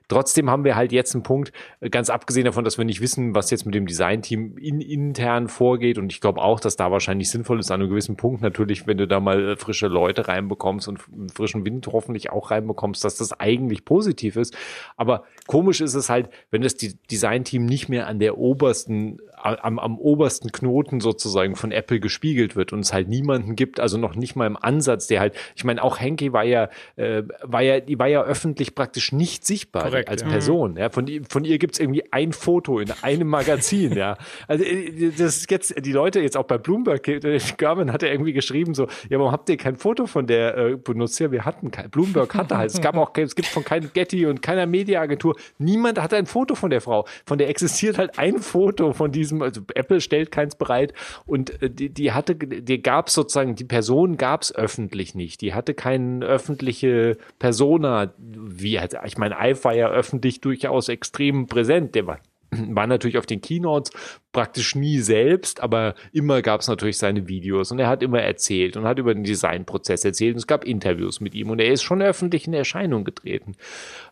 Trotzdem haben wir halt jetzt einen Punkt, äh, ganz abgesehen davon, dass wir nicht wissen, was jetzt mit dem Designteam in, intern vorgeht. Und ich glaube auch, dass da wahrscheinlich sinnvoll ist, an einem gewissen Punkt natürlich, wenn du da mal äh, frische Leute reinbekommst und frischen Wind hoffentlich auch reinbekommst, dass das eigentlich positiv ist. Aber komisch ist es halt, wenn das Designteam nicht mehr an der obersten am, am obersten Knoten sozusagen von Apple gespiegelt wird und es halt niemanden gibt, also noch nicht mal im Ansatz, der halt, ich meine, auch Henke war ja, äh, war ja, die war ja öffentlich praktisch nicht sichtbar Korrekt, als ja. Person. Ja. Von, von ihr gibt's irgendwie ein Foto in einem Magazin, ja. Also äh, das ist jetzt, die Leute jetzt auch bei Bloomberg, äh, German hat ja irgendwie geschrieben, so, ja, warum habt ihr kein Foto von der äh, benutzt? Ja, wir hatten kein, Bloomberg hatte halt, es gab auch, es gibt von keinem Getty und keiner Mediaagentur, niemand hat ein Foto von der Frau. Von der existiert halt ein Foto von diesem diesem, also Apple stellt keins bereit und äh, die, die hatte, die gab es sozusagen, die Person gab es öffentlich nicht. Die hatte keine öffentliche Persona, wie halt, ich meine, Ive war ja öffentlich durchaus extrem präsent. Der war (clears throat) war natürlich auf den Keynotes praktisch nie selbst, aber immer gab es natürlich seine Videos und er hat immer erzählt und hat über den Designprozess erzählt und es gab Interviews mit ihm und er ist schon öffentlich in Erscheinung getreten.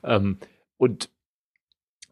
Ähm, und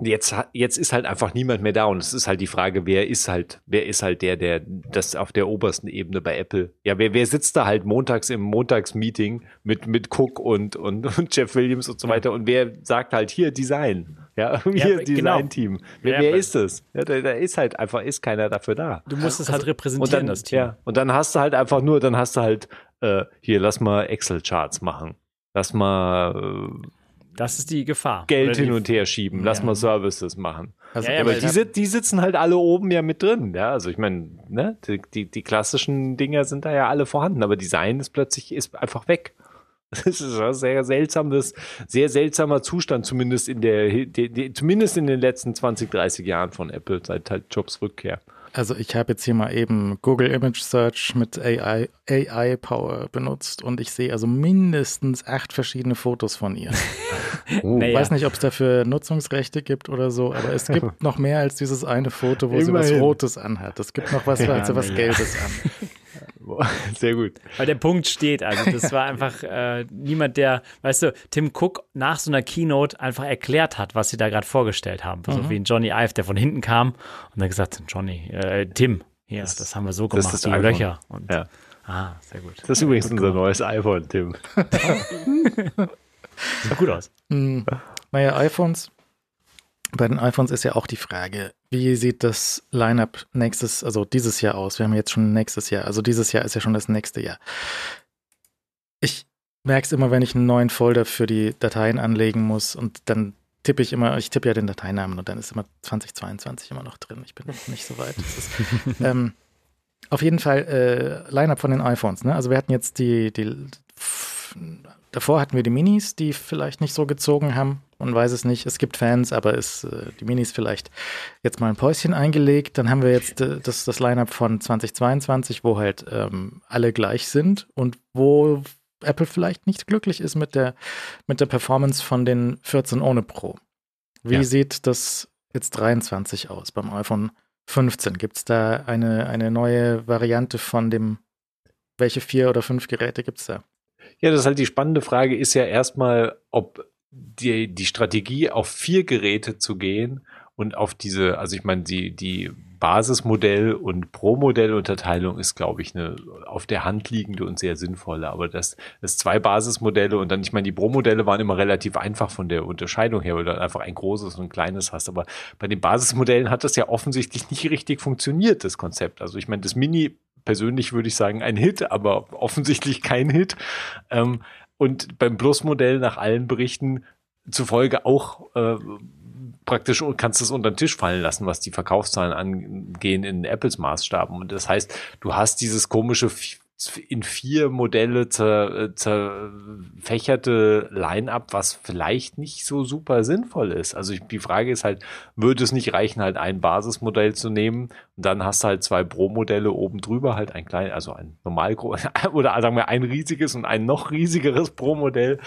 jetzt, jetzt ist halt einfach niemand mehr da und es ist halt die Frage, wer ist halt, wer ist halt der, der das auf der obersten Ebene bei Apple, ja, wer, wer sitzt da halt montags im Montagsmeeting mit, mit Cook und, und, (laughs) und Jeff Williams und so weiter und wer sagt halt hier Design, ja, (laughs) hier ja, genau. Design-Team. Wer, ja, wer ist es? Ja, da, da, ist halt einfach, ist keiner dafür da. Du musst es halt also, repräsentieren, dann, das Team. Ja, und dann hast du halt einfach nur, dann hast du halt, äh, hier, lass mal Excel-Charts machen. Lass mal, äh, das ist die Gefahr. Geld hin und her schieben, lass ja. mal Services machen. Also, ja, ja, aber die, die, sitzen halt alle oben ja mit drin. Ja, also ich meine, ne, die, die, die, klassischen Dinger sind da ja alle vorhanden, aber Design ist plötzlich ist einfach weg. (laughs) Das ist ein sehr seltsames, sehr seltsamer Zustand, zumindest in der, die, die, zumindest in den letzten 20, 30 Jahren von Apple, seit halt Jobs Rückkehr. Also ich habe jetzt hier mal eben Google Image Search mit AI, AI Power benutzt und ich sehe also mindestens acht verschiedene Fotos von ihr. (laughs) oh. Ich weiß nicht, ob es dafür Nutzungsrechte gibt oder so, aber es gibt (laughs) noch mehr als dieses eine Foto, wo Immerhin. sie was Rotes anhat. Es gibt noch was, wo ja, sie was Gelbes an. (laughs) (laughs) Sehr gut. Weil der Punkt steht, also (laughs) das war einfach äh, niemand, der, weißt du, Tim Cook nach so einer Keynote einfach erklärt hat, was sie da gerade vorgestellt haben. Mhm. So wie ein Johnny Ive, der von hinten kam und dann gesagt hat, Johnny, äh, Tim, hier, das, das, haben wir so gemacht, die Löcher. Und, ja. Ah, sehr gut. Das ist übrigens unser neues iPhone, Tim. (laughs) Sieht gut aus. Mhm. Naja, iPhones bei den iPhones ist ja auch die Frage, wie sieht das Lineup nächstes, also dieses Jahr aus? Wir haben jetzt schon nächstes Jahr, also dieses Jahr ist ja schon das nächste Jahr. Ich merke es immer, wenn ich einen neuen Folder für die Dateien anlegen muss und dann tippe ich immer, ich tippe ja den Dateinamen und dann ist immer 2022 immer noch drin. Ich bin nicht so weit. Ist, (laughs) ähm, auf jeden Fall äh, Lineup von den iPhones. Ne? Also wir hatten jetzt die, die davor hatten wir die Minis, die vielleicht nicht so gezogen haben. Man weiß es nicht. Es gibt Fans, aber ist äh, die Minis vielleicht jetzt mal ein Päuschen eingelegt. Dann haben wir jetzt äh, das, das Line-Up von 2022, wo halt ähm, alle gleich sind und wo Apple vielleicht nicht glücklich ist mit der, mit der Performance von den 14 ohne Pro. Wie ja. sieht das jetzt 23 aus beim iPhone 15? Gibt es da eine, eine neue Variante von dem, welche vier oder fünf Geräte gibt es da? Ja, das ist halt die spannende Frage, ist ja erstmal, ob die, die Strategie auf vier Geräte zu gehen und auf diese, also ich meine, die, die Basismodell und Pro-Modell-Unterteilung ist, glaube ich, eine auf der Hand liegende und sehr sinnvolle. Aber das, das zwei Basismodelle und dann, ich meine, die Pro-Modelle waren immer relativ einfach von der Unterscheidung her, weil du einfach ein großes und ein kleines hast. Aber bei den Basismodellen hat das ja offensichtlich nicht richtig funktioniert, das Konzept. Also ich meine, das Mini persönlich würde ich sagen ein Hit, aber offensichtlich kein Hit. Ähm, und beim Plus-Modell nach allen Berichten zufolge auch äh, praktisch kannst du es unter den Tisch fallen lassen, was die Verkaufszahlen angehen in Apples Maßstaben. Und das heißt, du hast dieses komische in vier Modelle zer, zerfächerte Line-up, was vielleicht nicht so super sinnvoll ist. Also ich, die Frage ist halt, würde es nicht reichen, halt ein Basismodell zu nehmen und dann hast du halt zwei Pro-Modelle oben drüber, halt ein klein, also ein normal (laughs) oder sagen wir ein riesiges und ein noch riesigeres Pro-Modell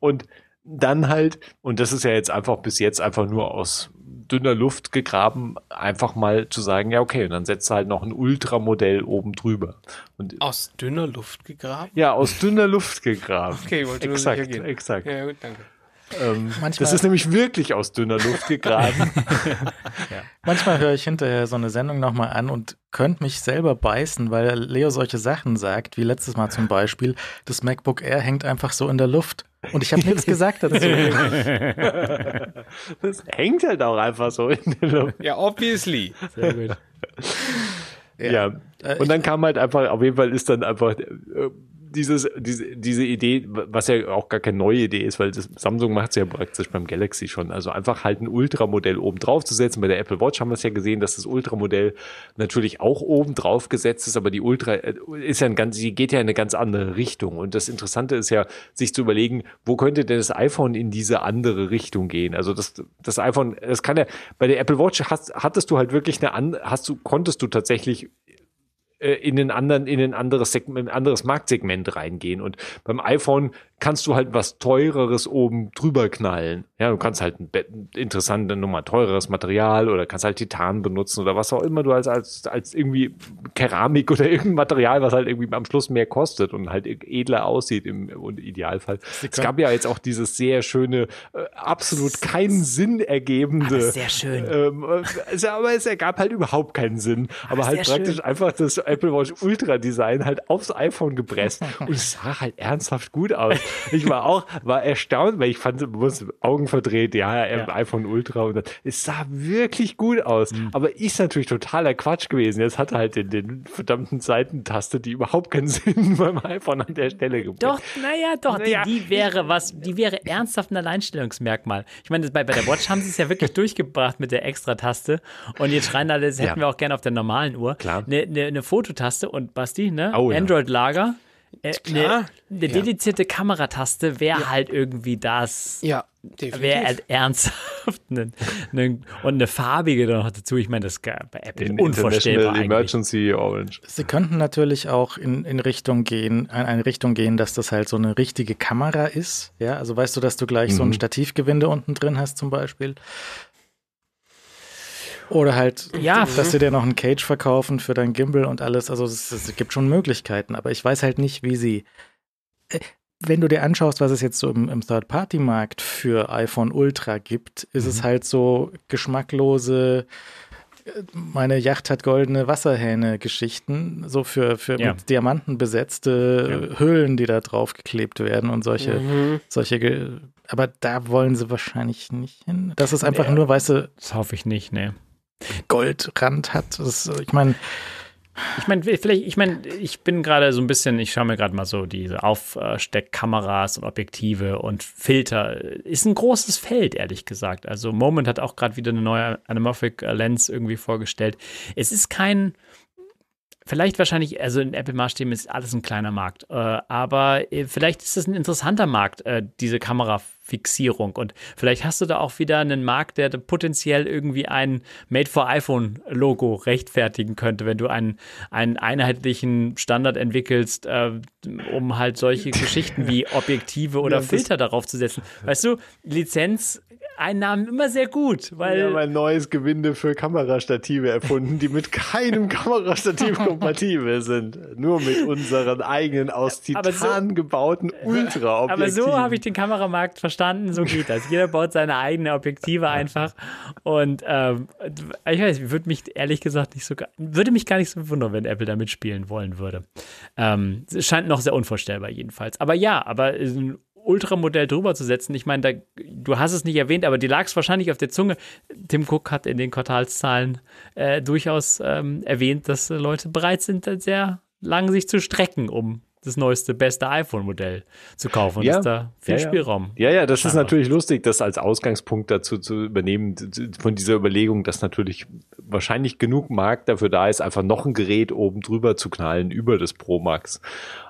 und dann halt, und das ist ja jetzt einfach bis jetzt einfach nur aus dünner Luft gegraben, einfach mal zu sagen, ja, okay, und dann setzt du halt noch ein Ultramodell oben drüber. Und aus dünner Luft gegraben? Ja, aus dünner Luft gegraben. Okay, wollte exakt, nur sicher gehen. Exakt. Ja, gut, danke. Ähm, das ist nämlich wirklich aus dünner Luft gegraben. (laughs) ja. Manchmal höre ich hinterher so eine Sendung nochmal an und könnte mich selber beißen, weil Leo solche Sachen sagt, wie letztes Mal zum Beispiel, das MacBook Air hängt einfach so in der Luft. Und ich habe nichts gesagt dazu. (laughs) das hängt halt auch einfach so in der Luft. Ja, obviously. Sehr gut. Ja. ja. Und dann kam halt einfach, auf jeden Fall ist dann einfach äh, dieses, diese, diese Idee, was ja auch gar keine neue Idee ist, weil das, Samsung macht es ja praktisch beim Galaxy schon. Also einfach halt ein Ultramodell oben drauf zu setzen. Bei der Apple Watch haben wir es ja gesehen, dass das Ultramodell natürlich auch oben drauf gesetzt ist, aber die Ultra äh, ist ja ein ganz, sie geht ja in eine ganz andere Richtung. Und das Interessante ist ja, sich zu überlegen, wo könnte denn das iPhone in diese andere Richtung gehen? Also das, das iPhone, das kann ja, bei der Apple Watch hast, hattest du halt wirklich eine, hast du, konntest du tatsächlich äh, in den anderen, in ein anderes Segment, anderes Marktsegment reingehen. Und beim iPhone kannst du halt was teureres oben drüber knallen. Ja, du kannst halt ein interessante Nummer teureres Material oder kannst halt Titan benutzen oder was auch immer du als, als, als irgendwie Keramik oder (laughs) irgendein Material, was halt irgendwie am Schluss mehr kostet und halt edler aussieht im, im Idealfall. Es gab ja jetzt auch dieses sehr schöne, äh, absolut keinen Sinn ergebende. Aber sehr schön. Ähm, äh, aber es ergab halt überhaupt keinen Sinn. Aber, aber halt praktisch schön. einfach das Apple Watch Ultra Design halt aufs iPhone gepresst (laughs) und es sah halt ernsthaft gut aus. ich war auch, war erstaunt, weil ich fand, muss Augen verdreht, ja, ja. iPhone Ultra und das, es sah wirklich gut aus. Mhm. Aber ist natürlich totaler Quatsch gewesen. Jetzt hat er halt den, den verdammten Seitentaste, die überhaupt keinen (laughs) Sinn beim iPhone an der Stelle gebracht. Doch, naja, doch, naja. Die, die, wäre was, die wäre ernsthaft ein Alleinstellungsmerkmal. Ich meine, bei, bei der Watch haben sie es ja wirklich (laughs) durchgebracht mit der Extra-Taste und jetzt schreien alle, das hätten ja. wir auch gerne auf der normalen Uhr. Klar. Eine ne, ne Fototaste und Basti, ne? Oh, Android-Lager. Äh, eine, eine dedizierte ja. Kamerataste wäre ja. halt irgendwie das. Ja, definitiv. Wäre halt ernsthaft. Eine, eine, und eine farbige noch dazu. Ich meine, das ist bei Apple in unvorstellbar. Emergency Orange. Sie könnten natürlich auch in, in Richtung gehen, in eine Richtung gehen, dass das halt so eine richtige Kamera ist. Ja, also weißt du, dass du gleich mhm. so ein Stativgewinde unten drin hast zum Beispiel. Oder halt, ja, dass sie dir noch einen Cage verkaufen für dein Gimbal und alles. Also es, es gibt schon Möglichkeiten, aber ich weiß halt nicht, wie sie. Äh, wenn du dir anschaust, was es jetzt so im, im Third-Party-Markt für iPhone Ultra gibt, ist mhm. es halt so geschmacklose, äh, meine Yacht hat goldene Wasserhähne Geschichten, so für, für ja. mit Diamanten besetzte ja. Hüllen, die da drauf geklebt werden und solche, mhm. solche, aber da wollen sie wahrscheinlich nicht hin. Das ist einfach nee, nur, weißt du. Das hoffe ich nicht, ne. Goldrand hat. Das, ich meine. Ich meine, vielleicht, ich meine, ich bin gerade so ein bisschen, ich schaue mir gerade mal so diese Aufsteckkameras und Objektive und Filter. Ist ein großes Feld, ehrlich gesagt. Also Moment hat auch gerade wieder eine neue Anamorphic Lens irgendwie vorgestellt. Es ist kein, Vielleicht wahrscheinlich, also in Apple-Maßstäben ist alles ein kleiner Markt, äh, aber äh, vielleicht ist es ein interessanter Markt, äh, diese Kamerafixierung. Und vielleicht hast du da auch wieder einen Markt, der potenziell irgendwie ein Made-for-iPhone-Logo rechtfertigen könnte, wenn du einen, einen einheitlichen Standard entwickelst, äh, um halt solche (laughs) Geschichten wie Objektive oder ja, Filter darauf zu setzen. Weißt du, Lizenz Einnahmen immer sehr gut, weil. Wir haben ein neues Gewinde für Kamerastative erfunden, die mit (laughs) keinem Kamerastativ (laughs) kompatibel sind. Nur mit unseren eigenen aus Titan so, gebauten (laughs) Ultra-Objektiven. Aber so habe ich den Kameramarkt verstanden, so geht das. Jeder baut seine eigenen Objektive einfach. Und ähm, ich weiß, würde mich ehrlich gesagt nicht so, würde mich gar nicht so wundern, wenn Apple damit spielen wollen würde. Ähm, es scheint noch sehr unvorstellbar jedenfalls. Aber ja, aber Ultramodell drüber zu setzen. Ich meine, du hast es nicht erwähnt, aber die lag es wahrscheinlich auf der Zunge. Tim Cook hat in den Quartalszahlen äh, durchaus ähm, erwähnt, dass Leute bereit sind, sehr lang sich zu strecken, um das neueste, beste iPhone-Modell zu kaufen. Und Ja. ist da viel Ja. Spielraum. Ja, ja, das ist Scheinbar. natürlich lustig, das als Ausgangspunkt dazu zu übernehmen, von dieser Überlegung, dass natürlich wahrscheinlich genug Markt dafür da ist, einfach noch ein Gerät oben drüber zu knallen über das Pro Max.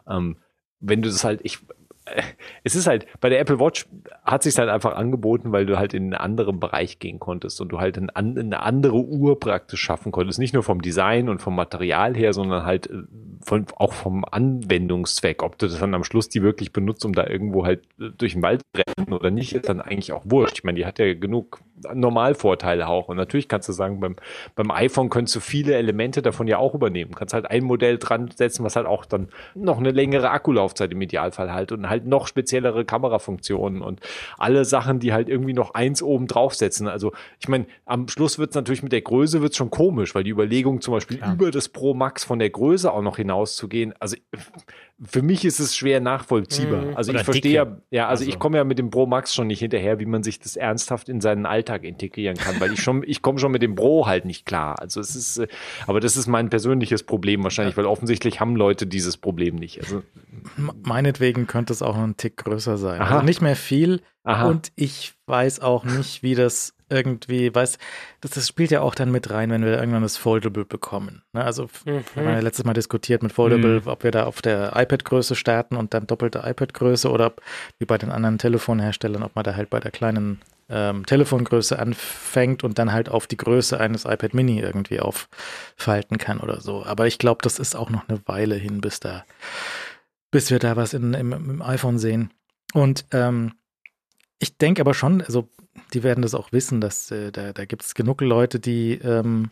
Ähm, wenn du das halt, ich, (laughs) es ist halt, bei der Apple Watch hat sich halt einfach angeboten, weil du halt in einen anderen Bereich gehen konntest und du halt an- eine andere Uhr praktisch schaffen konntest. Nicht nur vom Design und vom Material her, sondern halt äh, von, auch vom Anwendungszweck. Ob du das dann am Schluss die wirklich benutzt, um da irgendwo halt äh, durch den Wald zu rennen oder nicht, ist dann eigentlich auch wurscht. Ich meine, die hat ja genug Normalvorteile auch. Und natürlich kannst du sagen, beim, beim iPhone könntest du viele Elemente davon ja auch übernehmen. Kannst halt ein Modell dran setzen, was halt auch dann noch eine längere Akkulaufzeit im Idealfall halt und halt noch speziellere Kamerafunktionen und alle Sachen, die halt irgendwie noch eins oben draufsetzen. Also ich meine, am Schluss wird es natürlich mit der Größe wird's schon komisch, weil die Überlegung zum Beispiel über das Pro Max von der Größe auch noch hinauszugehen, also für mich ist es schwer nachvollziehbar. Mhm. Also Oder ich verstehe ja, ja, also, ich Also- komme ja mit dem Pro Max schon nicht hinterher, wie man sich das ernsthaft in seinen Alltag integrieren kann, weil ich schon, ich komme schon mit dem Pro halt nicht klar. Also es ist, äh, aber das ist mein persönliches Problem wahrscheinlich, weil offensichtlich haben Leute dieses Problem nicht. Also Meinetwegen könnte es auch noch ein Tick größer sein. Aha. Also nicht mehr viel. Aha. Und ich weiß auch nicht, wie das irgendwie, weiß, das, das spielt ja auch dann mit rein, wenn wir irgendwann das Foldable bekommen. Ne? Also Mhm. wir haben ja letztes Mal diskutiert mit Foldable, Mhm. ob wir da auf der iPad-Größe starten und dann doppelte iPad-Größe oder ob, wie bei den anderen Telefonherstellern, ob man da halt bei der kleinen ähm, Telefongröße anfängt und dann halt auf die Größe eines iPad Mini irgendwie auffalten kann oder so. Aber ich glaube, das ist auch noch eine Weile hin, bis da, bis wir da was in, im, im iPhone sehen. Und ähm, ich denke aber schon, also die werden das auch wissen, dass äh, da, da gibt es genug Leute, die, ähm,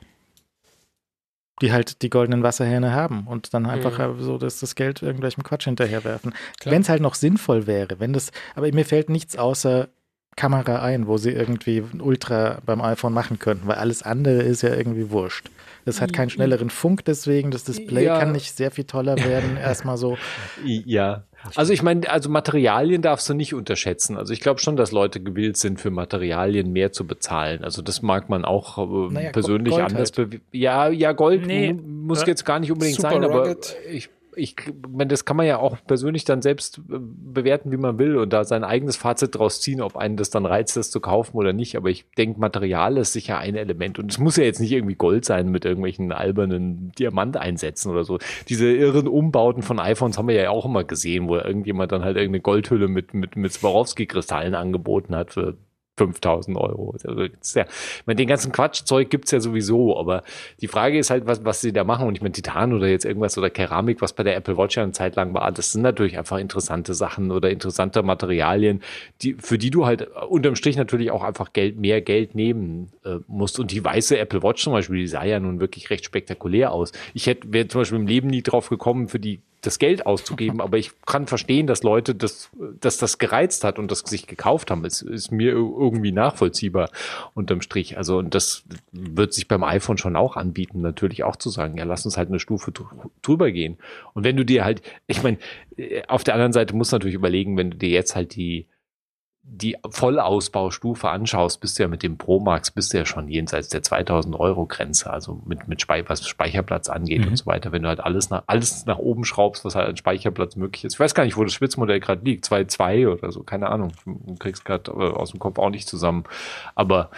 die halt die goldenen Wasserhähne haben und dann einfach Mhm. so das, das Geld irgendwelchem Quatsch hinterherwerfen. Wenn es halt noch sinnvoll wäre, wenn das, aber mir fällt nichts außer Kamera ein, wo sie irgendwie ein Ultra beim iPhone machen könnten, weil alles andere ist ja irgendwie wurscht. Das hat keinen schnelleren Funk, deswegen das Display Ja. kann nicht sehr viel toller werden. (laughs) Erstmal so. Ja. Also ich meine, also Materialien darfst du nicht unterschätzen. Also ich glaube schon, dass Leute gewillt sind, für Materialien mehr zu bezahlen. Also das mag man auch äh, Naja, persönlich Gold anders. halt. Ja, ja, Gold Nee. mu- muss Äh, jetzt gar nicht unbedingt super sein, aber rugged. ich, ich meine, das kann man ja auch persönlich dann selbst äh, bewerten, wie man will und da sein eigenes Fazit draus ziehen, ob einen das dann reizt, das zu kaufen oder nicht. Aber ich denke, Material ist sicher ein Element und es muss ja jetzt nicht irgendwie Gold sein mit irgendwelchen albernen Diamanteinsätzen oder so. Diese irren Umbauten von iPhones haben wir ja auch immer gesehen, wo irgendjemand dann halt irgendeine Goldhülle mit, mit, mit Swarovski-Kristallen angeboten hat für 5000 Euro. Also, ja, meine, den ganzen Quatschzeug gibt's ja sowieso, aber die Frage ist halt, was, was sie da machen. Und ich meine, Titan oder jetzt irgendwas oder Keramik, was bei der Apple Watch ja eine Zeit lang war, das sind natürlich einfach interessante Sachen oder interessante Materialien, die, für die du halt unterm Strich natürlich auch einfach Geld, mehr Geld nehmen äh, musst. Und die weiße Apple Watch zum Beispiel, die sah ja nun wirklich recht spektakulär aus. Ich hätte, wäre zum Beispiel im Leben nie drauf gekommen, für die das Geld auszugeben, (laughs) aber ich kann verstehen, dass Leute das, dass das gereizt hat und das sich gekauft haben. Es ist mir irgendwie nachvollziehbar unterm Strich. Also, und das wird sich beim iPhone schon auch anbieten, natürlich auch zu sagen, ja, lass uns halt eine Stufe dr- drüber gehen. Und wenn du dir halt, ich meine, äh, auf der anderen Seite musst du natürlich überlegen, wenn du dir jetzt halt die, die Vollausbaustufe anschaust, bist du ja mit dem Pro Max, bist du ja schon jenseits der 2000 Euro Grenze, also mit, mit Spei was Speicherplatz angeht Mhm. und so weiter. Wenn du halt alles nach, alles nach oben schraubst, was halt an Speicherplatz möglich ist. Ich weiß gar nicht, wo das Spitzmodell gerade liegt, 2.2 oder so, keine Ahnung. Du kriegst gerade aus dem Kopf auch nicht zusammen. Aber,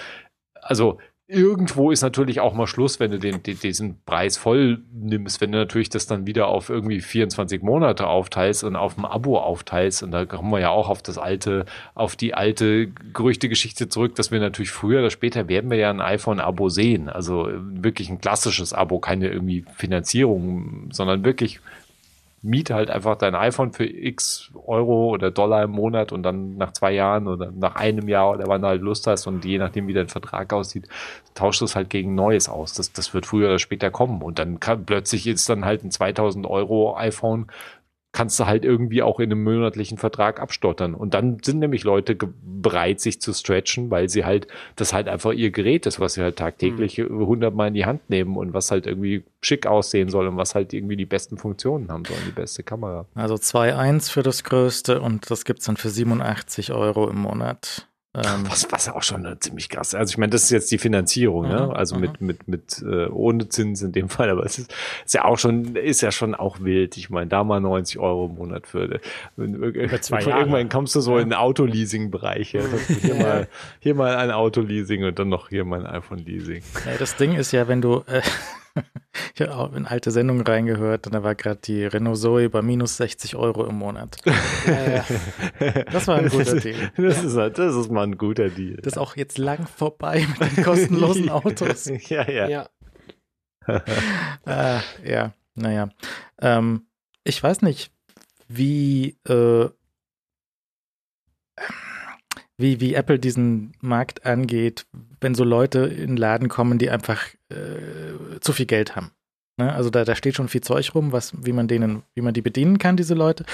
also, irgendwo ist natürlich auch mal Schluss, wenn du den, den, diesen Preis voll nimmst, wenn du natürlich das dann wieder auf irgendwie 24 Monate aufteilst und auf ein Abo aufteilst. Und da kommen wir ja auch auf das alte, auf die alte Gerüchtegeschichte zurück, dass wir natürlich früher oder später werden wir ja ein iPhone-Abo sehen. Also äh, wirklich ein klassisches Abo, keine irgendwie Finanzierung, sondern wirklich miete halt einfach dein iPhone für x Euro oder Dollar im Monat und dann nach zwei Jahren oder nach einem Jahr oder wann du halt Lust hast und je nachdem, wie dein Vertrag aussieht, tauschst du es halt gegen Neues aus. Das, das wird früher oder später kommen und dann kann, plötzlich ist dann halt ein 2000 Euro iPhone kannst du halt irgendwie auch in einem monatlichen Vertrag abstottern. Und dann sind nämlich Leute bereit, sich zu stretchen, weil sie halt, das halt einfach ihr Gerät ist, was sie halt tagtäglich hundertmal in die Hand nehmen und was halt irgendwie schick aussehen soll und was halt irgendwie die besten Funktionen haben soll, die beste Kamera. Also 2,1 für das größte und das gibt's dann für 87 Euro im Monat. Ähm, was, was auch schon ziemlich krass. Also ich meine, das ist jetzt die Finanzierung, ne? Mhm, also mit, mhm. mit, mit äh, ohne Zins in dem (laughs) Fall, aber es ist, ist ja auch schon, ist ja schon auch wild. Ich meine, da mal 90 Euro im Monat für, für zwei Jahre. irgendwann kommst du so in den Autoleasing-Bereich. Ja? Hier, mal, hier mal ein Autoleasing und dann noch hier mal ein iPhone-Leasing. Ja, das Ding ist ja, wenn du äh, ich habe auch in alte Sendungen reingehört und da war gerade die Renault Zoe bei minus 60 Euro im Monat. Ja, ja. Das war ein guter Deal. Das ist, das ist mal ein guter Deal. Das ist auch jetzt lang vorbei mit den kostenlosen (laughs) Autos. ja, ja. Ja, äh, (laughs) ja naja. Ähm, ich weiß nicht, wie äh, wie, wie Apple diesen Markt angeht, wenn so Leute in den Laden kommen, die einfach äh, zu viel Geld haben. Ne? Also da, da steht schon viel Zeug rum, was, wie man denen, wie man die bedienen kann, diese Leute.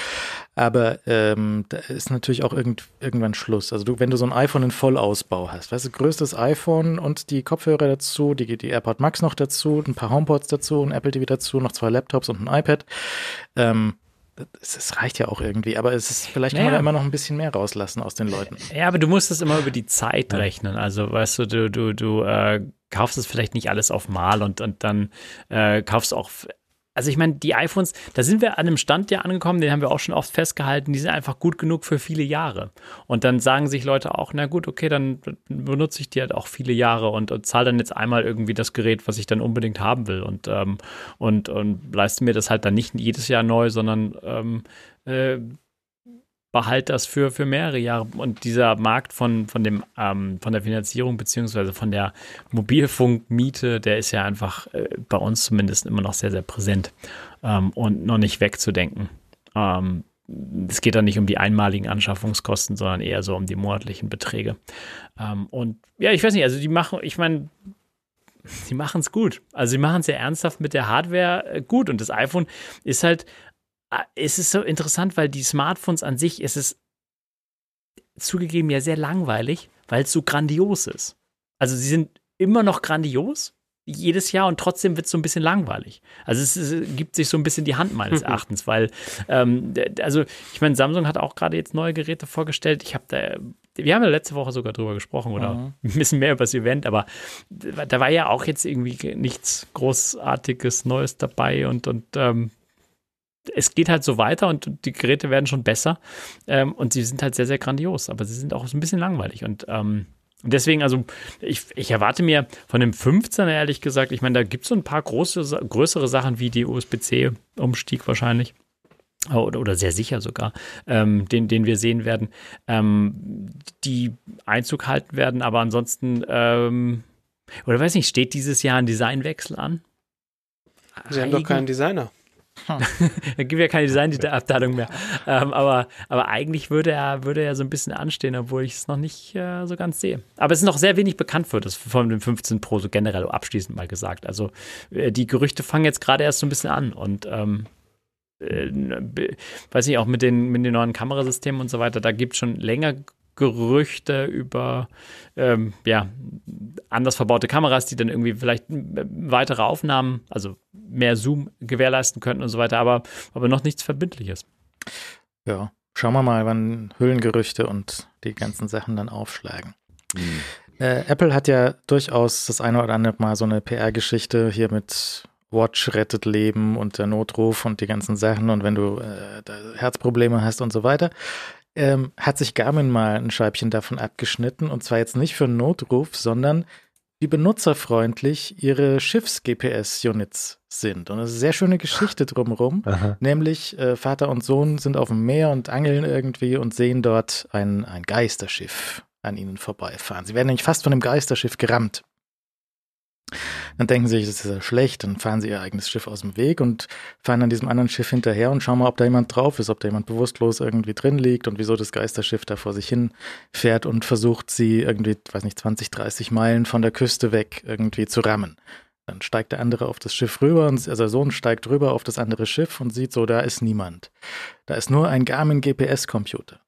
Aber ähm, da ist natürlich auch irgend, irgendwann Schluss. Also du, wenn du so ein iPhone in Vollausbau hast, weißt du, größtes iPhone und die Kopfhörer dazu, die, die AirPod Max noch dazu, ein paar HomePods dazu, ein Apple TV dazu, noch zwei Laptops und ein iPad. Ähm, es, reicht ja auch irgendwie, aber es ist, vielleicht naja. kann man da immer noch ein bisschen mehr rauslassen aus den Leuten. Ja, aber du musst es immer über die Zeit rechnen. Also, weißt du, du, du, du äh, kaufst es vielleicht nicht alles auf Mal und, und dann äh, kaufst du auch also ich meine, die iPhones, da sind wir an einem Stand ja angekommen, den haben wir auch schon oft festgehalten, die sind einfach gut genug für viele Jahre. Und dann sagen sich Leute auch, na gut, okay, dann benutze ich die halt auch viele Jahre und, und zahle dann jetzt einmal irgendwie das Gerät, was ich dann unbedingt haben will und, ähm, und, und leiste mir das halt dann nicht jedes Jahr neu, sondern ähm, äh, behalt das für, für mehrere Jahre. Und dieser Markt von, von, dem, ähm, von der Finanzierung beziehungsweise von der Mobilfunkmiete, der ist ja einfach äh, bei uns zumindest immer noch sehr, sehr präsent ähm, und noch nicht wegzudenken. Ähm, es geht da nicht um die einmaligen Anschaffungskosten, sondern eher so um die monatlichen Beträge. Ähm, und ja, ich weiß nicht, also die machen, ich meine, sie machen es gut. Also sie machen es ja ernsthaft mit der Hardware äh, gut. Und das iPhone ist halt es ist so interessant, weil die Smartphones an sich, es ist zugegeben ja sehr langweilig, weil es so grandios ist. Also sie sind immer noch grandios, jedes Jahr und trotzdem wird es so ein bisschen langweilig. Also es, es, gibt sich so ein bisschen die Hand meines (laughs) Erachtens, weil ähm, also ich meine, Samsung hat auch gerade jetzt neue Geräte vorgestellt. Ich habe da, wir haben ja letzte Woche sogar drüber gesprochen oder mhm. (laughs) ein bisschen mehr über das Event, aber da war ja auch jetzt irgendwie nichts Großartiges Neues dabei und und ähm, es geht halt so weiter und die Geräte werden schon besser ähm, und sie sind halt sehr, sehr grandios, aber sie sind auch so ein bisschen langweilig und ähm, deswegen, also ich, ich erwarte mir von dem 15er ehrlich gesagt, ich meine, da gibt es so ein paar große, größere Sachen wie die USB-C-Umstieg wahrscheinlich. Oder, oder, sehr sicher sogar, ähm, den, den wir sehen werden, ähm, die Einzug halten werden, aber ansonsten, ähm, oder weiß nicht, steht dieses Jahr ein Designwechsel an? Sie haben doch keinen Designer. Hm. (laughs) da gibt ja keine Design-Abteilung mehr. (laughs) Ähm, aber, aber eigentlich würde er, würde er so ein bisschen anstehen, obwohl ich es noch nicht äh, so ganz sehe. Aber es ist noch sehr wenig bekannt für das von dem 15 Pro, so generell abschließend mal gesagt. Also äh, die Gerüchte fangen jetzt gerade erst so ein bisschen an und ähm, äh, weiß nicht, auch mit den, mit den neuen Kamerasystemen und so weiter, da gibt es schon länger Gerüchte über ähm, ja, anders verbaute Kameras, die dann irgendwie vielleicht weitere Aufnahmen, also mehr Zoom gewährleisten könnten und so weiter, aber, aber noch nichts Verbindliches. Ja, schauen wir mal, wann Hüllengerüchte und die ganzen Sachen dann aufschlagen. Mhm. Äh, Apple hat ja durchaus das eine oder andere Mal so eine PR-Geschichte hier mit Watch rettet Leben und der Notruf und die ganzen Sachen und wenn du äh, Herzprobleme hast und so weiter ähm, hat sich Garmin mal ein Scheibchen davon abgeschnitten und zwar jetzt nicht für einen Notruf, sondern wie benutzerfreundlich ihre Schiffs-GPS-Units sind. Und das ist eine sehr schöne Geschichte drumherum. Nämlich äh, Vater und Sohn sind auf dem Meer und angeln irgendwie und sehen dort ein, ein Geisterschiff an ihnen vorbeifahren. Sie werden nämlich fast von dem Geisterschiff gerammt. Dann denken sie sich, das ist ja schlecht, dann fahren sie ihr eigenes Schiff aus dem Weg und fahren an diesem anderen Schiff hinterher und schauen mal, ob da jemand drauf ist, ob da jemand bewusstlos irgendwie drin liegt und wieso das Geisterschiff da vor sich hin fährt und versucht sie irgendwie, weiß nicht, 20, 30 Meilen von der Küste weg irgendwie zu rammen. Dann steigt der andere auf das Schiff rüber und also der Sohn steigt rüber auf das andere Schiff und sieht so, da ist niemand. Da ist nur ein Garmin GPS-Computer.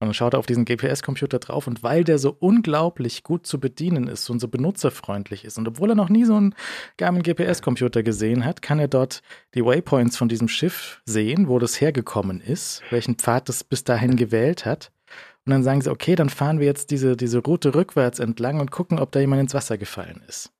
Und dann schaut er auf diesen GPS-Computer drauf und weil der so unglaublich gut zu bedienen ist und so benutzerfreundlich ist und obwohl er noch nie so einen Garmin GPS-Computer gesehen hat, kann er dort die Waypoints von diesem Schiff sehen, wo das hergekommen ist, welchen Pfad das bis dahin gewählt hat Und dann sagen sie, okay, dann fahren wir jetzt diese, diese Route rückwärts entlang und gucken, ob da jemand ins Wasser gefallen ist.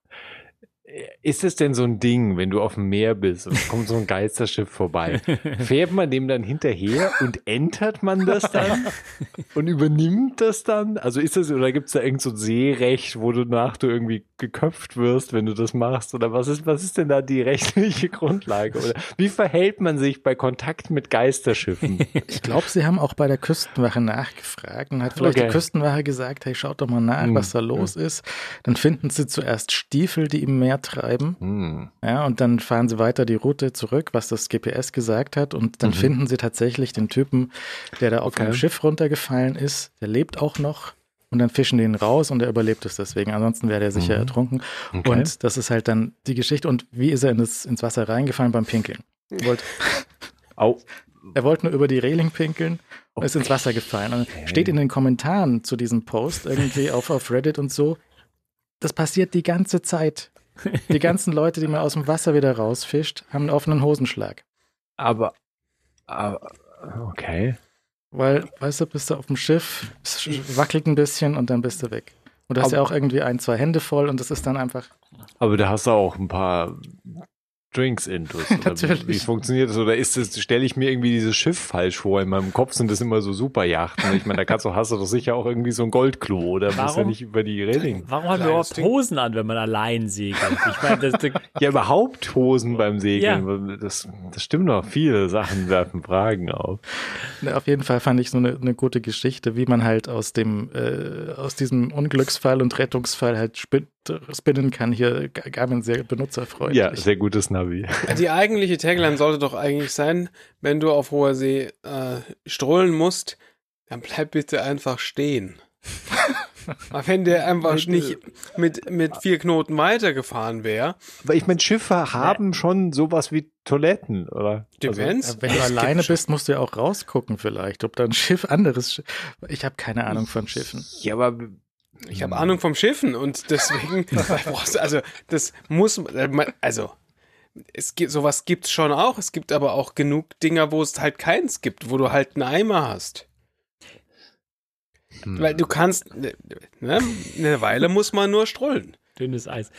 Ist es denn so ein Ding, wenn du auf dem Meer bist und kommt so ein Geisterschiff vorbei? (laughs) Fährt man dem dann hinterher und entert man das dann (laughs) und übernimmt das dann? Also ist das, oder gibt es da irgend so ein Seerecht, wo du nach du irgendwie geköpft wirst, wenn du das machst? Oder was ist, was ist denn da die rechtliche Grundlage? Oder wie verhält man sich bei Kontakt mit Geisterschiffen? (laughs) Ich glaube, sie haben auch bei der Küstenwache nachgefragt und hat vielleicht Okay. die Küstenwache gesagt, hey, schaut doch mal nach, Hm, was da los ist. Dann finden sie zuerst Stiefel, die im Meer treiben. Hm. Ja, und dann fahren sie weiter die Route zurück, was das GPS gesagt hat. Und dann Mhm. finden sie tatsächlich den Typen, der da auf Okay. dem Schiff runtergefallen ist. Der lebt auch noch. Und dann fischen die ihn raus und er überlebt es deswegen. Ansonsten wäre er sicher Mhm. ertrunken. Okay. Und das ist halt dann die Geschichte. Und wie ist er in das, ins Wasser reingefallen beim Pinkeln? Er wollte, (laughs) Au. er wollte nur über die Reling pinkeln und ist ins Wasser gefallen. Und steht in den Kommentaren zu diesem Post irgendwie auf, auf Reddit und so. Das passiert die ganze Zeit. Die ganzen Leute, die man aus dem Wasser wieder rausfischt, haben einen offenen Hosenschlag. Aber, aber, okay. Weil, weißt du, bist du auf dem Schiff, es wackelt ein bisschen und dann bist du weg. Und du hast ja Aber- auch irgendwie ein, zwei Hände voll und das ist dann einfach. Aber da hast du auch ein paar Drinks intus. (laughs) Natürlich. Wie funktioniert das? Oder ist das, stelle ich mir irgendwie dieses Schiff falsch vor? In meinem Kopf sind das immer so Superjachten. Ich meine, da kannst du, hast du doch sicher auch irgendwie so ein Goldklo oder muss ja Warum? nicht über die Reling. (laughs) Warum haben wir überhaupt. Hosen an, wenn man allein segelt? Ich meine, das, das, (laughs) Ja, überhaupt Hosen beim Segeln. Das, das stimmt doch. Viele Sachen werfen Fragen auf. Na, Auf jeden Fall fand ich so eine, eine gute Geschichte, wie man halt aus dem, äh, aus diesem Unglücksfall und Rettungsfall halt spinnen kann. Hier Garmin sehr benutzerfreundlich. Ja, sehr gutes Navi. (laughs) Die eigentliche Tagline sollte doch eigentlich sein, wenn du auf hoher See äh, strollen musst, dann bleib bitte einfach stehen. (laughs) Wenn der einfach nicht mit, mit vier Knoten weitergefahren wäre, Aber ich meine, Schiffe haben schon sowas wie Toiletten, oder? Also, wenn du alleine bist, musst du ja auch rausgucken vielleicht, ob da ein Schiff anderes Schiff. Ich habe keine Ahnung von Schiffen. ja, aber Ich habe Ahnung vom Schiffen und deswegen, (laughs) brauchst du- also das muss, also es gibt, sowas gibt's schon auch. Es gibt aber auch genug Dinger, wo es halt keins gibt, wo du halt einen Eimer hast. Hm. Weil du kannst, ne, ne, eine Weile muss man nur strollen. dünnes Eis.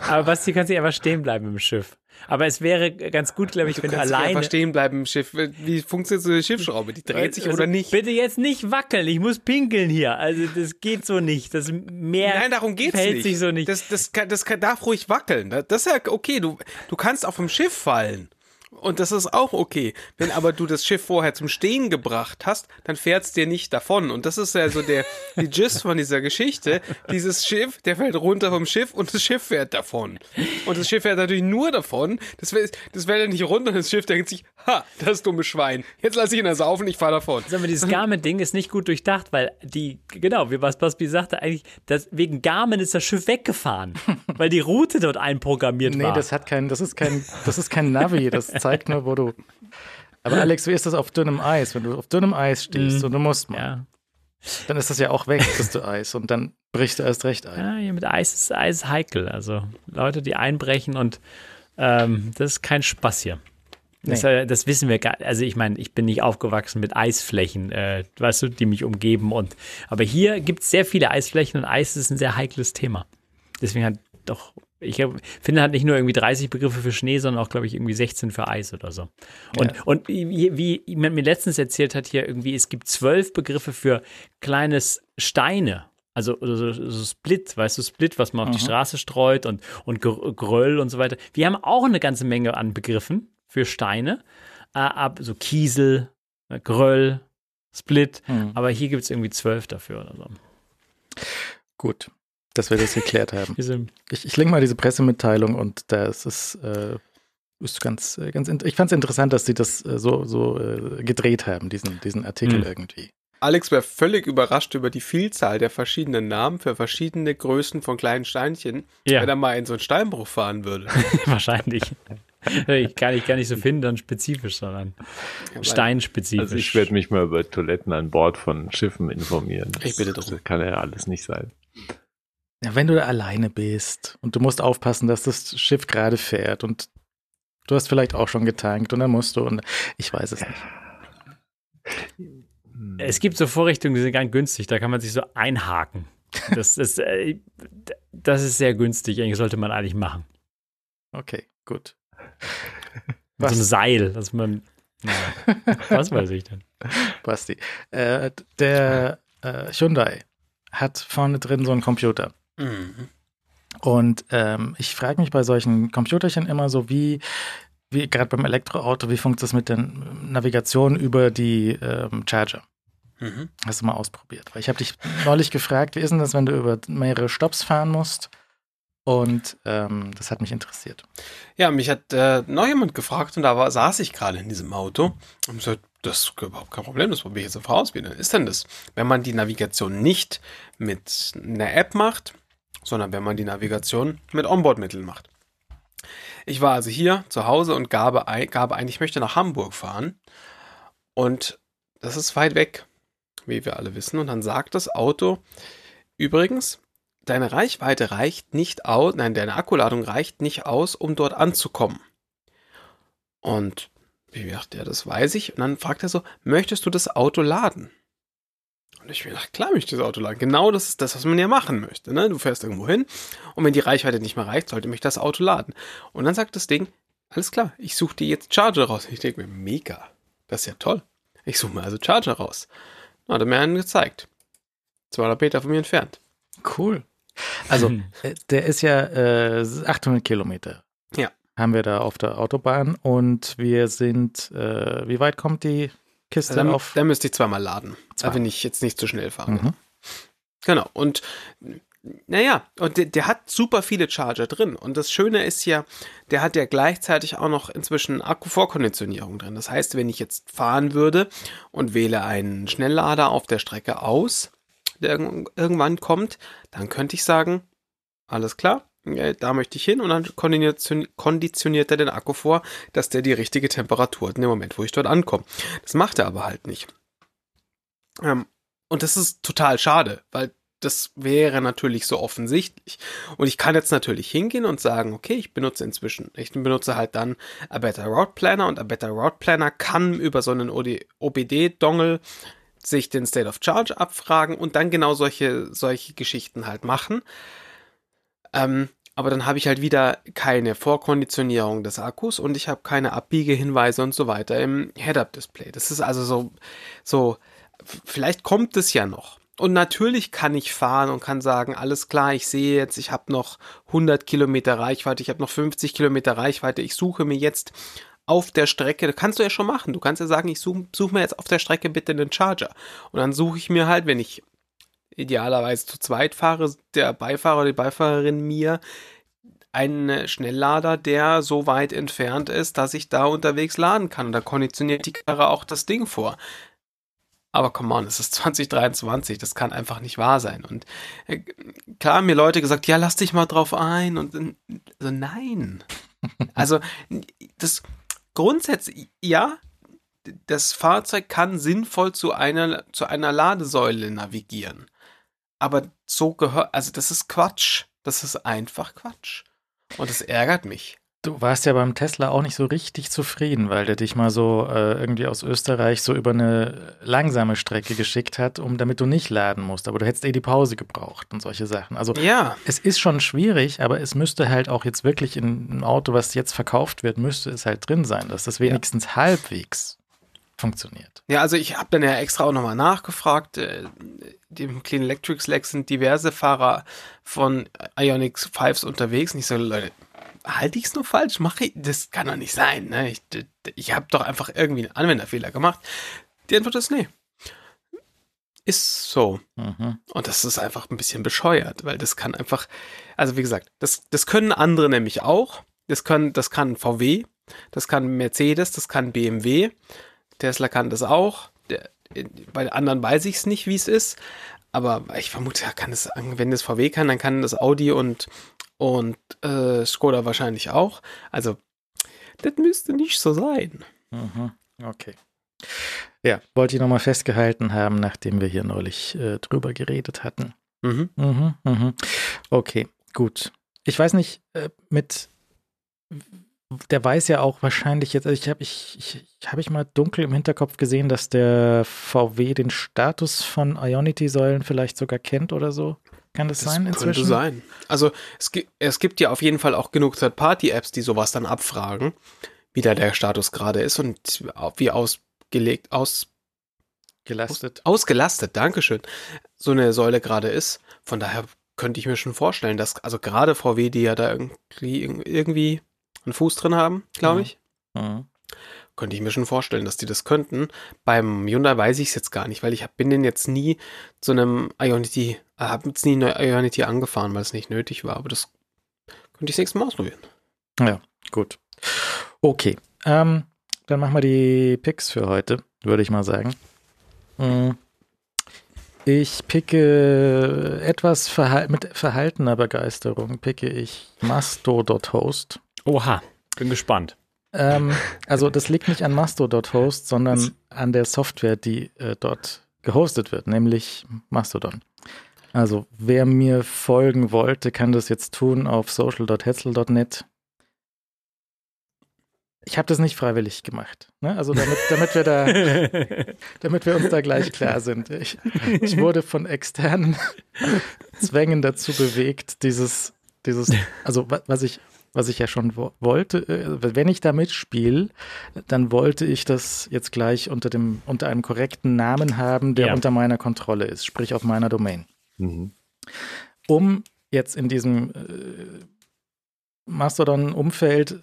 Aber Basti, du kannst nicht einfach stehen bleiben im Schiff. Aber es wäre ganz gut, glaube ich, Du wenn du alleine. einfach stehen bleiben im Schiff. Wie funktioniert so eine Schiffsschraube? Die dreht sich Also, oder nicht? Bitte jetzt nicht wackeln, ich muss pinkeln hier. Also das geht so nicht. Das Meer Nein, darum geht's verhält nicht. sich so nicht. Das, das, kann, das kann, darf ruhig wackeln. Das das ist ja okay. Du, du kannst auch vom Schiff fallen. Und das ist auch okay. Wenn aber du das Schiff vorher zum Stehen gebracht hast, dann fährt's dir nicht davon. Und das ist ja so der, die Gist von dieser Geschichte. Dieses Schiff, der fällt runter vom Schiff und das Schiff fährt davon. Und das Schiff fährt natürlich nur davon. Das, fällt- das fällt ja nicht runter und das Schiff denkt sich, ha, das dumme Schwein. Jetzt lasse ich ihn da saufen, ich fahre davon. Sag mal, dieses Garmin-Ding ist nicht gut durchdacht, weil die, genau, wie was Baspi sagte, eigentlich, das, wegen Garmin ist das Schiff weggefahren, weil die Route dort einprogrammiert Nee, war. das hat kein, das ist kein, das ist kein Navi, das zeigt nur, wo du. Aber Alex, wie ist das auf dünnem Eis? Wenn du auf dünnem Eis stehst und du musst mal, ja. dann ist das ja auch weg, (laughs) bist du Eis und dann brichst du erst recht ein. ja, hier mit Eis ist Eis heikel. Also Leute, die einbrechen und ähm, das ist kein Spaß hier. Das, Nee. äh, das wissen wir gar Also ich meine, ich bin nicht aufgewachsen mit Eisflächen, äh, weißt du, die mich umgeben. Und aber hier gibt es sehr viele Eisflächen und Eis ist ein sehr heikles Thema. Deswegen hat doch, ich hab- finde, hat nicht nur irgendwie 30 Begriffe für Schnee, sondern auch, glaube ich, irgendwie 16 für Eis oder so. Und, und wie, jemand mir letztens erzählt hat hier irgendwie, es gibt zwölf Begriffe für kleines Steine. Also so, so Split, weißt du, Split, was man auf die Straße streut und, und Gr- Gröll und so weiter. Wir haben auch eine ganze Menge an Begriffen für Steine, äh, ab, so Kiesel, äh, Gröll, Split, Hm. aber hier gibt es irgendwie zwölf dafür oder so. Gut, dass wir das geklärt haben. (laughs) Ich, ich link mal diese Pressemitteilung und das ist, äh, ist ganz, äh, ganz, ich fand es interessant, dass sie das äh, so, so äh, gedreht haben, diesen, diesen Artikel Hm. irgendwie. Alex wäre völlig überrascht über die Vielzahl der verschiedenen Namen für verschiedene Größen von kleinen Steinchen, Ja. wenn er mal in so einen Steinbruch fahren würde. (laughs) wahrscheinlich. Ich kann ich gar nicht so finden, dann spezifisch, sondern steinspezifisch. Also ich werde mich mal über Toiletten an Bord von Schiffen informieren. Das, Ich bitte drum. Das kann ja alles nicht sein. Ja, wenn du da alleine bist und du musst aufpassen, dass das Schiff gerade fährt und du hast vielleicht auch schon getankt und dann musst du und ich weiß es nicht. Es gibt so Vorrichtungen, die sind ganz günstig, da kann man sich so einhaken. (laughs) Das ist, äh, das ist sehr günstig, eigentlich sollte man eigentlich machen. Okay, gut. Mit (laughs) so einem Seil, dass man. Naja, (laughs) was weiß ich denn? Basti. Äh, der äh, Hyundai hat vorne drin so einen Computer. Mhm. Und ähm, ich frage mich bei solchen Computerchen immer so, wie, wie gerade beim Elektroauto, wie funktioniert das mit der Navigation über die ähm, Charger? Mhm. Hast du mal ausprobiert? Weil ich habe dich neulich gefragt, wie ist denn das, wenn du über mehrere Stops fahren musst? Und ähm, das hat mich interessiert. Ja, mich hat äh, noch jemand gefragt und da war, saß ich gerade in diesem Auto und gesagt, das ist überhaupt kein Problem, das probiere ich jetzt einfach aus. Wie denn ist denn das? Wenn man die Navigation nicht mit einer App macht, sondern wenn man die Navigation mit Onboard-Mitteln macht. Ich war also hier zu Hause und gabe, ein, gabe ein, ich möchte nach Hamburg fahren und das ist weit weg, wie wir alle wissen. Und dann sagt das Auto, übrigens, deine Reichweite reicht nicht aus, nein, deine Akkuladung reicht nicht aus, um dort anzukommen. Und wie gesagt, ja, das weiß ich. Und dann fragt er so, möchtest du das Auto laden? Und ich mir gedacht, klar möchte ich das Auto laden. Genau das ist das, was man ja machen möchte. Ne? Du fährst irgendwo hin und wenn die Reichweite nicht mehr reicht, sollte mich das Auto laden. Und dann sagt das Ding, alles klar, ich suche dir jetzt Charger raus. Und ich denke mir, mega, das ist ja toll. Ich suche mir also Charger raus. Dann hat er mir einen gezeigt. 200 Meter von mir entfernt. Cool. Also, äh, der ist ja äh, 800 Kilometer. Ja. Haben wir da auf der Autobahn und wir sind, äh, wie weit kommt die Kiste Dann, auf? dann müsste ich zweimal laden. Zwei. Wenn ich jetzt nicht zu schnell fahre. Mhm. Genau. Und naja, und der, der hat super viele Charger drin. Und das Schöne ist ja, der hat ja gleichzeitig auch noch inzwischen Akkuvorkonditionierung drin. Das heißt, wenn ich jetzt fahren würde und wähle einen Schnelllader auf der Strecke aus, der irg- irgendwann kommt, dann könnte ich sagen, alles klar, da möchte ich hin und dann konditioniert konditioniert er den Akku vor, dass der die richtige Temperatur hat in dem Moment, wo ich dort ankomme. Das macht er aber halt nicht. Ähm, und das ist total schade, weil das wäre natürlich so offensichtlich. Und ich kann jetzt natürlich hingehen und sagen, okay, ich benutze inzwischen, ich benutze halt dann A Better Route Planner und A Better Route Planner kann über so einen OBD-Dongle sich den State of Charge abfragen und dann genau solche, solche Geschichten halt machen. Ähm, aber dann habe ich halt wieder keine Vorkonditionierung des Akkus und ich habe keine Abbiegehinweise und so weiter im Head-Up-Display. Das ist also so, so, vielleicht kommt es ja noch. Und natürlich kann ich fahren und kann sagen, alles klar, ich sehe jetzt, ich habe noch 100 Kilometer Reichweite, ich habe noch 50 Kilometer Reichweite, ich suche mir jetzt auf der Strecke, das kannst du ja schon machen, du kannst ja sagen, ich suche such mir jetzt auf der Strecke bitte einen Charger. Und dann suche ich mir halt, wenn ich idealerweise zu zweit fahre, der Beifahrer oder die Beifahrerin mir einen Schnelllader, der so weit entfernt ist, dass ich da unterwegs laden kann. Und da konditioniert die Karre auch das Ding vor. Aber come on, es ist (laughs) 2023, das kann einfach nicht wahr sein. Und äh, klar haben mir Leute gesagt, ja, lass dich mal drauf ein. Und so, nein. (laughs) Also, das grundsätzlich, ja, das Fahrzeug kann sinnvoll zu einer, zu einer Ladesäule navigieren. Aber so gehört, also das ist Quatsch. Das ist einfach Quatsch. Und das ärgert mich. Du warst ja beim Tesla auch nicht so richtig zufrieden, weil der dich mal so äh, irgendwie aus Österreich so über eine langsame Strecke geschickt hat, um damit du nicht laden musst. Aber du hättest eh die Pause gebraucht und solche Sachen. Also Ja, es ist schon schwierig, aber es müsste halt auch jetzt wirklich in einem Auto, was jetzt verkauft wird, müsste es halt drin sein, dass das wenigstens halbwegs funktioniert. Ja, also ich habe dann ja extra auch nochmal nachgefragt. Äh, Dem Clean Electric Slack sind diverse Fahrer von Ionix 5s unterwegs. Und ich so, Leute, halte ich es nur falsch? Mache ich, das kann doch nicht sein. Ne? Ich, ich habe doch einfach irgendwie einen Anwenderfehler gemacht. Die Antwort ist nee. Ist so. Mhm. Und das ist einfach ein bisschen bescheuert, weil das kann einfach, also wie gesagt, das, das können andere nämlich auch. Das, können, das kann VW, das kann Mercedes, das kann BMW. Tesla kann das auch. Der, bei anderen weiß ich es nicht, wie es ist. Aber ich vermute, er kann es, wenn das VW kann, dann kann das Audi und, und äh, Skoda wahrscheinlich auch. Also, das müsste nicht so sein. Mhm. Okay. Ja, wollte ich nochmal festgehalten haben, nachdem wir hier neulich äh, drüber geredet hatten. Mhm. Mhm, mhm. Okay, gut. Ich weiß nicht, äh, mit der weiß ja auch wahrscheinlich jetzt, also ich habe ich, ich, hab ich mal dunkel im Hinterkopf gesehen, dass der VW den Status von Ionity-Säulen vielleicht sogar kennt oder so. Kann das, das sein inzwischen? Könnte sein. Also es, es gibt ja auf jeden Fall auch genug Third-Party-Apps, die sowas dann abfragen, wie da der Status gerade ist und wie ausgelegt, aus Gelastet. Aus, ausgelastet, Dankeschön, so eine Säule gerade ist. Von daher könnte ich mir schon vorstellen, dass, also gerade VW, die ja da irgendwie, irgendwie einen Fuß drin haben, glaube ich. Mhm. Könnte ich mir schon vorstellen, dass die das könnten. Beim Hyundai weiß ich es jetzt gar nicht, weil ich bin den jetzt nie zu einem Ionity, äh, habe jetzt nie eine Ionity angefahren, weil es nicht nötig war. Aber das könnte ich das nächste Mal ausprobieren. Ja, gut. Okay. Ähm, dann machen wir die Picks für heute, würde ich mal sagen. Mhm. Ich picke etwas verhal mit verhaltener Begeisterung, picke ich Masto.host. Oha, bin gespannt. Ähm, also das liegt nicht an Masto.host, sondern an der Software, die äh, dort gehostet wird, nämlich Mastodon. Also wer mir folgen wollte, kann das jetzt tun auf social.hetzel.net ich habe das nicht freiwillig gemacht. Ne? Also damit, damit wir da, (laughs) damit wir uns da gleich klar sind. Ich, ich wurde von externen (laughs) Zwängen dazu bewegt, dieses, dieses, also was ich, was ich ja schon wollte, äh, wenn ich da mitspiele, dann wollte ich das jetzt gleich unter dem, unter einem korrekten Namen haben, der ja. unter meiner Kontrolle ist, sprich auf meiner Domain. Mhm. Um jetzt in diesem äh, Mastodon-Umfeld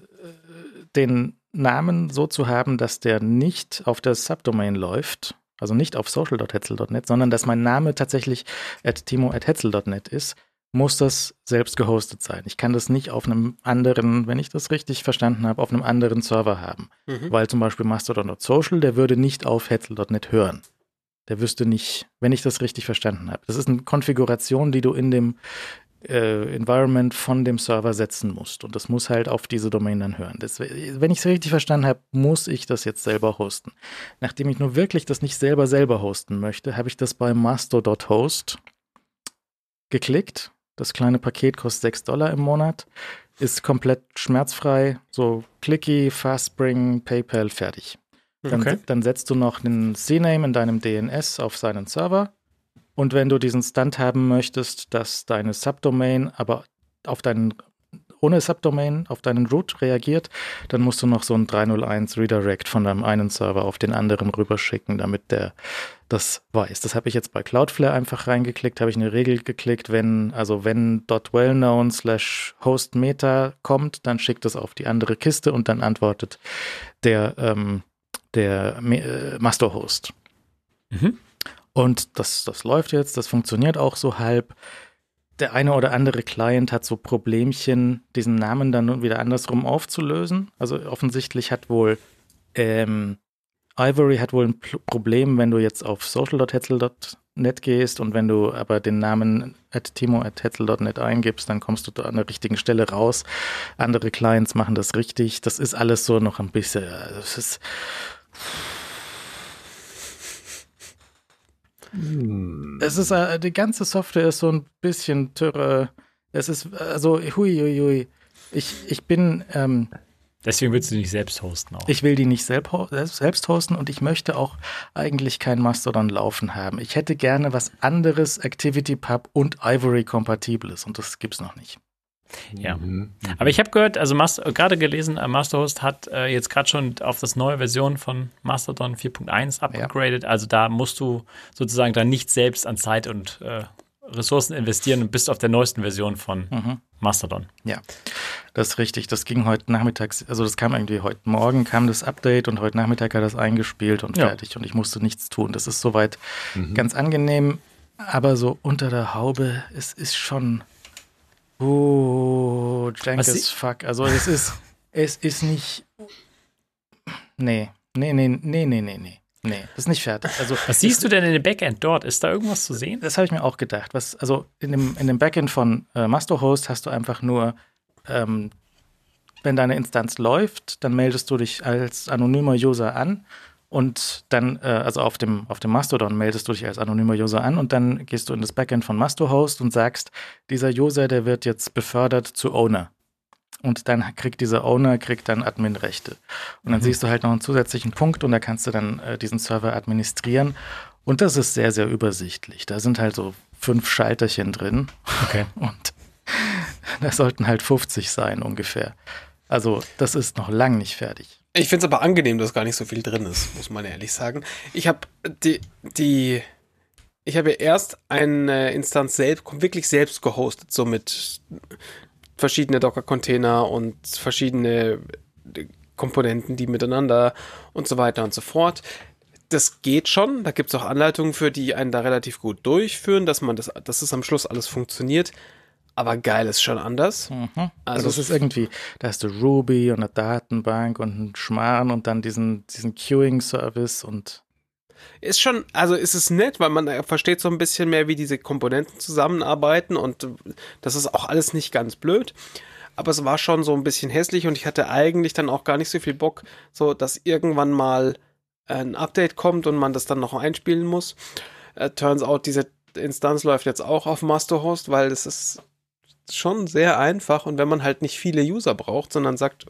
den Namen so zu haben, dass der nicht auf der Subdomain läuft, also nicht auf social.hetzel.net, sondern dass mein Name tatsächlich at timo.hetzel.net ist, muss das selbst gehostet sein. Ich kann das nicht auf einem anderen, wenn ich das richtig verstanden habe, auf einem anderen Server haben. Mhm. Weil zum Beispiel Mastodon.social, der würde nicht auf hetzel.net hören. Der wüsste nicht, wenn ich das richtig verstanden habe. Das ist eine Konfiguration, die du in dem äh, Environment von dem Server setzen musst. Und das muss halt auf diese Domain dann hören. Das, wenn ich es richtig verstanden habe, muss ich das jetzt selber hosten. Nachdem ich nur wirklich das nicht selber selber hosten möchte, habe ich das bei masto.host geklickt. Das kleine Paket kostet 6 Dollar im Monat, ist komplett schmerzfrei, so clicky, Fastspring, PayPal, fertig. Dann, okay. dann setzt du noch einen CNAME in deinem DNS auf seinen Server und wenn du diesen Stunt haben möchtest, dass deine Subdomain aber auf deinen ohne Subdomain auf deinen Root reagiert, dann musst du noch so ein 301 Redirect von deinem einen Server auf den anderen rüberschicken, damit der das weiß. Das habe ich jetzt bei Cloudflare einfach reingeklickt, habe ich eine Regel geklickt, wenn, also wenn .wellknown slash host meta kommt, dann schickt es auf die andere Kiste und dann antwortet der, ähm, der äh, Master-Host. Mhm. Und das, das läuft jetzt, das funktioniert auch so halb. Der eine oder andere Client hat so Problemchen, diesen Namen dann wieder andersrum aufzulösen. Also offensichtlich hat wohl ähm, Ivory hat wohl ein Problem, wenn du jetzt auf social.hetzel.net gehst und wenn du aber den Namen at timo.hetzel.net eingibst, dann kommst du da an der richtigen Stelle raus. Andere Clients machen das richtig. Das ist alles so noch ein bisschen, das ist hm. Es ist, äh, die ganze Software ist so ein bisschen türre. Es ist, also, hui, hui, hui. Ich, ich bin, ähm, Deswegen willst du die nicht selbst hosten auch. Ich will die nicht selbst hosten und ich möchte auch eigentlich kein Mastodon laufen haben. Ich hätte gerne was anderes, ActivityPub und Ivory kompatibles und das gibt's noch nicht. Ja. Mhm. Aber ich habe gehört, also gerade gelesen, äh, Masterhost hat äh, jetzt gerade schon auf das neue Version von Mastodon 4.1 upgraded. Ja. Also da musst du sozusagen dann nicht selbst an Zeit und äh, Ressourcen investieren und bist auf der neuesten Version von mhm. Mastodon. Ja, das ist richtig. Das ging heute Nachmittag, also das kam irgendwie heute Morgen kam das Update und heute Nachmittag hat das eingespielt und ja. fertig und ich musste nichts tun. Das ist soweit mhm. ganz angenehm, aber so unter der Haube, es ist schon Oh, jank as fuck. Also es ist, (laughs) es ist nicht. Nee, nee, nee, nee, nee, nee, nee. Nee, das ist nicht fertig. Also, was siehst du denn in dem Backend dort? Ist da irgendwas zu sehen? Das habe ich mir auch gedacht. Was, also in dem, in dem Backend von äh, Masterhost hast du einfach nur, ähm, wenn deine Instanz läuft, dann meldest du dich als anonymer User an und dann, äh, also auf dem, auf dem Mastodon meldest du dich als anonymer User an und dann gehst du in das Backend von Mastohost und sagst, dieser User, der wird jetzt befördert zu Owner. und dann kriegt dieser Owner kriegt dann Admin-Rechte. Und dann mhm. siehst du halt noch einen zusätzlichen Punkt und da kannst du dann äh, diesen Server administrieren. Und das ist sehr, sehr übersichtlich. Da sind halt so fünf Schalterchen drin. Okay. (laughs) Und da sollten halt 50 sein ungefähr. Also das ist noch lang nicht fertig. Ich finde es aber angenehm, dass gar nicht so viel drin ist, muss man ehrlich sagen. Ich habe die, die, ich habe ja erst eine Instanz selbst, wirklich selbst gehostet, so mit verschiedene Docker-Container und verschiedene Komponenten, die miteinander und so weiter und so fort. Das geht schon. Da gibt es auch Anleitungen für, die einen da relativ gut durchführen, dass man das, dass es am Schluss alles funktioniert. Aber geil ist schon anders. Mhm. Also, es ist irgendwie, da hast du Ruby und eine Datenbank und einen Schmarrn und dann diesen, diesen Queuing-Service und ist schon, also ist es nett, weil man versteht so ein bisschen mehr, wie diese Komponenten zusammenarbeiten und das ist auch alles nicht ganz blöd. Aber es war schon so ein bisschen hässlich und ich hatte eigentlich dann auch gar nicht so viel Bock, so dass irgendwann mal ein Update kommt und man das dann noch einspielen muss. Uh, turns out, diese Instanz läuft jetzt auch auf Masterhost, weil es ist schon sehr einfach und wenn man halt nicht viele User braucht, sondern sagt,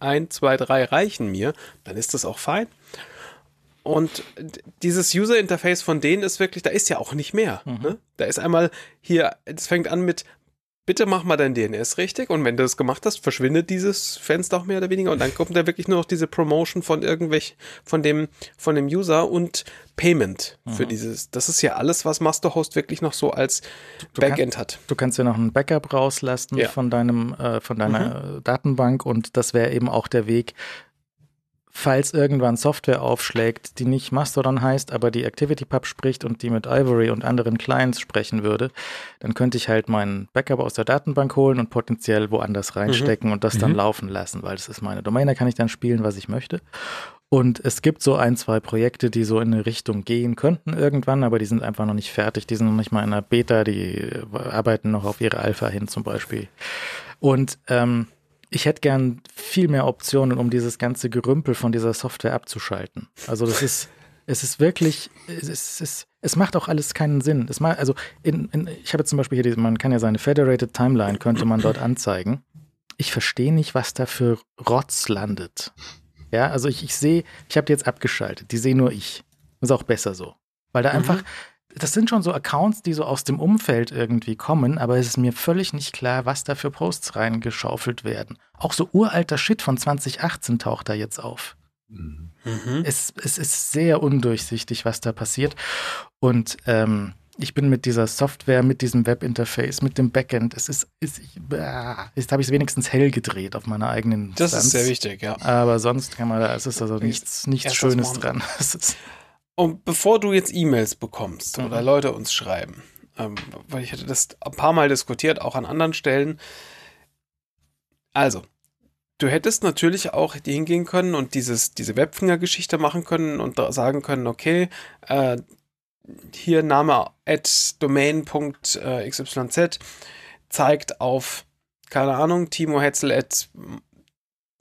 ein, zwei, drei reichen mir, dann ist das auch fein. Und dieses User-Interface von denen ist wirklich, da ist ja auch nicht mehr. Mhm. Ne? Da ist einmal hier, es fängt an mit bitte mach mal dein DNS richtig und wenn du das gemacht hast, verschwindet dieses Fenster auch mehr oder weniger und dann kommt da wirklich nur noch diese Promotion von irgendwelch, von dem, von dem User und Payment für mhm. dieses. Das ist ja alles, was Masterhost wirklich noch so als du Backend kann, hat. Du kannst ja noch ein Backup rauslassen ja. von deinem, äh, von deiner mhm. Datenbank und das wäre eben auch der Weg, falls irgendwann Software aufschlägt, die nicht Mastodon heißt, aber die ActivityPub spricht und die mit Ivory und anderen Clients sprechen würde, dann könnte ich halt meinen Backup aus der Datenbank holen und potenziell woanders reinstecken mhm. und das dann mhm. laufen lassen, weil das ist meine Domain, da kann ich dann spielen, was ich möchte. Und es gibt so ein, zwei Projekte, die so in eine Richtung gehen könnten irgendwann, aber die sind einfach noch nicht fertig. Die sind noch nicht mal in einer Beta, die arbeiten noch auf ihre Alpha hin zum Beispiel. Und ähm, ich hätte gern viel mehr Optionen, um dieses ganze Gerümpel von dieser Software abzuschalten. Also das ist, (laughs) es ist wirklich, es, ist, es, es macht auch alles keinen Sinn. Es macht, also in, in, ich habe zum Beispiel hier, diese, man kann ja seine Federated Timeline, könnte man dort anzeigen. Ich verstehe nicht, was da für Rotz landet. Ja, also ich, ich sehe, ich habe die jetzt abgeschaltet, die sehe nur ich. ist auch besser so. Weil da mhm. Das sind schon so Accounts, die so aus dem Umfeld irgendwie kommen, aber es ist mir völlig nicht klar, was da für Posts reingeschaufelt werden. Auch so uralter Shit von 2018 taucht da jetzt auf. Mhm. Es, es ist sehr undurchsichtig, was da passiert. Und ähm, ich bin mit dieser Software, mit diesem Webinterface, mit dem Backend, es ist, ist ich, ah, jetzt habe ich es wenigstens hell gedreht auf meiner eigenen Das Instanz. ist sehr wichtig, ja. Aber sonst kann man da, es ist also nichts, nichts Schönes dran. (laughs) Und bevor du jetzt E-Mails bekommst mhm. oder Leute uns schreiben, ähm, weil ich hatte das ein paar Mal diskutiert, auch an anderen Stellen. Also, du hättest natürlich auch hingehen können und dieses, diese Webfinger-Geschichte machen können und sagen können, okay, äh, hier Name at domain.xyz zeigt auf, keine Ahnung, Timo Hetzel at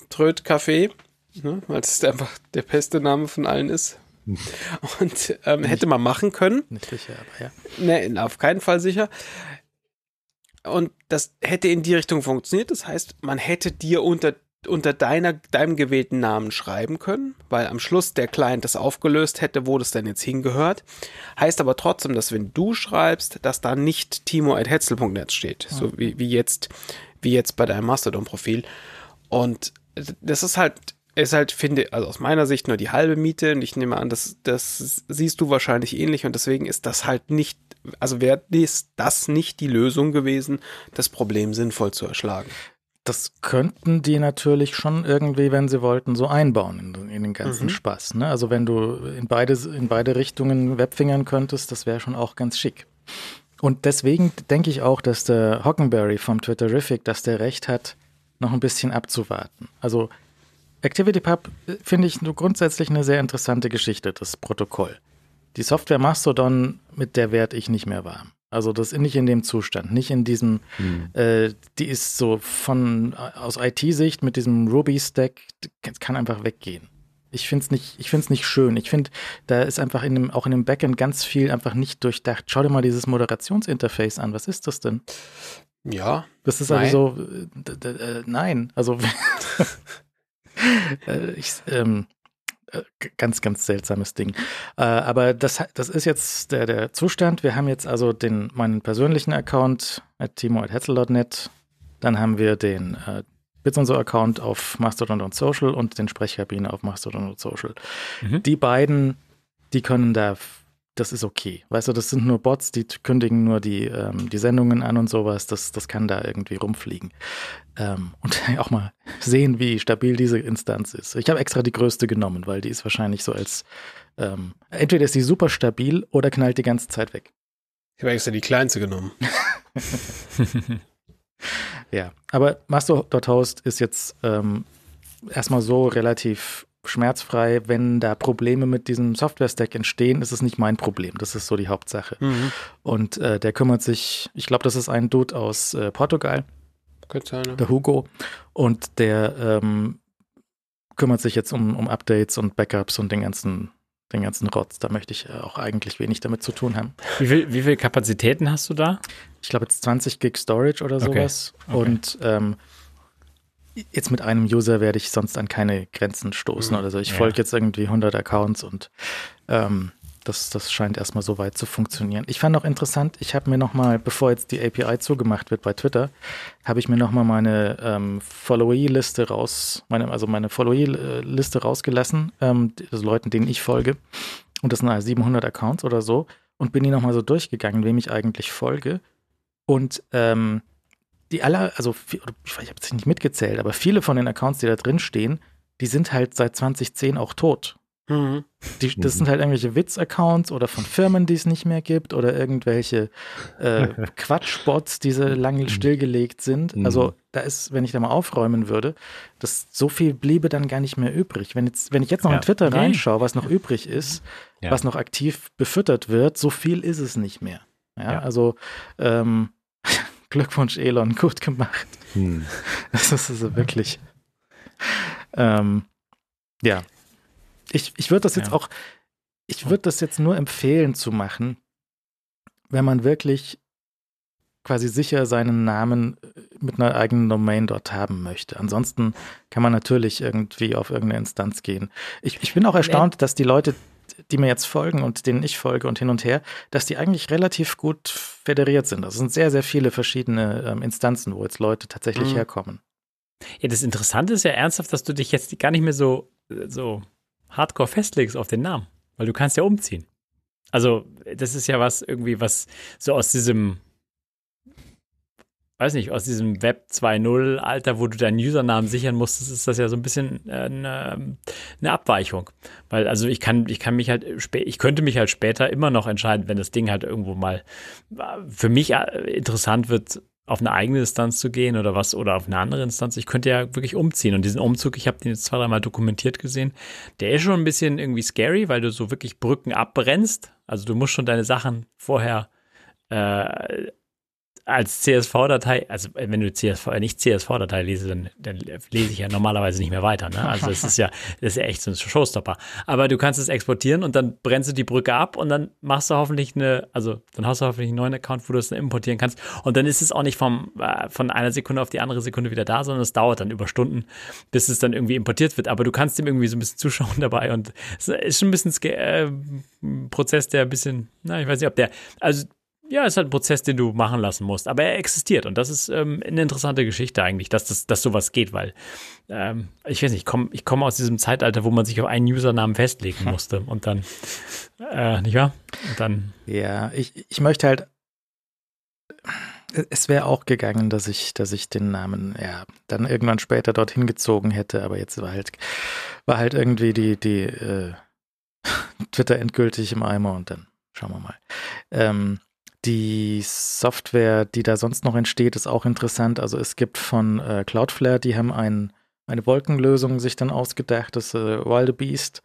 Trödcafé, ne, weil es (laughs) einfach der beste Name von allen ist. (laughs) Und ähm, hätte man machen können. Nicht sicher, aber ja. Nee, auf keinen Fall sicher. Und das hätte in die Richtung funktioniert. Das heißt, man hätte dir unter, unter deiner, deinem gewählten Namen schreiben können, weil am Schluss der Client das aufgelöst hätte, wo das denn jetzt hingehört. Heißt aber trotzdem, dass wenn du schreibst, dass da nicht timo.hetzel.net steht. Ja. So wie, wie jetzt, wie jetzt bei deinem Mastodon-Profil. Und das ist halt ist halt, finde, also aus meiner Sicht nur die halbe Miete und ich nehme an, das, das siehst du wahrscheinlich ähnlich und deswegen ist das halt nicht, also wäre das nicht die Lösung gewesen, das Problem sinnvoll zu erschlagen. Das könnten die natürlich schon irgendwie, wenn sie wollten, so einbauen in, in den ganzen mhm. Spaß. Ne? Also wenn du in beide, in beide Richtungen webfingern könntest, das wäre schon auch ganz schick. Und deswegen denke ich auch, dass der Hockenberry vom Twitterific, dass der Recht hat, noch ein bisschen abzuwarten. Also ActivityPub äh, finde ich nur grundsätzlich eine sehr interessante Geschichte, das Protokoll. Die Software Mastodon, mit der werde ich nicht mehr warm. Also das ist nicht in dem Zustand, nicht in diesem, hm. äh, die ist so von aus IT-Sicht mit diesem Ruby-Stack, kann einfach weggehen. Ich finde es nicht, ich find's nicht schön. Ich finde, da ist einfach in dem, auch in dem Backend ganz viel einfach nicht durchdacht. Schau dir mal dieses Moderationsinterface an. Was ist das denn? Ja. Das ist also so, äh, nein, also äh, (laughs) (laughs) ich, ähm, äh, ganz, ganz seltsames Ding. Äh, aber das, das ist jetzt der, der Zustand. Wir haben jetzt also den, meinen persönlichen Account at timo.hetzel.net. Dann haben wir den äh, Bitsunso-Account auf Mastodon und Social und den Sprechkabine auf Mastodon und Social. Mhm. Die beiden, die können da das ist okay. Weißt du, das sind nur Bots, die kündigen nur die, ähm, die Sendungen an und sowas. Das, das kann da irgendwie rumfliegen. Ähm, und (laughs) auch mal sehen, wie stabil diese Instanz ist. Ich habe extra die größte genommen, weil die ist wahrscheinlich so als ähm, entweder ist sie super stabil oder knallt die ganze Zeit weg. Ich habe extra die kleinste genommen. (laughs) (laughs) ja, aber Master.host ist jetzt ähm, erstmal so relativ schmerzfrei, wenn da Probleme mit diesem Software-Stack entstehen, ist es nicht mein Problem. Das ist so die Hauptsache. Mhm. Und äh, der kümmert sich, ich glaube, das ist ein Dude aus äh, Portugal, der Hugo. Und der ähm, kümmert sich jetzt um, um Updates und Backups und den ganzen den ganzen Rotz. Da möchte ich äh, auch eigentlich wenig damit zu tun haben. Wie viel, wie viel Kapazitäten hast du da? Ich glaube jetzt 20 Gig Storage oder sowas. Okay. Okay. Und ähm, jetzt mit einem User werde ich sonst an keine Grenzen stoßen mhm. oder so. Ich ja. folge jetzt irgendwie 100 Accounts und ähm, das, das scheint erstmal so weit zu funktionieren. Ich fand auch interessant, ich habe mir nochmal, bevor jetzt die API zugemacht wird bei Twitter, habe ich mir nochmal meine ähm, Followee-Liste raus, meine, also meine Followee-Liste rausgelassen, ähm, also Leuten, denen ich folge. Und das sind also 700 Accounts oder so. Und bin die nochmal so durchgegangen, wem ich eigentlich folge. Und ähm, die aller, also ich habe es nicht mitgezählt, aber viele von den Accounts, die da drin stehen, die sind halt seit 2010 auch tot. Mhm. Die, das sind halt irgendwelche Witz-Accounts oder von Firmen, die es nicht mehr gibt oder irgendwelche äh, (laughs) Quatschbots, die so lange mhm. stillgelegt sind. Mhm. Also da ist, wenn ich da mal aufräumen würde, das so viel bliebe dann gar nicht mehr übrig. Wenn jetzt, wenn ich jetzt noch ja. in Twitter okay. reinschaue, was noch übrig ist, ja. was noch aktiv befüttert wird, so viel ist es nicht mehr. Ja, ja. also ähm, (laughs) Glückwunsch, Elon, gut gemacht. Hm. Das ist also wirklich. Ähm, ja. Ich, ich würde das jetzt ja. auch, ich würde das jetzt nur empfehlen zu machen, wenn man wirklich quasi sicher seinen Namen äh, mit einer eigenen Domain dort haben möchte. Ansonsten kann man natürlich irgendwie auf irgendeine Instanz gehen. Ich, ich bin auch erstaunt, dass die Leute, die mir jetzt folgen und denen ich folge und hin und her, dass die eigentlich relativ gut federiert sind. Das sind sehr, sehr viele verschiedene ähm, Instanzen, wo jetzt Leute tatsächlich mhm. herkommen. Ja, das Interessante ist ja ernsthaft, dass du dich jetzt gar nicht mehr so, so hardcore festlegst auf den Namen, weil du kannst ja umziehen. Also, das ist ja was irgendwie, was so aus diesem weiß nicht, aus diesem Web 2.0 Alter, wo du deinen Usernamen sichern musstest, ist das ja so ein bisschen äh, eine, eine Abweichung. Weil, also ich kann, ich kann mich halt, ich könnte mich halt später immer noch entscheiden, wenn das Ding halt irgendwo mal äh, für mich äh, interessant wird, auf eine eigene Instanz zu gehen oder was oder auf eine andere Instanz. Ich könnte ja wirklich umziehen und diesen Umzug, ich habe den jetzt zwei, dreimal dokumentiert gesehen, der ist schon ein bisschen irgendwie scary, weil du so wirklich Brücken abbrennst. Also du musst schon deine Sachen vorher äh, als CSV-Datei, also wenn du CSV, äh, nicht CSV-Datei lese, dann, dann, lese ich ja normalerweise nicht mehr weiter. Ne? Also das ist ja, (laughs) das ist ja echt so ein Showstopper. Aber du kannst es exportieren und dann brennst du die Brücke ab und dann machst du hoffentlich eine, also dann hast du hoffentlich einen neuen Account, wo du es dann importieren kannst. Und dann ist es auch nicht vom, äh, von einer Sekunde auf die andere Sekunde wieder da, sondern es dauert dann über Stunden, bis es dann irgendwie importiert wird. Aber du kannst dem irgendwie so ein bisschen zuschauen (laughs) dabei und es ist schon ein bisschen äh, Prozess, der ein bisschen, na, ich weiß nicht, ob der, also ja, ist halt ein Prozess, den du machen lassen musst. Aber er existiert und das ist ähm, eine interessante Geschichte eigentlich, dass, das, dass sowas geht, weil ähm, ich weiß nicht, ich komme ich komm aus diesem Zeitalter, wo man sich auf einen Usernamen festlegen musste und dann, äh, nicht wahr? Und dann. Ja, ich, ich möchte halt. Es wäre auch gegangen, dass ich, dass ich den Namen ja dann irgendwann später dorthin gezogen hätte, aber jetzt war halt, war halt irgendwie die, die äh, (laughs) Twitter endgültig im Eimer und dann schauen wir mal. Ähm, die Software, die da sonst noch entsteht, ist auch interessant. Also es gibt von äh, Cloudflare, die haben ein, eine Wolkenlösung sich dann ausgedacht, das äh, Wildebeest.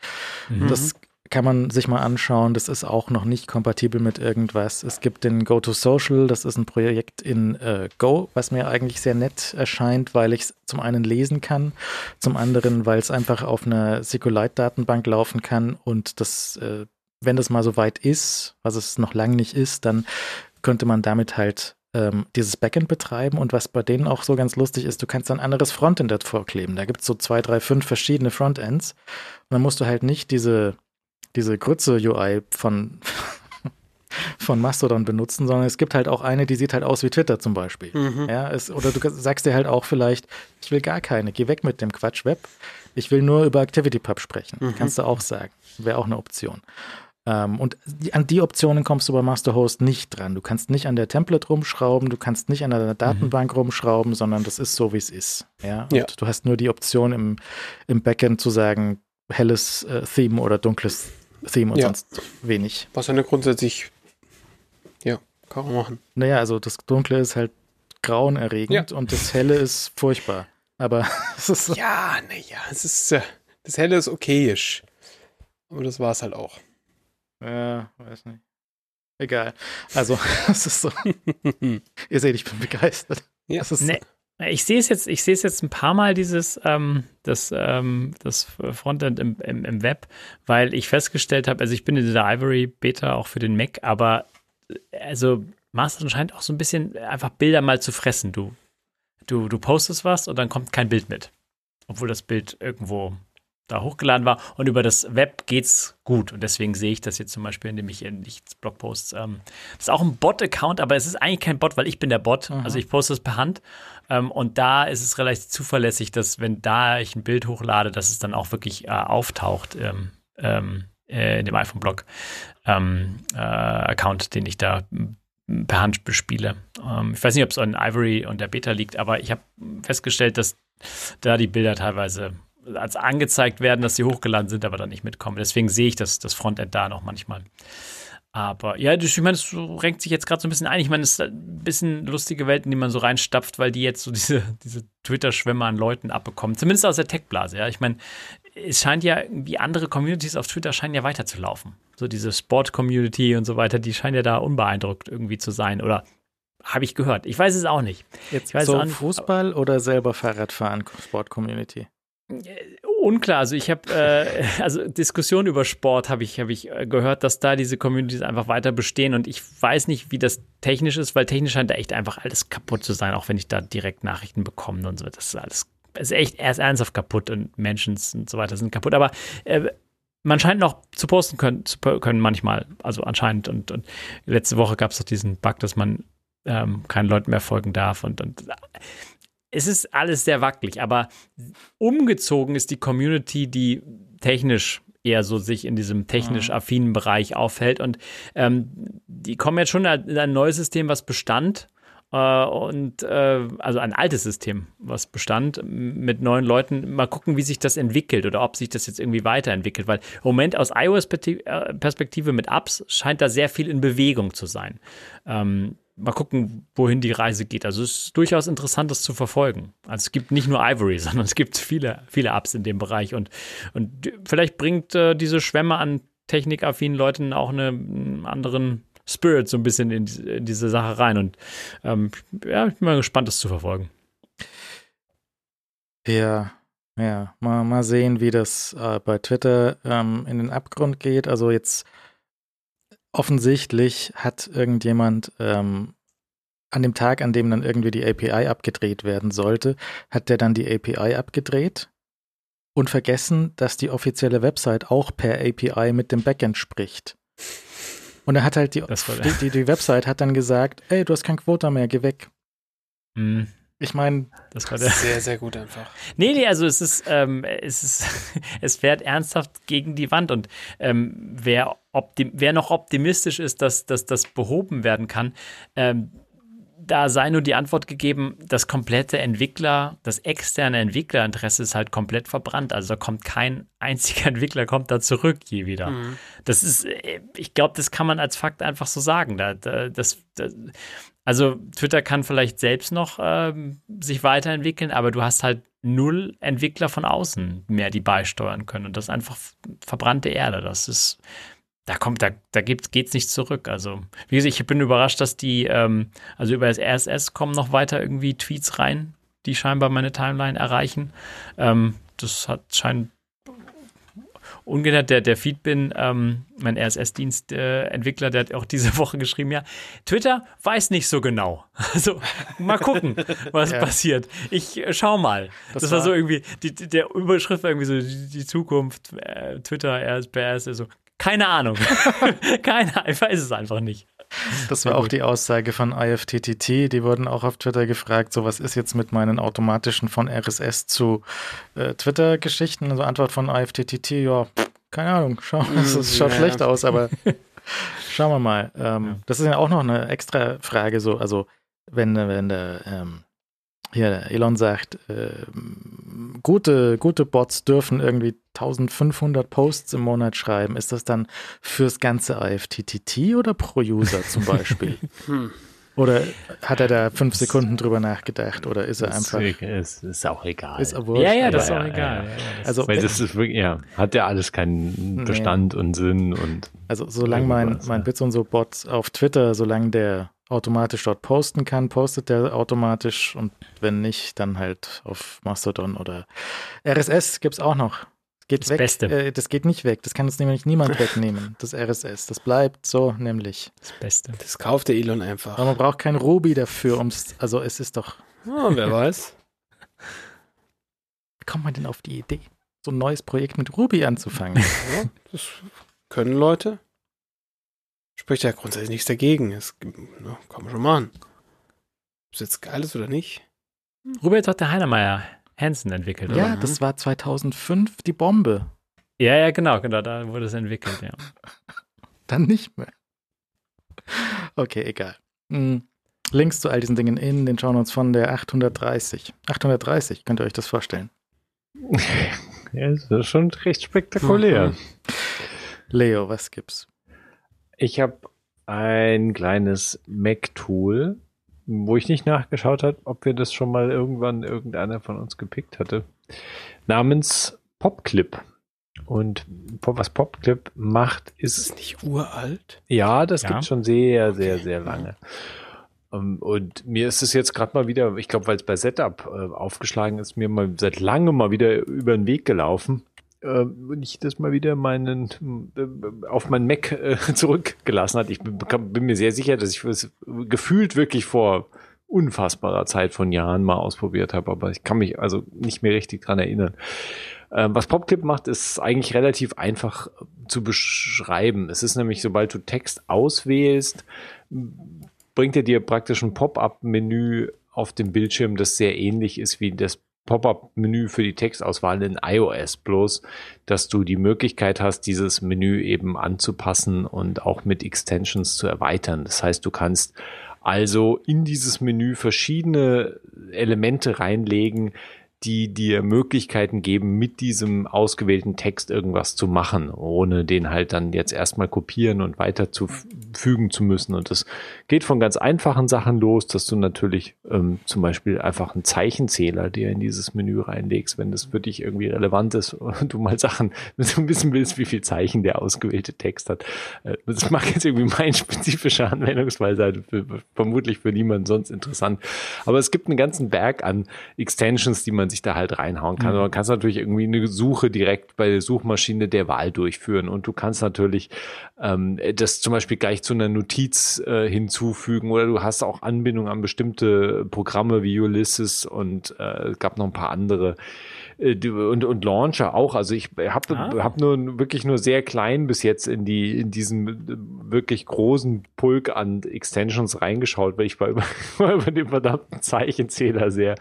Mhm. Das kann man sich mal anschauen. Das ist auch noch nicht kompatibel mit irgendwas. Es gibt den Go2Social, das ist ein Projekt in äh, Go, was mir eigentlich sehr nett erscheint, weil ich es zum einen lesen kann, zum anderen, weil es einfach auf einer SQLite-Datenbank laufen kann und das äh, wenn das mal so weit ist, was es noch lange nicht ist, dann könnte man damit halt ähm, dieses Backend betreiben und was bei denen auch so ganz lustig ist, du kannst ein anderes Frontend davor kleben. Da gibt es so zwei, drei, fünf verschiedene Frontends und dann musst du halt nicht diese, diese Grütze-UI von, (laughs) von Mastodon benutzen, sondern es gibt halt auch eine, die sieht halt aus wie Twitter zum Beispiel. Mhm. Ja, es, oder du sagst dir halt auch vielleicht, ich will gar keine, geh weg mit dem Quatsch Web. Ich will nur über ActivityPub sprechen. Mhm. Kannst du auch sagen. Wäre auch eine Option. Ähm, und die, an die Optionen kommst du bei Masterhost nicht dran. Du kannst nicht an der Template rumschrauben, du kannst nicht an der Datenbank mhm. rumschrauben, sondern das ist so, wie es ist. Ja? ja. du hast nur die Option im, im Backend zu sagen, helles äh, Theme oder dunkles Theme und ja. sonst wenig. Was eine grundsätzlich, ja, kann man machen. Naja, also das Dunkle ist halt grauenerregend ja. und das Helle ist furchtbar. Aber (laughs) es ist. Ja, naja, es ist, äh, das Helle ist okayisch. Aber das war es halt auch. Ja, weiß nicht. Egal. Also, (laughs) es ist so. Ihr seht, ich bin begeistert. Ja. Das ist nee. Ich sehe es jetzt, ich sehe es jetzt ein paar Mal, dieses, ähm, das, ähm, das Frontend im, im, im Web, weil ich festgestellt habe, also ich bin in dieser Ivory Beta auch für den Mac, aber also Mastodon scheint auch so ein bisschen einfach Bilder mal zu fressen. Du, du, du postest was und dann kommt kein Bild mit. Obwohl das Bild irgendwo da hochgeladen war. Und über das Web geht's gut. Und deswegen sehe ich das jetzt zum Beispiel, indem ich in nichts Blogposts. Ähm, das ist auch ein Bot-Account, aber es ist eigentlich kein Bot, weil ich bin der Bot. Mhm. Also ich poste es per Hand. Ähm, und da ist es relativ zuverlässig, dass wenn da ich ein Bild hochlade, dass es dann auch wirklich äh, auftaucht ähm, ähm äh, in dem iPhone-Blog ähm, äh, Account, den ich da per Hand bespiele. Ähm, ich weiß nicht, ob es an Ivory und der Beta liegt, aber ich habe festgestellt, dass da die Bilder teilweise als angezeigt werden, dass sie hochgeladen sind, aber dann nicht mitkommen. Deswegen sehe ich das, das Frontend da noch manchmal. Aber ja, ich meine, es renkt sich jetzt gerade so ein bisschen ein. Ich meine, es ist ein bisschen lustige Welten, die man so reinstapft, weil die jetzt so diese, diese Twitter-Schwämme an Leuten abbekommen. Zumindest aus der Tech-Blase, ja. Ich meine, es scheint ja, wie andere Communities auf Twitter scheinen ja weiterzulaufen. So diese Sport-Community und so weiter, die scheinen ja da unbeeindruckt irgendwie zu sein. Oder habe ich gehört. Ich weiß es auch nicht. Jetzt so Fußball oder selber Fahrradfahren, Sport-Community? Unklar, also ich habe, äh, (laughs) also Diskussionen über Sport habe ich, hab ich äh, gehört, dass da diese Communities einfach weiter bestehen und ich weiß nicht, wie das technisch ist, weil technisch scheint da echt einfach alles kaputt zu sein, auch wenn ich da direkt Nachrichten bekomme und so. Das ist alles, ist echt erst ernsthaft kaputt und Menschen und so weiter sind kaputt. Aber äh, man scheint noch zu posten können, zu können manchmal, also anscheinend. Und, und letzte Woche gab es doch diesen Bug, dass man ähm, keinen Leuten mehr folgen darf und, und es ist alles sehr wackelig, aber umgezogen ist die Community, die technisch eher so sich in diesem technisch mhm. affinen Bereich aufhält. Und ähm, die kommen jetzt schon in ein neues System, was bestand. Äh, und äh, also ein altes System, was bestand mit neuen Leuten. Mal gucken, wie sich das entwickelt oder ob sich das jetzt irgendwie weiterentwickelt. Weil im Moment aus iOS-Perspektive äh, mit Apps scheint da sehr viel in Bewegung zu sein. Ähm, mal gucken, wohin die Reise geht. Also es ist durchaus interessant, das zu verfolgen. Also es gibt nicht nur Ivory, (laughs) sondern es gibt viele, viele Apps in dem Bereich und, und vielleicht bringt äh, diese Schwemme an technikaffinen Leuten auch eine, einen anderen Spirit so ein bisschen in, in diese Sache rein. Und ähm, ja, ich bin mal gespannt, das zu verfolgen. Ja, ja, mal, mal sehen, wie das äh, bei Twitter ähm, in den Abgrund geht. Also jetzt offensichtlich hat irgendjemand ähm, an dem Tag, an dem dann irgendwie die API abgedreht werden sollte, hat der dann die API abgedreht und vergessen, dass die offizielle Website auch per API mit dem Backend spricht. Und er hat halt die, die, die, die, Website hat dann gesagt, ey, du hast kein Quota mehr, geh weg. Mhm. Ich meine, das war sehr, sehr gut einfach. Nee, nee, also es ist, ähm, es ist, (laughs) es fährt ernsthaft gegen die Wand und ähm, wer, wer noch optimistisch ist, dass, dass das behoben werden kann, ähm, da sei nur die Antwort gegeben, das komplette Entwickler, das externe Entwicklerinteresse ist halt komplett verbrannt. Also da kommt kein einziger (laughs) Entwickler kommt da zurück je wieder. Mhm. Das ist, äh, ich glaube, das kann man als Fakt einfach so sagen. Da, da, das, das, also Twitter kann vielleicht selbst noch ähm, sich weiterentwickeln, aber du hast halt null Entwickler von außen mehr, die beisteuern können. Und das ist einfach verbrannte Erde. Das ist, da kommt, da, da geht es nicht zurück. Also, wie gesagt, ich bin überrascht, dass die, ähm, also über das RSS kommen noch weiter irgendwie Tweets rein, die scheinbar meine Timeline erreichen. Ähm, das hat scheint Ungenannt, der, der Feedbin, ähm, mein RSS-Dienst-Entwickler, äh, der hat auch diese (laughs) Woche geschrieben, ja, Twitter weiß nicht so genau. (laughs) Also mal gucken, (laughs) was ja. passiert. Ich äh, schau mal. Das, das war, war, so irgendwie, die, der Überschrift war irgendwie so, die, die Zukunft, äh, Twitter, RSS, also keine Ahnung. (laughs) keine Ahnung, ich weiß es einfach nicht. Das war auch die Aussage von IFTTT. Die wurden auch auf Twitter gefragt, so was ist jetzt mit meinen automatischen von RSS zu äh, Twitter-Geschichten? Also Antwort von IFTTT, ja, keine Ahnung, schau, es schaut ja. schlecht aus, aber (laughs) schauen wir mal. Ähm, das ist ja auch noch eine extra Frage, so, also wenn, wenn der ähm, hier Elon sagt, äh, gute, gute Bots dürfen irgendwie 1500 Posts im Monat schreiben. Ist das dann fürs ganze IFTTT oder pro User zum Beispiel? (laughs) hm. Oder hat er da fünf Sekunden drüber nachgedacht? Oder ist er einfach. Es ist auch egal. Ist wurscht, ja, ja, das ist auch egal. Ja, ja, das also, weil das ist wirklich, ja, hat ja alles keinen Bestand nee. und Sinn und. Also, solange mein, mein Bits und so Bot auf Twitter, solange der automatisch dort posten kann, postet der automatisch und wenn nicht, dann halt auf Mastodon oder RSS gibt es auch noch. Geht das weg. Beste. Äh, das geht nicht weg. Das kann uns nämlich niemand (laughs) wegnehmen. Das RSS. Das bleibt so nämlich. Das Beste. Das kauft der Elon einfach. Aber man braucht kein Ruby dafür, ums. Also es ist doch. Oh, wer (laughs) weiß. Wie kommt man denn auf die Idee, so ein neues Projekt mit Ruby anzufangen? Ja, das können Leute spricht ja grundsätzlich nichts dagegen. Es, ne, kann man schon machen. Ob es jetzt geil ist oder nicht. Robert hat der Heinemeier Hansen entwickelt, ja, oder? Ja, das war 2005 die Bombe. Ja, ja, genau, genau, da wurde es entwickelt, ja. (laughs) Dann nicht mehr. Okay, egal. Hm. Links zu all diesen Dingen in den Shownotes von der 830. 830, könnt ihr euch das vorstellen? (laughs) Ja, das ist schon recht spektakulär. Mhm. Leo, was gibt's? Ich habe ein kleines Mac-Tool, wo ich nicht nachgeschaut habe, ob wir das schon mal irgendwann irgendeiner von uns gepickt hatte, namens PopClip. Und was PopClip macht, ist. Ist es nicht uralt? Ja, das ja. gibt schon sehr, sehr, sehr lange. Ähm, und mir ist es jetzt gerade mal wieder, ich glaube, weil es bei Setup äh, aufgeschlagen ist, mir mal seit langem mal wieder über den Weg gelaufen äh, ich das mal wieder meinen äh, auf mein Mac äh, (laughs) zurückgelassen hat. Ich bin, mir sehr sicher, dass ich es gefühlt wirklich vor unfassbarer Zeit von Jahren mal ausprobiert habe, aber ich kann mich also nicht mehr richtig dran erinnern. Äh, was PopClip macht, ist eigentlich relativ einfach zu beschreiben. Es ist nämlich, sobald du Text auswählst, bringt er dir praktisch ein Pop-up-Menü auf dem Bildschirm, das sehr ähnlich ist wie das Pop-up-Menü für die Textauswahl in iOS, bloß dass du die Möglichkeit hast, dieses Menü eben anzupassen und auch mit Extensions zu erweitern. Das heißt, du kannst also in dieses Menü verschiedene Elemente reinlegen, die dir Möglichkeiten geben, mit diesem ausgewählten Text irgendwas zu machen, ohne den halt dann jetzt erstmal kopieren und weiterzufügen zu müssen. Und das geht von ganz einfachen Sachen los, dass du natürlich ähm, zum Beispiel einfach einen Zeichenzähler dir in dieses Menü reinlegst, wenn das für dich irgendwie relevant ist und du mal Sachen, (laughs) wissen willst, wie viel Zeichen der ausgewählte Text hat. Äh, das mag jetzt irgendwie mein (laughs) spezifischer Anwendungsfall sein, für, vermutlich für niemanden sonst interessant. Aber es gibt einen ganzen Berg an Extensions, die man sich da halt reinhauen kann. Mhm. Man kann natürlich irgendwie eine Suche direkt bei der Suchmaschine der Wahl durchführen und du kannst natürlich ähm, das zum Beispiel gleich zu einer Notiz äh, hinzufügen oder du hast auch Anbindung an bestimmte Programme wie Ulysses und äh, es gab noch ein paar andere und, und Launcher auch. Also ich habe ah. hab nur wirklich nur sehr klein bis jetzt in die in diesen äh, wirklich großen Pulk an Extensions reingeschaut, weil ich war über, (laughs) über den verdammten Zeichenzähler sehr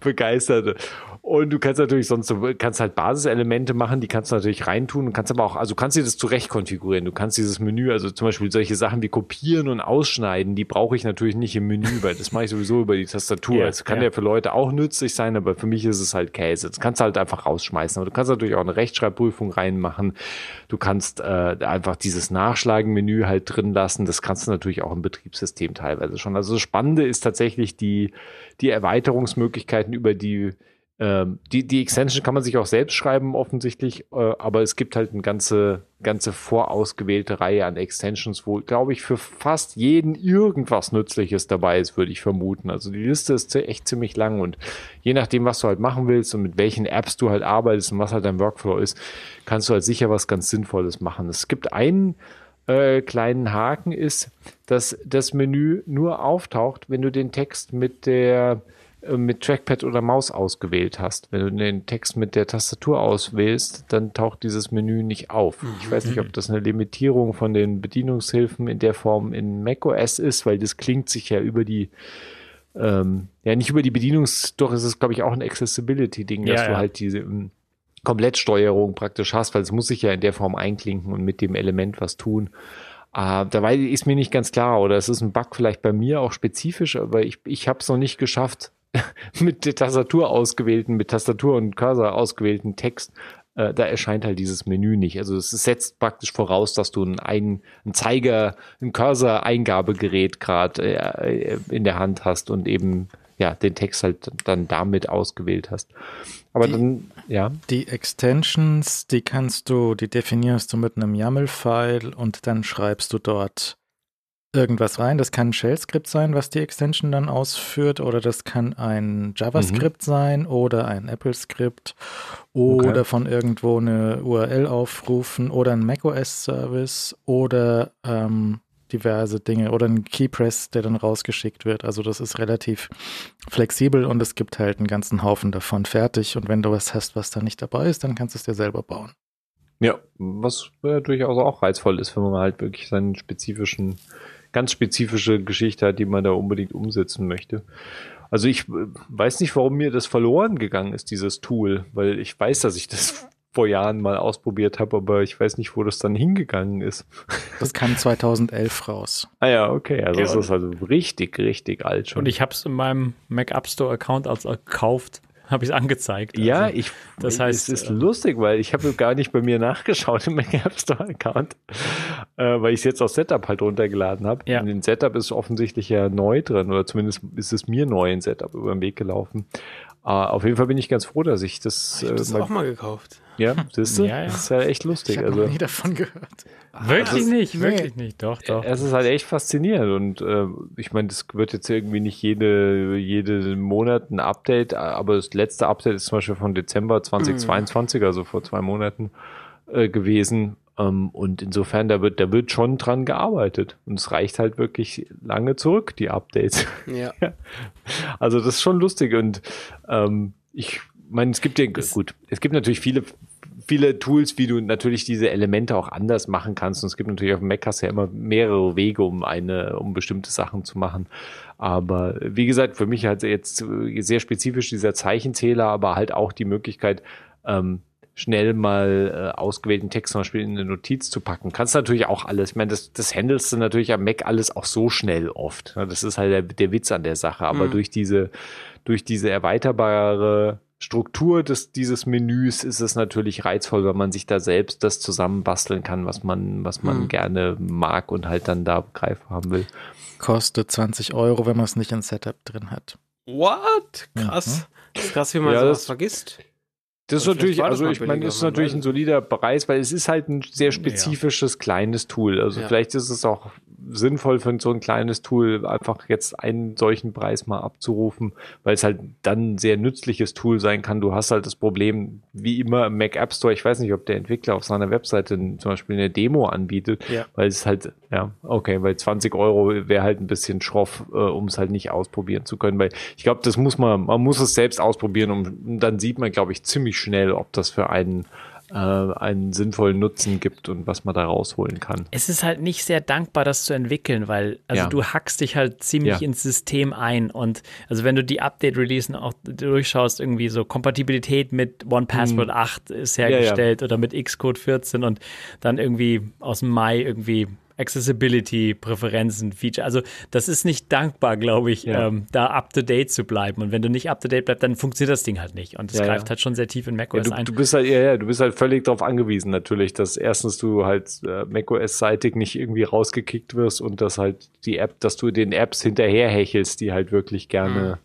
begeistert. Und du kannst natürlich sonst, du kannst halt Basiselemente machen, die kannst du natürlich reintun und kannst aber auch, also kannst dir das zurecht konfigurieren. Du kannst dieses Menü, also zum Beispiel solche Sachen wie kopieren und ausschneiden, die brauche ich natürlich nicht im Menü, weil das mache ich sowieso über die Tastatur. (laughs) Yeah, das kann ja. ja für Leute auch nützlich sein, aber für mich ist es halt Käse. Das kannst du halt einfach rausschmeißen. Aber du kannst natürlich auch eine Rechtschreibprüfung reinmachen. Du kannst äh, einfach dieses Nachschlagen-Menü halt drin lassen. Das kannst du natürlich auch im Betriebssystem teilweise schon. Also das Spannende ist tatsächlich die, die Erweiterungsmöglichkeiten über die die, die Extension kann man sich auch selbst schreiben, offensichtlich, äh, aber es gibt halt eine ganze, ganze vorausgewählte Reihe an Extensions, wo, glaube ich, für fast jeden irgendwas Nützliches dabei ist, würde ich vermuten. Also die Liste ist echt ziemlich lang und je nachdem, was du halt machen willst und mit welchen Apps du halt arbeitest und was halt dein Workflow ist, kannst du halt sicher was ganz Sinnvolles machen. Es gibt einen äh, kleinen Haken ist, dass das Menü nur auftaucht, wenn du den Text mit der mit Trackpad oder Maus ausgewählt hast. Wenn du den Text mit der Tastatur auswählst, dann taucht dieses Menü nicht auf. Ich weiß nicht, ob das eine Limitierung von den Bedienungshilfen in der Form in macOS ist, weil das klingt sich ja über die ähm, ja nicht über die Bedienungs, doch ist es glaube ich auch ein Accessibility-Ding, dass Ja, du ja. halt diese ähm, Komplettsteuerung praktisch hast, weil es muss sich ja in der Form einklinken und mit dem Element was tun. Äh, dabei ist mir nicht ganz klar, oder es ist ein Bug vielleicht bei mir auch spezifisch, aber ich, ich habe es noch nicht geschafft, (laughs) mit der Tastatur ausgewählten, mit Tastatur und Cursor ausgewählten Text, äh, da erscheint halt dieses Menü nicht. Also es setzt praktisch voraus, dass du ein, ein, ein Zeiger, ein Cursor-Eingabegerät gerade äh, in der Hand hast und eben ja den Text halt dann damit ausgewählt hast. Aber Die- dann, ja. Die Extensions, die kannst du, die definierst du mit einem YAML-File und dann schreibst du dort irgendwas rein. Das kann ein Shell-Skript sein, was die Extension dann ausführt, oder das kann ein JavaScript sein oder ein Apple-Skript oder Okay. von irgendwo eine URL aufrufen oder ein macOS-Service oder ähm, diverse Dinge oder ein Keypress, der dann rausgeschickt wird. Also das ist relativ flexibel und es gibt halt einen ganzen Haufen davon fertig. Und wenn du was hast, was da nicht dabei ist, dann kannst du es dir selber bauen. Ja, was äh, durchaus auch reizvoll ist, wenn man halt wirklich seinen spezifischen, ganz spezifische Geschichte hat, die man da unbedingt umsetzen möchte. Also ich äh, weiß nicht, warum mir das verloren gegangen ist, dieses Tool, weil ich weiß, dass ich das (laughs) vor Jahren mal ausprobiert habe, aber ich weiß nicht, wo das dann hingegangen ist. (laughs) Das kam 2011 raus. Ah ja, okay, also Ja, es ist also richtig, richtig alt schon. Und ich habe es in meinem Mac App Store Account als gekauft, habe ich es angezeigt. Ja, Also, ich, das heißt, es ist äh, lustig, weil ich habe gar nicht bei mir nachgeschaut im Mac (laughs) App Store Account, äh, weil ich es jetzt aus Setup halt runtergeladen habe. Ja. Und in Setup ist offensichtlich ja neu drin oder zumindest ist es mir neu in Setup über den Weg gelaufen. Äh, auf jeden Fall bin ich ganz froh, dass ich das, Ich hab äh, das mal, auch mal gekauft. ja, siehst du? Ja, ja. Das ist ja echt Ich lustig. habe Also noch nie davon gehört. wirklich nicht, nee. wirklich nicht. Doch, doch. Es ist halt echt faszinierend und äh, ich meine, das wird jetzt irgendwie nicht jede, jede Monat ein Update, aber das letzte Update ist zum Beispiel von Dezember 2022, also vor zwei Monaten äh, gewesen. Ähm, und insofern, da wird, da wird schon dran gearbeitet. Und es reicht halt wirklich lange zurück, die Updates. Ja. (laughs) Also das ist schon lustig und ähm, ich meine, es gibt ja gut, es gibt natürlich viele viele Tools, wie du natürlich diese Elemente auch anders machen kannst. Und es gibt natürlich auf dem Mac hast du ja immer mehrere Wege, um eine, um bestimmte Sachen zu machen. Aber wie gesagt, für mich halt jetzt sehr spezifisch dieser Zeichenzähler, aber halt auch die Möglichkeit, ähm, schnell mal äh, ausgewählten Text zum Beispiel in eine Notiz zu packen. Kannst natürlich auch alles. Ich meine, das, das handelst du natürlich am Mac alles auch so schnell oft. Ja, Das ist halt der, der Witz an der Sache. Aber Mhm. durch diese, durch diese erweiterbare Struktur des, dieses Menüs ist es natürlich reizvoll, wenn man sich da selbst das zusammenbasteln kann, was man, was man Mhm. gerne mag und halt dann da greif haben will. Kostet 20 Euro, wenn man es nicht in Setup drin hat. What? Krass. Das ist krass, wie man Ja, sowas das- vergisst. Das ist natürlich, also ich meine, das ist natürlich ein solider Preis, weil es ist halt ein sehr spezifisches kleines Tool. Also Ja. vielleicht ist es auch sinnvoll für so ein kleines Tool einfach jetzt einen solchen Preis mal abzurufen, weil es halt dann ein sehr nützliches Tool sein kann. Du hast halt das Problem, wie immer im Mac App Store, ich weiß nicht, ob der Entwickler auf seiner Webseite zum Beispiel eine Demo anbietet, Ja. weil es halt, ja, okay, weil 20 Euro wäre halt ein bisschen schroff, äh, um es halt nicht ausprobieren zu können, weil ich glaube, das muss man, man muss es selbst ausprobieren und dann sieht man, glaube ich, ziemlich schnell, ob das für einen äh, einen sinnvollen Nutzen gibt und was man da rausholen kann. Es ist halt nicht sehr dankbar, das zu entwickeln, weil also Ja. du hackst dich halt ziemlich Ja. ins System ein und also wenn du die Update-Releasen auch durchschaust, irgendwie so Kompatibilität mit OnePassword 8 ist Hm. ja. hergestellt oder mit Xcode 14 und dann irgendwie aus dem Mai irgendwie Accessibility-Präferenzen, Feature. Also das ist nicht dankbar, glaube ich, Ja. ähm, da up-to-date zu bleiben. Und wenn du nicht up-to-date bleibst, dann funktioniert das Ding halt nicht. Und es Ja, greift halt schon sehr tief in macOS du, ein. du bist halt, ja, ja, du bist halt völlig darauf angewiesen, natürlich, dass erstens du halt äh, macOS-seitig nicht irgendwie rausgekickt wirst und dass halt die App, dass du den Apps hinterherhechelst, die halt wirklich gerne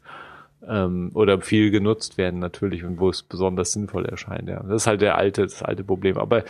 ähm, oder viel genutzt werden natürlich und wo es besonders sinnvoll erscheint. Ja, das ist halt der alte, das alte Problem. Aber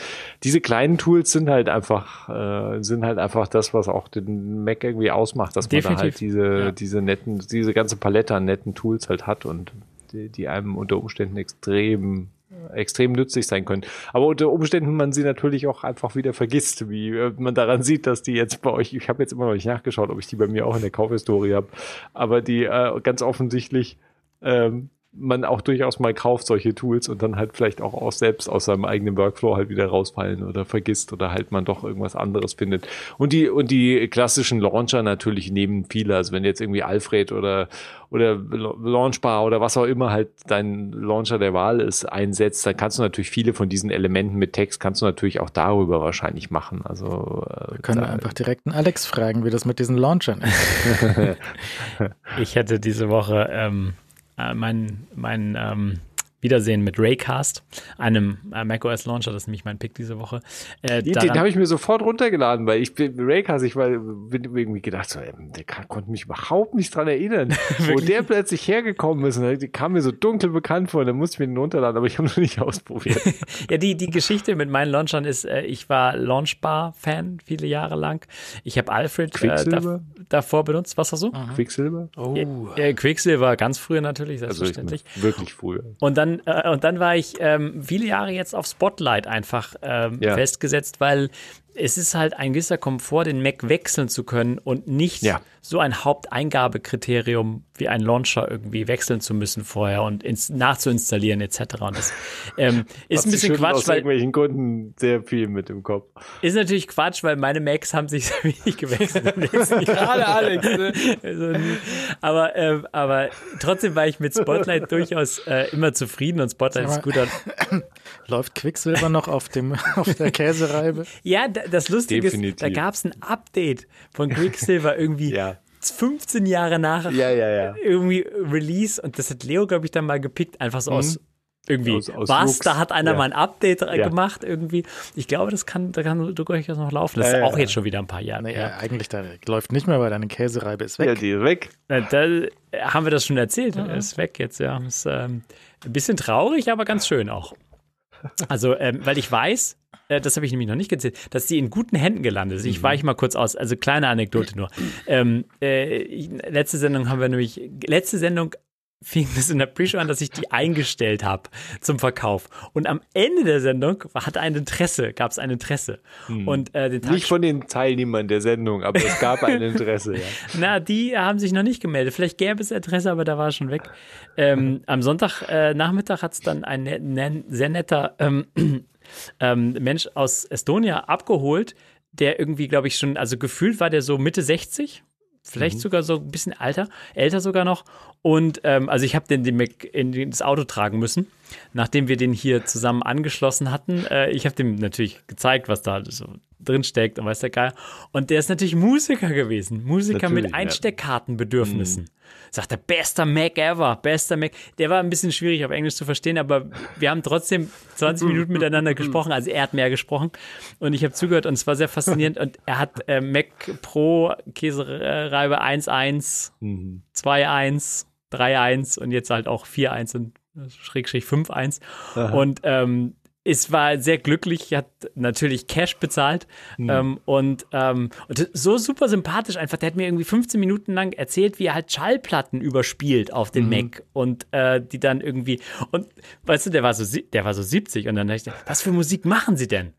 diese kleinen Tools sind halt einfach, äh, sind halt einfach das, was auch den Mac irgendwie ausmacht, dass Definitiv. man da halt diese, Ja. diese netten, diese ganze Palette an netten Tools halt hat und die, die einem unter Umständen extrem extrem nützlich sein können. Aber unter Umständen man sie natürlich auch einfach wieder vergisst, wie äh, man daran sieht, dass die jetzt bei euch, ich habe jetzt immer noch nicht nachgeschaut, ob ich die bei mir auch in der Kaufhistorie habe, aber die äh, ganz offensichtlich ähm, man auch durchaus mal kauft solche Tools und dann halt vielleicht auch, auch selbst aus seinem eigenen Workflow halt wieder rausfallen oder vergisst oder halt man doch irgendwas anderes findet. Und die, und die klassischen Launcher natürlich nehmen viele. Also wenn jetzt irgendwie Alfred oder, oder Launchbar oder was auch immer halt dein Launcher der Wahl ist, einsetzt, dann kannst du natürlich viele von diesen Elementen mit Text kannst du natürlich auch darüber wahrscheinlich machen. Also, äh, Können wir einfach direkt einen Alex fragen, wie das mit diesen Launchern ist. (laughs) (laughs) Ich hatte diese Woche ähm, äh, mein, mein ähm, Wiedersehen mit Raycast, einem äh, macOS Launcher, das ist nämlich mein Pick diese Woche. Äh, Den, den habe ich mir sofort runtergeladen, weil ich bin Raycast, ich war, bin irgendwie gedacht, so, ähm, der kann, konnte mich überhaupt nicht dran erinnern, (laughs) wo der plötzlich hergekommen ist. Und der kam mir so dunkel bekannt vor, dann musste ich mir den runterladen, aber ich habe noch nicht (laughs) ausprobiert. (laughs) Ja, die, die Geschichte mit meinen Launchern ist, äh, ich war Launchbar-Fan viele Jahre lang. Ich habe Alfred äh, Quicksilver? da, davor benutzt. Was hast du? Quicksilver? Oh. Äh, Quicksilver ganz früher natürlich, Also ich selbstverständlich. wirklich früher. Und dann, äh, und dann war ich ähm, viele Jahre jetzt auf Spotlight einfach ähm, Ja. festgesetzt, weil es ist halt ein gewisser Komfort, den Mac wechseln zu können und nicht Ja. so ein Haupteingabekriterium wie ein Launcher irgendwie wechseln zu müssen vorher und ins, nachzuinstallieren etc. Und das ähm, (laughs) ist ein bisschen Quatsch, aus weil irgendwelchen Gründen sehr viel mit im Kopf. ist natürlich Quatsch, weil meine Macs haben sich (laughs) sehr wenig gewechselt im letzten (laughs) Jahr. Gerade Alex, ne? Also, aber, ähm, aber trotzdem war ich mit Spotlight durchaus äh, immer zufrieden und Spotlight ist guter. (clears throat) Läuft Quicksilver noch auf, dem, auf der Käsereibe? Ja, da- das Lustige Definitiv. ist, da gab es ein Update von Quicksilver (laughs) irgendwie Ja. 15 Jahre nach Ja, ja, ja. irgendwie Release und das hat Leo, glaube ich, dann mal gepickt, einfach so aus irgendwie, Mhm. Aus- aus was, Lux. da hat einer Ja. mal ein Update Ja. gemacht irgendwie. Ich glaube, das kann, da kann durchaus noch laufen. Das Ja, ist ja, auch ja. jetzt schon wieder ein paar Jahre. Naja, eigentlich, da läuft nicht mehr, weil deine Käsereibe ist weg. Ja, die ist weg. Da äh, haben wir das schon erzählt. Er ist weg jetzt, ja. Ist ähm, ein bisschen traurig, aber ganz schön auch. Also, ähm, weil ich weiß, das habe ich nämlich noch nicht gezählt, dass die in guten Händen gelandet ist. Ich weiche mal kurz aus, also kleine Anekdote nur. Ähm, äh, letzte Sendung haben wir nämlich, letzte Sendung fing es in der Pre-Show an, dass ich die eingestellt habe zum Verkauf. Und am Ende der Sendung hatte ein Interesse, gab es ein Interesse. Und äh, den Tag Nicht von den Teilnehmern der Sendung, aber es gab ein Interesse, ja. (laughs) na, die haben sich noch nicht gemeldet. Vielleicht gäbe es Interesse, aber da war es schon weg. Ähm, am Sonntagnachmittag äh, hat es dann ein ne ne sehr netter ähm, ähm, Mensch aus Estonia abgeholt, der irgendwie, glaube ich, schon, also gefühlt war der so Mitte 60. Vielleicht sogar so ein bisschen alter, älter sogar noch. Und ähm, also ich habe den, den Mac in den- das Auto tragen müssen, nachdem wir den hier zusammen angeschlossen hatten. Äh, ich habe dem natürlich gezeigt, was da so drin steckt und weiß der Geil. Und der ist natürlich Musiker gewesen. Musiker Natürlich, mit ja. Sagt der bester Mac ever, bester Mac. Der war ein bisschen schwierig auf Englisch zu verstehen, aber wir haben trotzdem 20 Minuten miteinander gesprochen. Also er hat mehr gesprochen und ich habe zugehört und es war sehr faszinierend. Und er hat äh, Mac Pro Käsereibe 1.1, 2.1, 3.1 und jetzt halt auch 4.1 und äh, Schrägstrich 5.1. Und ähm, es war sehr glücklich, hat natürlich Cash bezahlt ähm, und, ähm, und so super sympathisch einfach. Der hat mir irgendwie 15 Minuten lang erzählt, wie er halt Schallplatten überspielt auf den Mac und äh, die dann irgendwie und weißt du, der war so der war so 70 und dann dachte ich, was für Musik machen sie denn?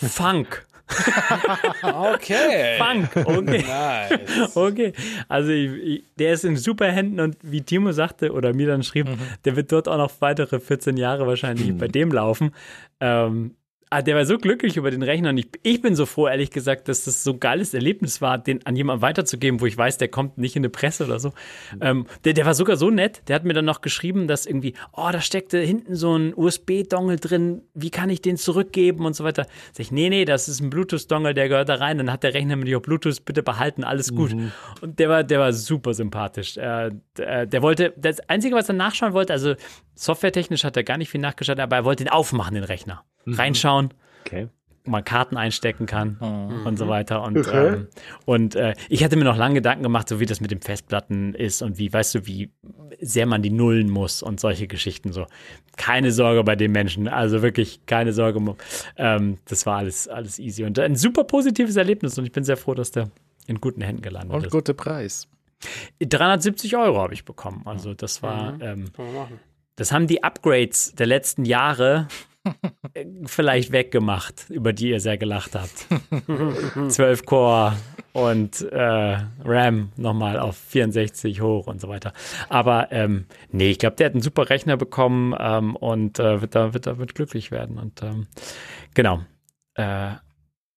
Funk. (laughs) Okay. Funk, okay. Nice. Okay, also ich, ich, der ist in super Händen und wie Timo sagte oder mir dann schrieb, der wird dort auch noch weitere 14 Jahre wahrscheinlich bei dem laufen. Ähm, ah, der war so glücklich über den Rechner und ich, ich bin so froh, ehrlich gesagt, dass das so ein geiles Erlebnis war, den an jemanden weiterzugeben, wo ich weiß, der kommt nicht in eine Presse oder so. Ähm, der, der war sogar so nett, der hat mir dann noch geschrieben, dass irgendwie, oh, da steckte hinten so ein USB-Dongle drin, wie kann ich den zurückgeben und so weiter. Sag ich, nee, nee, das ist ein Bluetooth-Dongle, der gehört da rein, dann hat der Rechner mit dir Bluetooth, bitte behalten, alles gut. Und der war, der war super sympathisch. Äh, der, der wollte, das Einzige, was er nachschauen wollte, also softwaretechnisch hat er gar nicht viel nachgeschaut, aber er wollte ihn aufmachen, den Rechner. Reinschauen, Okay. man Karten einstecken kann mhm. und so weiter. Und, okay. ähm, und äh, ich hatte mir noch lange Gedanken gemacht, so wie das mit den Festplatten ist und wie, weißt du, wie sehr man die nullen muss und solche Geschichten so. Keine Sorge bei den Menschen, also wirklich keine Sorge. Ähm, das war alles, alles easy und ein super positives Erlebnis und ich bin sehr froh, dass der in guten Händen gelandet und ist. Und guter Preis. 370 Euro habe ich bekommen. Also das war, mhm. ähm, das haben die Upgrades der letzten Jahre vielleicht weggemacht, über die ihr sehr gelacht habt. 12 Core und äh, RAM nochmal auf 64 hoch und so weiter. Aber ähm, nee, ich glaube, der hat einen super Rechner bekommen ähm, und äh, wird, da, wird damit glücklich werden. Und ähm, genau. Äh,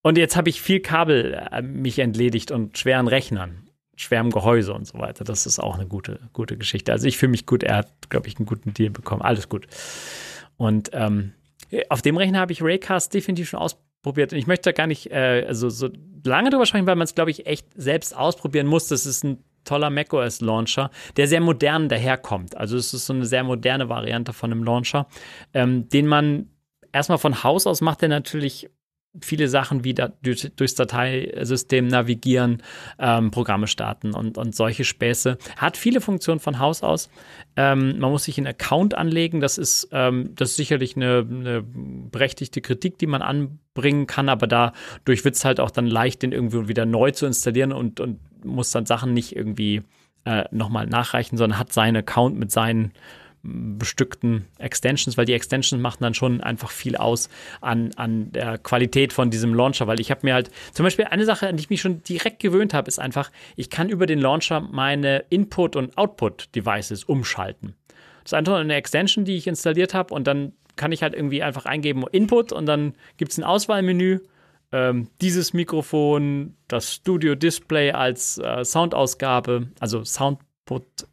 und jetzt habe ich viel Kabel äh, mich entledigt und schweren Rechnern schwerem Gehäuse und so weiter. Das ist auch eine gute, gute Geschichte. Also ich fühle mich gut. Er hat, glaube ich, einen guten Deal bekommen. Alles gut. Und ähm, auf dem Rechner habe ich Raycast definitiv schon ausprobiert. Und ich möchte da gar nicht äh, also so lange drüber sprechen, weil man es, glaube ich, echt selbst ausprobieren muss. Das ist ein toller macOS-Launcher, der sehr modern daherkommt. Also es ist so eine sehr moderne Variante von einem Launcher, ähm, den man erstmal von Haus aus macht, der natürlich viele Sachen wie da, durch, durchs Dateisystem navigieren, ähm, Programme starten und, und solche Späße. Hat viele Funktionen von Haus aus. Ähm, man muss sich einen Account anlegen. Das ist, ähm, das ist sicherlich eine, eine berechtigte Kritik, die man anbringen kann, aber dadurch wird es halt auch dann leicht, den irgendwie wieder neu zu installieren und, und muss dann Sachen nicht irgendwie äh, nochmal nachreichen, sondern hat seinen Account mit seinen bestückten Extensions, weil die Extensions machen dann schon einfach viel aus an, an der Qualität von diesem Launcher, weil ich habe mir halt, zum Beispiel eine Sache, an die ich mich schon direkt gewöhnt habe, ist einfach, ich kann über den Launcher meine Input- und Output-Devices umschalten. Das ist einfach eine Extension, die ich installiert habe und dann kann ich halt irgendwie einfach eingeben Input und dann gibt es ein Auswahlmenü, ähm, dieses Mikrofon, das Studio Display als äh, Soundausgabe, also Sound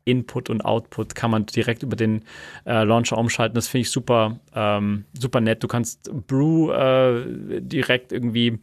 Input und Output kann man direkt über den äh, Launcher umschalten. Das finde ich super, ähm, super nett. Du kannst Brew äh, direkt irgendwie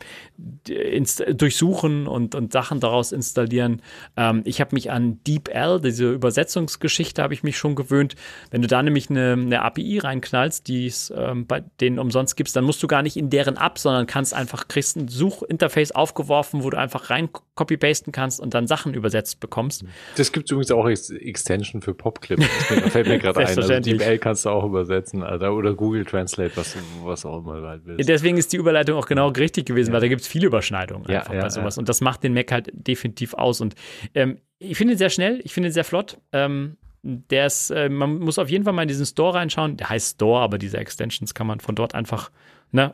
durchsuchen und, und Sachen daraus installieren. Ähm, ich habe mich an DeepL, diese Übersetzungsgeschichte, habe ich mich schon gewöhnt. Wenn du da nämlich eine, eine API reinknallst, die es ähm, bei denen umsonst gibt, dann musst du gar nicht in deren App, sondern kannst einfach, kriegst ein Suchinterface aufgeworfen, wo du einfach rein copy-pasten kannst und dann Sachen übersetzt bekommst. Das gibt es übrigens auch als Extension für Popclip. Das fällt mir (laughs) gerade ein. Also DeepL kannst du auch übersetzen Alter, oder Google Translate, was, was auch immer halt willst. Deswegen ist die Überleitung auch genau richtig gewesen, ja. weil da gibt es viele Überschneidungen ja, einfach ja, bei sowas. Und das macht den Mac halt definitiv aus. Und ähm, ich finde ihn sehr schnell, ich finde ihn sehr flott. Ähm, der ist, äh, man muss auf jeden Fall mal in diesen Store reinschauen. Der heißt Store, aber diese Extensions kann man von dort einfach ne,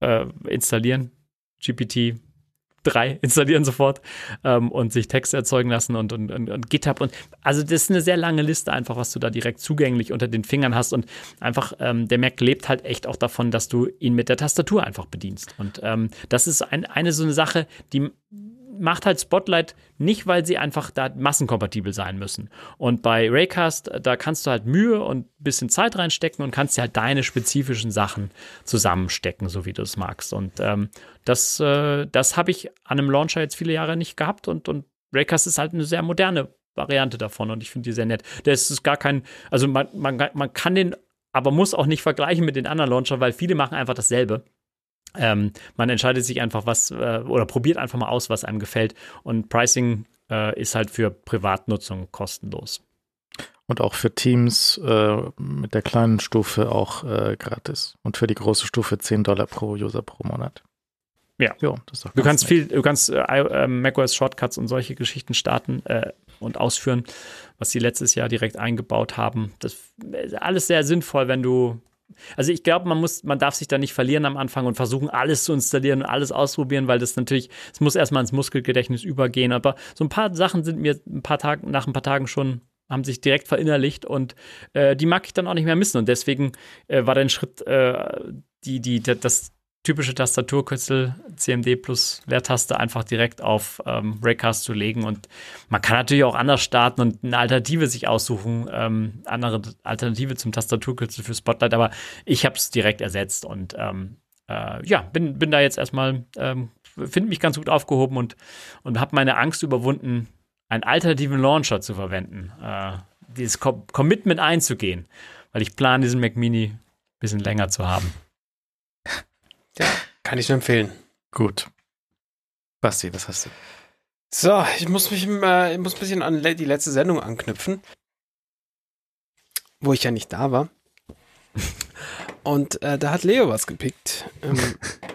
äh, installieren. GPT 3 installieren sofort ähm, und sich Texte erzeugen lassen und, und, und, und, GitHub. Und also das ist eine sehr lange Liste einfach, was du da direkt zugänglich unter den Fingern hast. Und einfach, ähm, der Mac lebt halt echt auch davon, dass du ihn mit der Tastatur einfach bedienst. Und ähm, das ist ein, eine so eine Sache, die macht halt Spotlight nicht, weil sie einfach da massenkompatibel sein müssen. Und bei Raycast, da kannst du halt Mühe und ein bisschen Zeit reinstecken und kannst dir halt deine spezifischen Sachen zusammenstecken, so wie du es magst. Und ähm, das, äh, das habe ich an einem Launcher jetzt viele Jahre nicht gehabt und, und Raycast ist halt eine sehr moderne Variante davon und ich finde die sehr nett. Das ist gar kein, also man, man, man kann den, aber muss auch nicht vergleichen mit den anderen Launcher, weil viele machen einfach dasselbe. Ähm, man entscheidet sich einfach was äh, oder probiert einfach mal aus, was einem gefällt. Und Pricing äh, ist halt für Privatnutzung kostenlos. Und auch für Teams äh, mit der kleinen Stufe auch äh, gratis. Und für die große Stufe 10 Dollar pro User pro Monat. Ja. Jo, du kannst nett. viel, du kannst äh, äh, macOS Shortcuts und solche Geschichten starten und ausführen, was sie letztes Jahr direkt eingebaut haben. Das ist alles sehr sinnvoll, wenn du also ich glaube, man muss, man darf sich da nicht verlieren am Anfang und versuchen, alles zu installieren und alles ausprobieren, weil das natürlich, es muss erstmal ins Muskelgedächtnis übergehen. Aber so ein paar Sachen sind mir ein paar Tage, nach ein paar Tagen schon haben sich direkt verinnerlicht und äh, die mag ich dann auch nicht mehr missen. Und deswegen äh, war der Schritt, äh, die, die, das typische Tastaturkürzel CMD plus Leertaste einfach direkt auf ähm, Raycast zu legen. Und man kann natürlich auch anders starten und eine Alternative sich aussuchen, ähm, andere Alternative zum Tastaturkürzel für Spotlight, aber ich habe es direkt ersetzt und ähm, äh, ja, bin, bin da jetzt erstmal, ähm, finde mich ganz gut aufgehoben und, und habe meine Angst überwunden, einen alternativen Launcher zu verwenden, äh, dieses Com Commitment einzugehen, weil ich plane, diesen Mac Mini ein bisschen länger zu haben. Ja, Kann ich nur empfehlen. Gut. Basti, was hast du? So, ich muss mich äh, ich muss ein bisschen an die letzte Sendung anknüpfen, wo ich ja nicht da war. (laughs) Und äh, da hat Leo was gepickt, ähm,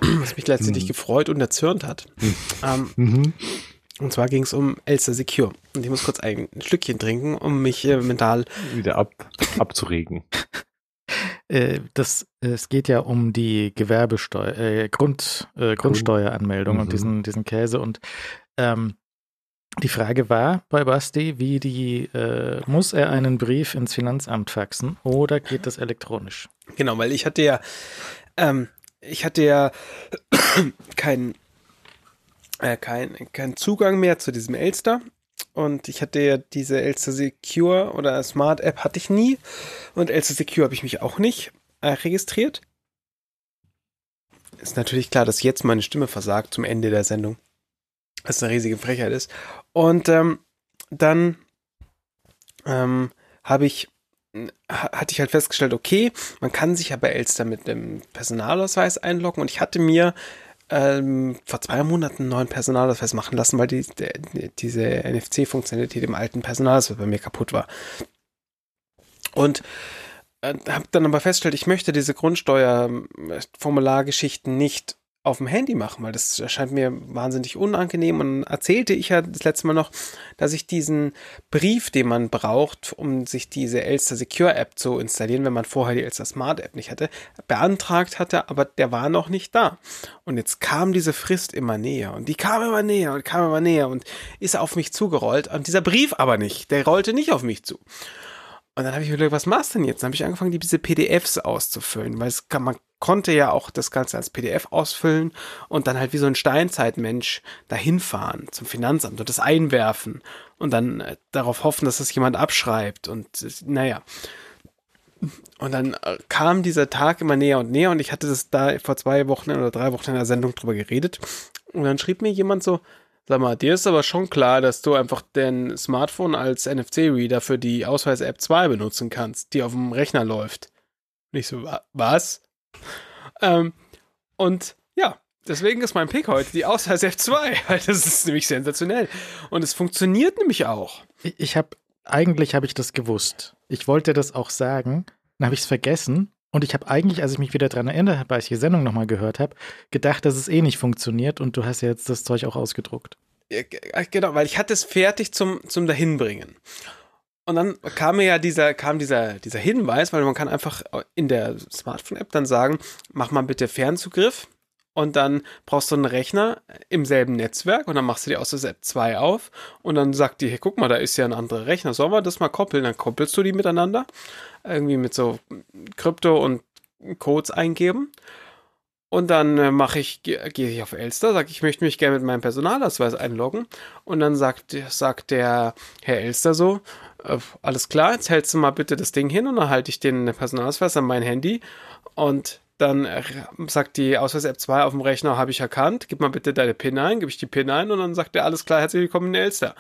(coughs) was mich letztendlich gefreut und erzürnt hat. ähm, Mhm. und zwar ging es um Elster Secure. Und ich muss kurz ein Stückchen trinken, um mich äh, mental. Wieder ab, abzuregen. Äh, das, es geht ja um die Gewerbesteuer, äh, Grund, äh, Grundsteueranmeldung Mhm. und diesen, diesen Käse. Und ähm, die Frage war bei Basti, wie die, äh, muss er einen Brief ins Finanzamt faxen oder geht das elektronisch? Genau, weil ich hatte ja, ähm, ich hatte ja (coughs) keinen äh, kein, kein Zugang mehr zu diesem Elster. Und ich hatte ja diese Elster Secure oder Smart App hatte ich nie. Und Elster Secure habe ich mich auch nicht äh, registriert. Ist natürlich klar, dass jetzt meine Stimme versagt zum Ende der Sendung. Was eine riesige Frechheit ist. Und ähm, dann ähm, habe ich ha- hatte ich halt festgestellt, okay, man kann sich ja bei Elster mit dem Personalausweis einloggen und ich hatte mir ähm, vor zwei Monaten einen neuen Personalausweis machen lassen, weil die, der, diese NFC-Funktionalität im alten Personalausweis bei mir kaputt war. Und äh, habe dann aber festgestellt, ich möchte diese Grundsteuerformulargeschichten nicht auf dem Handy machen, weil das erscheint mir wahnsinnig unangenehm. Und dann erzählte ich ja das letzte Mal noch, dass ich diesen Brief, den man braucht, um sich diese Elster Secure App zu installieren, wenn man vorher die Elster Smart App nicht hatte, beantragt hatte, aber der war noch nicht da. Und jetzt kam diese Frist immer näher und die kam immer näher und kam immer näher und ist auf mich zugerollt und dieser Brief aber nicht, der rollte nicht auf mich zu. Und dann habe ich mir gedacht, was machst du denn jetzt? Dann habe ich angefangen, diese PDFs auszufüllen, weil es kann, man konnte ja auch das Ganze als PDF ausfüllen und dann halt wie so ein Steinzeitmensch dahin fahren zum Finanzamt und das einwerfen und dann äh, darauf hoffen, dass das jemand abschreibt und äh, naja. Und dann äh, kam dieser Tag immer näher und näher und ich hatte das da vor zwei Wochen oder drei Wochen in der Sendung drüber geredet und dann schrieb mir jemand so, Sag mal, dir ist aber schon klar, dass du einfach dein Smartphone als NFC-Reader für die Ausweis-App 2 benutzen kannst, die auf dem Rechner läuft. Und ich so, wa- was? (laughs) Ähm, und ja, deswegen ist mein Pick heute die Ausweis-App 2, (laughs) weil das ist nämlich sensationell. Und es funktioniert nämlich auch. Ich, ich habe, eigentlich habe ich das gewusst. Ich wollte das auch sagen, dann habe ich es vergessen. Und ich habe eigentlich, als ich mich wieder dran erinnert habe, als ich die Sendung nochmal gehört habe, gedacht, dass es eh nicht funktioniert und du hast ja jetzt das Zeug auch ausgedruckt. Ja, Genau, weil ich hatte es fertig zum, zum Dahinbringen. Und dann kam mir ja dieser, kam dieser, dieser Hinweis, weil man kann einfach in der Smartphone-App dann sagen, mach mal bitte Fernzugriff und dann brauchst du einen Rechner im selben Netzwerk und dann machst du die Ausweis-App 2 auf und dann sagt die, hey, guck mal, da ist ja ein anderer Rechner, sollen wir das mal koppeln? Dann koppelst du die miteinander, irgendwie mit so Krypto und Codes eingeben. Und dann äh, mache ich, ge- gehe ich auf Elster, sage, ich möchte mich gerne mit meinem Personalausweis einloggen. Und dann sagt, sagt der Herr Elster so, äh, alles klar, jetzt hältst du mal bitte das Ding hin und dann halte ich den Personalausweis an mein Handy. Und dann äh, sagt die Ausweis-App 2 auf dem Rechner, habe ich erkannt, gib mal bitte deine PIN ein, gebe ich die PIN ein und dann sagt er, alles klar, herzlich willkommen in Elster.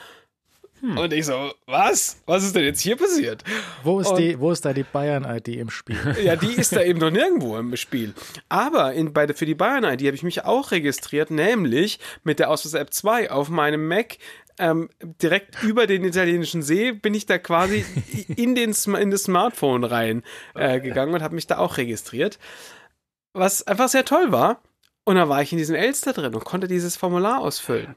Und ich so, was? Was ist denn jetzt hier passiert? Wo ist, Und- die, wo ist da die Bayern-ID im Spiel? (laughs) Ja, die ist da eben noch nirgendwo im Spiel. Aber in, bei für die Bayern-ID habe ich mich auch registriert, nämlich mit der Ausweis-App 2 auf meinem Mac. Ähm, direkt über den italienischen See bin ich da quasi (laughs) in, den, in das Smartphone rein äh, gegangen und habe mich da auch registriert. Was einfach sehr toll war. Und da war ich in diesem Elster drin und konnte dieses Formular ausfüllen.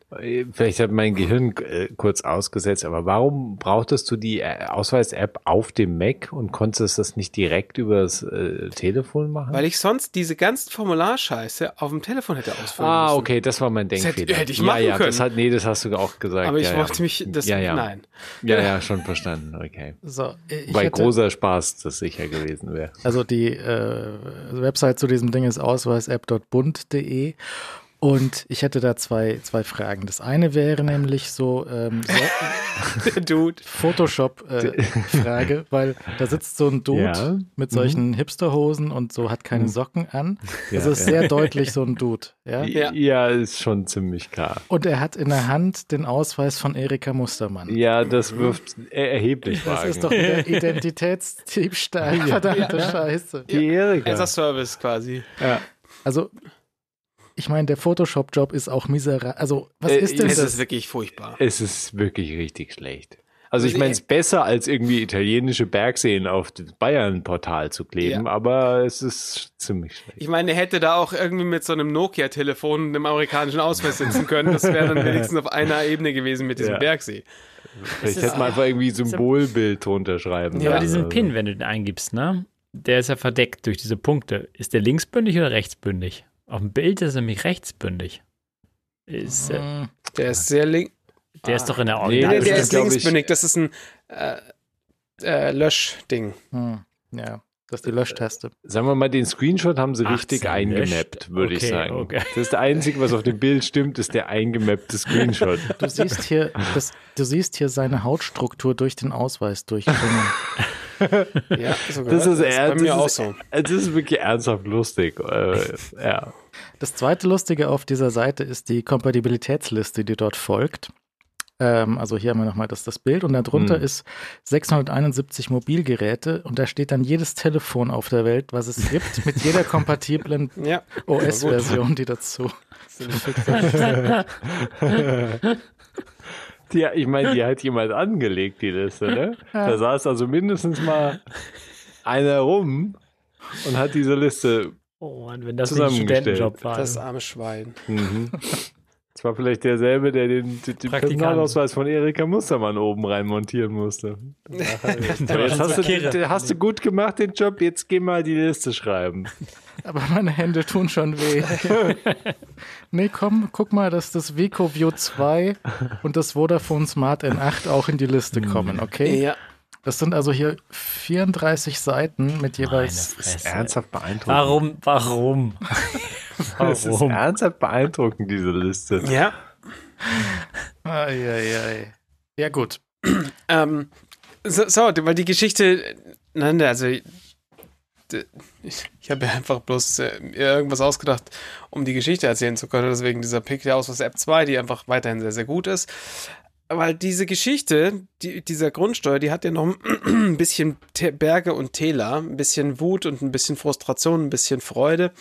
Vielleicht hat mein Gehirn äh, kurz ausgesetzt, aber warum brauchtest du die äh, Ausweis-App auf dem Mac und konntest das nicht direkt übers äh, Telefon machen? Weil ich sonst diese ganzen Formularscheiße auf dem Telefon hätte ausfüllen ah, müssen. okay, das war mein Das hätte- Denkfehler. hätte ich ja, machen ja, Das können. hat, nee, das hast du auch gesagt. Aber ich ja, wollte ja. mich, das, ja, ja. nein. Ja, ja, schon verstanden, okay. So, Weil hätte, großer Spaß das sicher gewesen wäre. also die äh, Website zu diesem Ding ist ausweisapp.bund.de und ich hätte da zwei, zwei Fragen. Das eine wäre nämlich so, ähm, so Der Dude. Photoshop-Frage, weil da sitzt so ein Dude Ja. mit solchen Hipsterhosen und so hat keine Socken an. Ja, Das ist ja. sehr deutlich so ein Dude. Ja? Ja. Ist schon ziemlich klar. Und er hat in der Hand den Ausweis von Erika Mustermann. Ja, das wirft er erheblich Das ist doch wieder Identitätsdiebstahl. Verdammte Scheiße. die Erika. As Service quasi. Ja. Also, ich meine, der Photoshop-Job ist auch miserabel. Also, was Äh, ist denn Es das? ist wirklich furchtbar. Es ist wirklich richtig schlecht. Also ich Also meine, es ist besser als irgendwie italienische Bergseen auf das Bayern-Portal zu kleben, Ja. aber es ist ziemlich schlecht. Ich meine, er hätte da auch irgendwie mit so einem Nokia-Telefon und einem amerikanischen Ausweis sitzen können. Das wäre dann (laughs) wenigstens auf einer Ebene gewesen mit diesem Ja. Bergsee. Vielleicht hätte man einfach irgendwie Symbolbild drunter schreiben. Ja, aber diesen Also, Pin, wenn du den eingibst, ne? Der ist ja verdeckt durch diese Punkte. Ist der linksbündig oder rechtsbündig? Auf dem Bild ist er nämlich rechtsbündig. Ist, äh, Hm, Der ist sehr link. der ist doch in der Nee, Nee, Original. der, der ist, ich- linksbündig. Das ist ein äh, äh, Löschding. hm, ja, das ist die Löschtaste. Sagen wir mal, den Screenshot haben sie 18 richtig eingemappt, würde ich Okay, sagen. okay. Das ist das Einzige, was auf dem Bild stimmt, ist der eingemappte Screenshot. Du siehst hier, das, du siehst hier seine Hautstruktur durch den Ausweis durchdringen. (laughs) Ja, sogar. Das ist, bei mir das auch ist, so. das ist wirklich ernsthaft lustig. Äh, ja. Das zweite Lustige auf dieser Seite ist die Kompatibilitätsliste, die dort folgt. Ähm, also hier haben wir nochmal das, das Bild und darunter Hm. ist 671 Mobilgeräte und da steht dann jedes Telefon auf der Welt, was es gibt, mit jeder kompatiblen (laughs) Ja. OS-Version, die dazu. (laughs) (laughs) (laughs) Die, ich meine, die hat jemand angelegt, die Liste, ne? (laughs) Da saß also mindestens mal einer rum und hat diese Liste. Oh Mann, wenn das nicht ein. Studentenjob war. Das arme Schwein. Mhm. (laughs) Das war vielleicht derselbe, der den, den. Personalausweis von Erika Mustermann oben rein montieren musste. (laughs) Jetzt hast, du, hast du gut gemacht, den Job, jetzt geh mal die Liste schreiben. (laughs) Aber meine Hände tun schon weh. (laughs) nee, komm, guck mal, dass das Vico View 2 und das Vodafone Smart N8 auch in die Liste kommen, okay? Ja. Das sind also hier 34 Seiten mit jeweils. Fresse. Ernsthaft beeindruckend. Warum? Warum? (laughs) Das ist Warum? ernsthaft beeindruckend, diese Liste. Ja. Ai, ai, ai. Ja, gut. Ähm, so, so, weil die Geschichte, nein, also d- ich, ich habe ja einfach bloß äh, mir irgendwas ausgedacht, um die Geschichte erzählen zu können. Deswegen dieser Pick der Ausweis App 2, die einfach weiterhin sehr, sehr gut ist. Weil diese Geschichte, die, dieser Grundsteuer, die hat ja noch ein (clears throat) bisschen Berge und Täler, ein bisschen Wut und ein bisschen Frustration, ein bisschen Freude,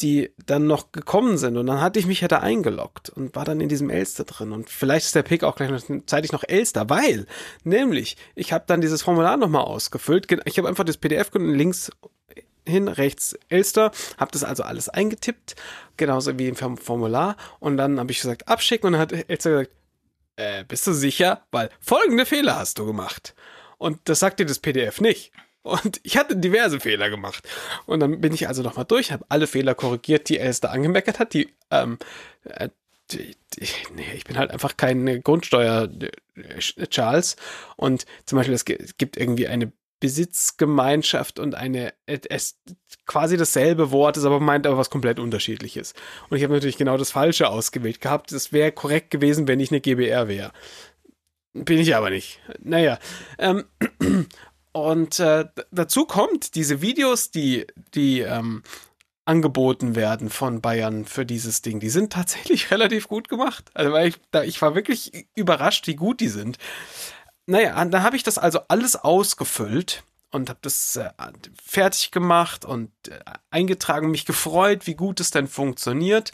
die dann noch gekommen sind. Und dann hatte ich mich ja da eingeloggt und war dann in diesem Elster drin. Und vielleicht ist der Pick auch gleich noch zeitig noch Elster, weil, nämlich, ich habe dann dieses Formular nochmal ausgefüllt. Ich habe einfach das PDF genommen, links hin, rechts Elster, habe das also alles eingetippt, genauso wie im Form- Formular. Und dann habe ich gesagt, abschicken. Und dann hat Elster gesagt, äh, bist du sicher? Weil folgende Fehler hast du gemacht. Und das sagt dir das PDF nicht. Und ich hatte diverse Fehler gemacht. Und dann bin ich also nochmal durch, habe alle Fehler korrigiert, die Elster angemeckert hat. Die, ähm, äh, die, die, nee, ich bin halt einfach kein Grundsteuer äh. Und zum Beispiel, es gibt irgendwie eine Besitzgemeinschaft und eine, es quasi dasselbe Wort, ist aber meint aber was komplett unterschiedliches. Und ich habe natürlich genau das Falsche ausgewählt gehabt. Das wäre korrekt gewesen, wenn ich eine GBR wäre. Bin ich aber nicht. Naja. Ähm, (clears throat) und äh, dazu kommt diese Videos, die, die ähm, angeboten werden von Bayern für dieses Ding. Die sind tatsächlich (laughs) relativ gut gemacht. Also ich, da, ich war wirklich überrascht, wie gut die sind. Naja, dann habe ich das also alles ausgefüllt und habe das äh, fertig gemacht und äh, eingetragen, mich gefreut, wie gut es denn funktioniert.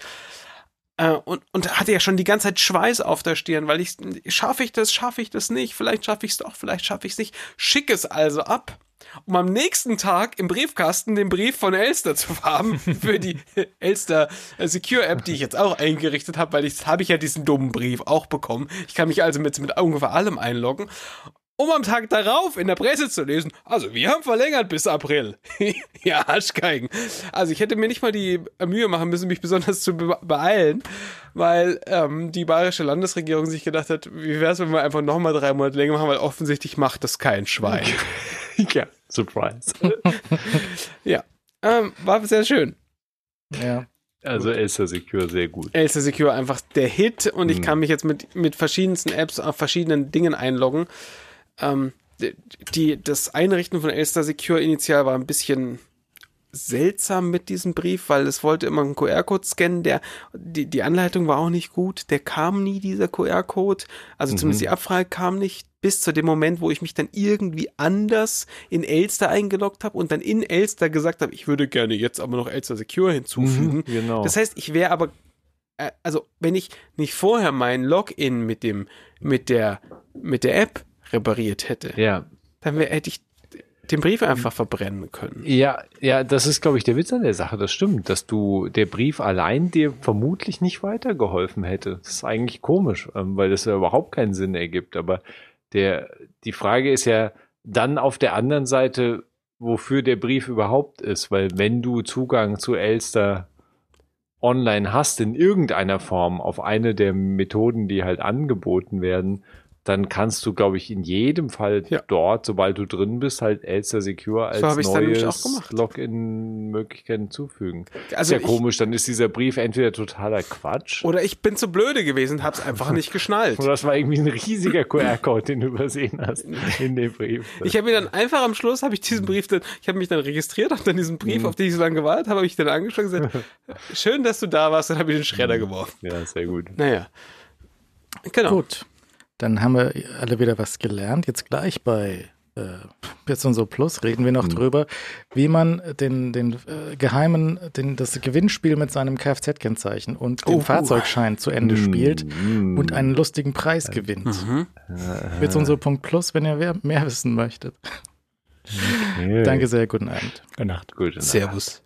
Äh, und, und hatte ja schon die ganze Zeit Schweiß auf der Stirn, weil ich, schaffe ich das, schaffe ich das nicht, vielleicht schaffe ich es doch, vielleicht schaffe ich es nicht. Schick es also ab, um am nächsten Tag im Briefkasten den Brief von Elster zu haben (laughs) für die Elster äh, Secure App, die ich jetzt auch eingerichtet habe, weil ich habe ich ja diesen dummen Brief auch bekommen. Ich kann mich also mit, mit ungefähr allem einloggen um am Tag darauf in der Presse zu lesen, also wir haben verlängert bis April. (laughs) ja, Arschgeigen. Also ich hätte mir nicht mal die Mühe machen müssen, mich besonders zu be beeilen, weil ähm, die bayerische Landesregierung sich gedacht hat, wie wäre es, wenn wir einfach nochmal drei Monate länger machen, weil offensichtlich macht das kein Schwein. (laughs) ja, Surprise. (laughs) ja, ähm, war sehr schön. Ja. Also Elster Secure sehr gut. Elster Secure einfach der Hit und ich Mhm. kann mich jetzt mit, mit verschiedensten Apps auf verschiedenen Dingen einloggen. Ähm, die, das Einrichten von Elster Secure initial war ein bisschen seltsam mit diesem Brief, weil es wollte immer einen QR-Code scannen, der, die, die Anleitung war auch nicht gut, der kam nie, dieser QR-Code, also mhm. zumindest die Abfrage kam nicht, bis zu dem Moment, wo ich mich dann irgendwie anders in Elster eingeloggt habe und dann in Elster gesagt habe, ich würde gerne jetzt aber noch Elster Secure hinzufügen. Mhm, genau. Das heißt, ich wäre aber, äh, also wenn ich nicht vorher meinen Login mit dem, mit der, mit der App repariert hätte, ja. dann wär, hätte ich den Brief einfach verbrennen können. Ja, ja, das ist, glaube ich, der Witz an der Sache. Das stimmt, dass du der Brief allein dir vermutlich nicht weitergeholfen hätte. Das ist eigentlich komisch, ähm, weil das ja überhaupt keinen Sinn ergibt. Aber der, die Frage ist ja dann auf der anderen Seite, wofür der Brief überhaupt ist, weil wenn du Zugang zu Elster online hast in irgendeiner Form auf eine der Methoden, die halt angeboten werden, dann kannst du, glaube ich, in jedem Fall ja. dort, sobald du drin bist, halt Elster Secure als so neues Login-Möglichkeiten hinzufügen. Also ist ja komisch, dann ist dieser Brief entweder totaler Quatsch. Oder ich bin zu blöde gewesen und hab's (laughs) einfach nicht geschnallt. Oder das war irgendwie ein riesiger QR-Code, den du übersehen hast in dem Brief. Ich habe mir dann einfach am Schluss, habe ich diesen Brief dann, ich habe mich dann registriert, habe dann diesen Brief, mhm. auf den ich so lange gewartet habe, habe ich dann angeschaut und gesagt, (laughs) schön, dass du da warst, dann habe ich den Schredder mhm. geworfen. Ja, sehr gut. Naja. Genau. Gut. Dann haben wir alle wieder was gelernt. Jetzt gleich bei äh, Bits und so Plus reden wir noch mhm. drüber, wie man den, den äh, geheimen, den, das Gewinnspiel mit seinem Kfz-Kennzeichen und dem oh, Fahrzeugschein zu Ende mhm. spielt und einen lustigen Preis äh, gewinnt. Mhm. Bits und so Punkt Plus, wenn ihr mehr wissen möchtet. Okay. Danke sehr, guten Abend. Gute Nacht. Gute Nacht. Servus.